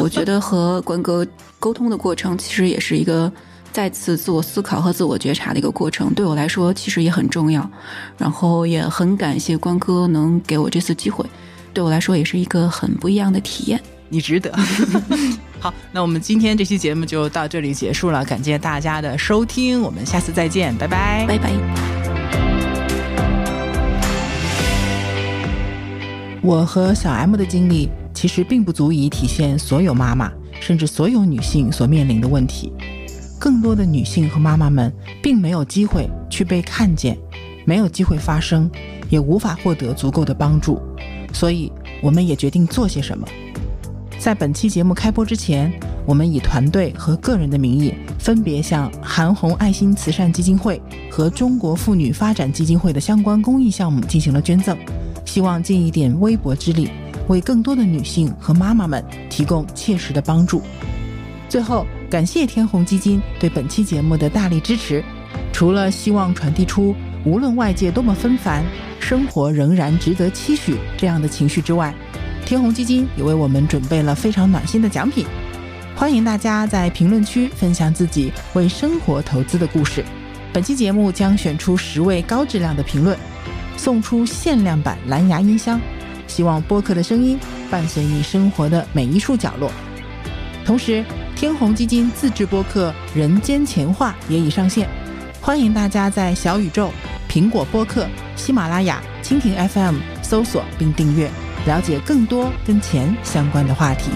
我觉得和关哥沟通的过程，其实也是一个再次自我思考和自我觉察的一个过程。对我来说，其实也很重要。然后也很感谢关哥能给我这次机会，对我来说也是一个很不一样的体验。你值得。好，那我们今天这期节目就到这里结束了，感谢大家的收听，我们下次再见，拜拜。拜拜。我和小 M 的经历其实并不足以体现所有妈妈，甚至所有女性所面临的问题。更多的女性和妈妈们并没有机会去被看见，没有机会发声，也无法获得足够的帮助。所以，我们也决定做些什么。在本期节目开播之前，我们以团队和个人的名义，分别向韩红爱心慈善基金会和中国妇女发展基金会的相关公益项目进行了捐赠，希望尽一点微薄之力，为更多的女性和妈妈们提供切实的帮助。最后，感谢天弘基金对本期节目的大力支持。除了希望传递出无论外界多么纷繁，生活仍然值得期许这样的情绪之外，天弘基金也为我们准备了非常暖心的奖品。欢迎大家在评论区分享自己为生活投资的故事。本期节目将选出十位高质量的评论，送出限量版蓝牙音箱。希望播客的声音伴随你生活的每一处角落。同时，天弘基金自制播客《人间钱话》也已上线，欢迎大家在小宇宙、苹果播客、喜马拉雅、蜻蜓 FM 搜索并订阅，了解更多跟钱相关的话题。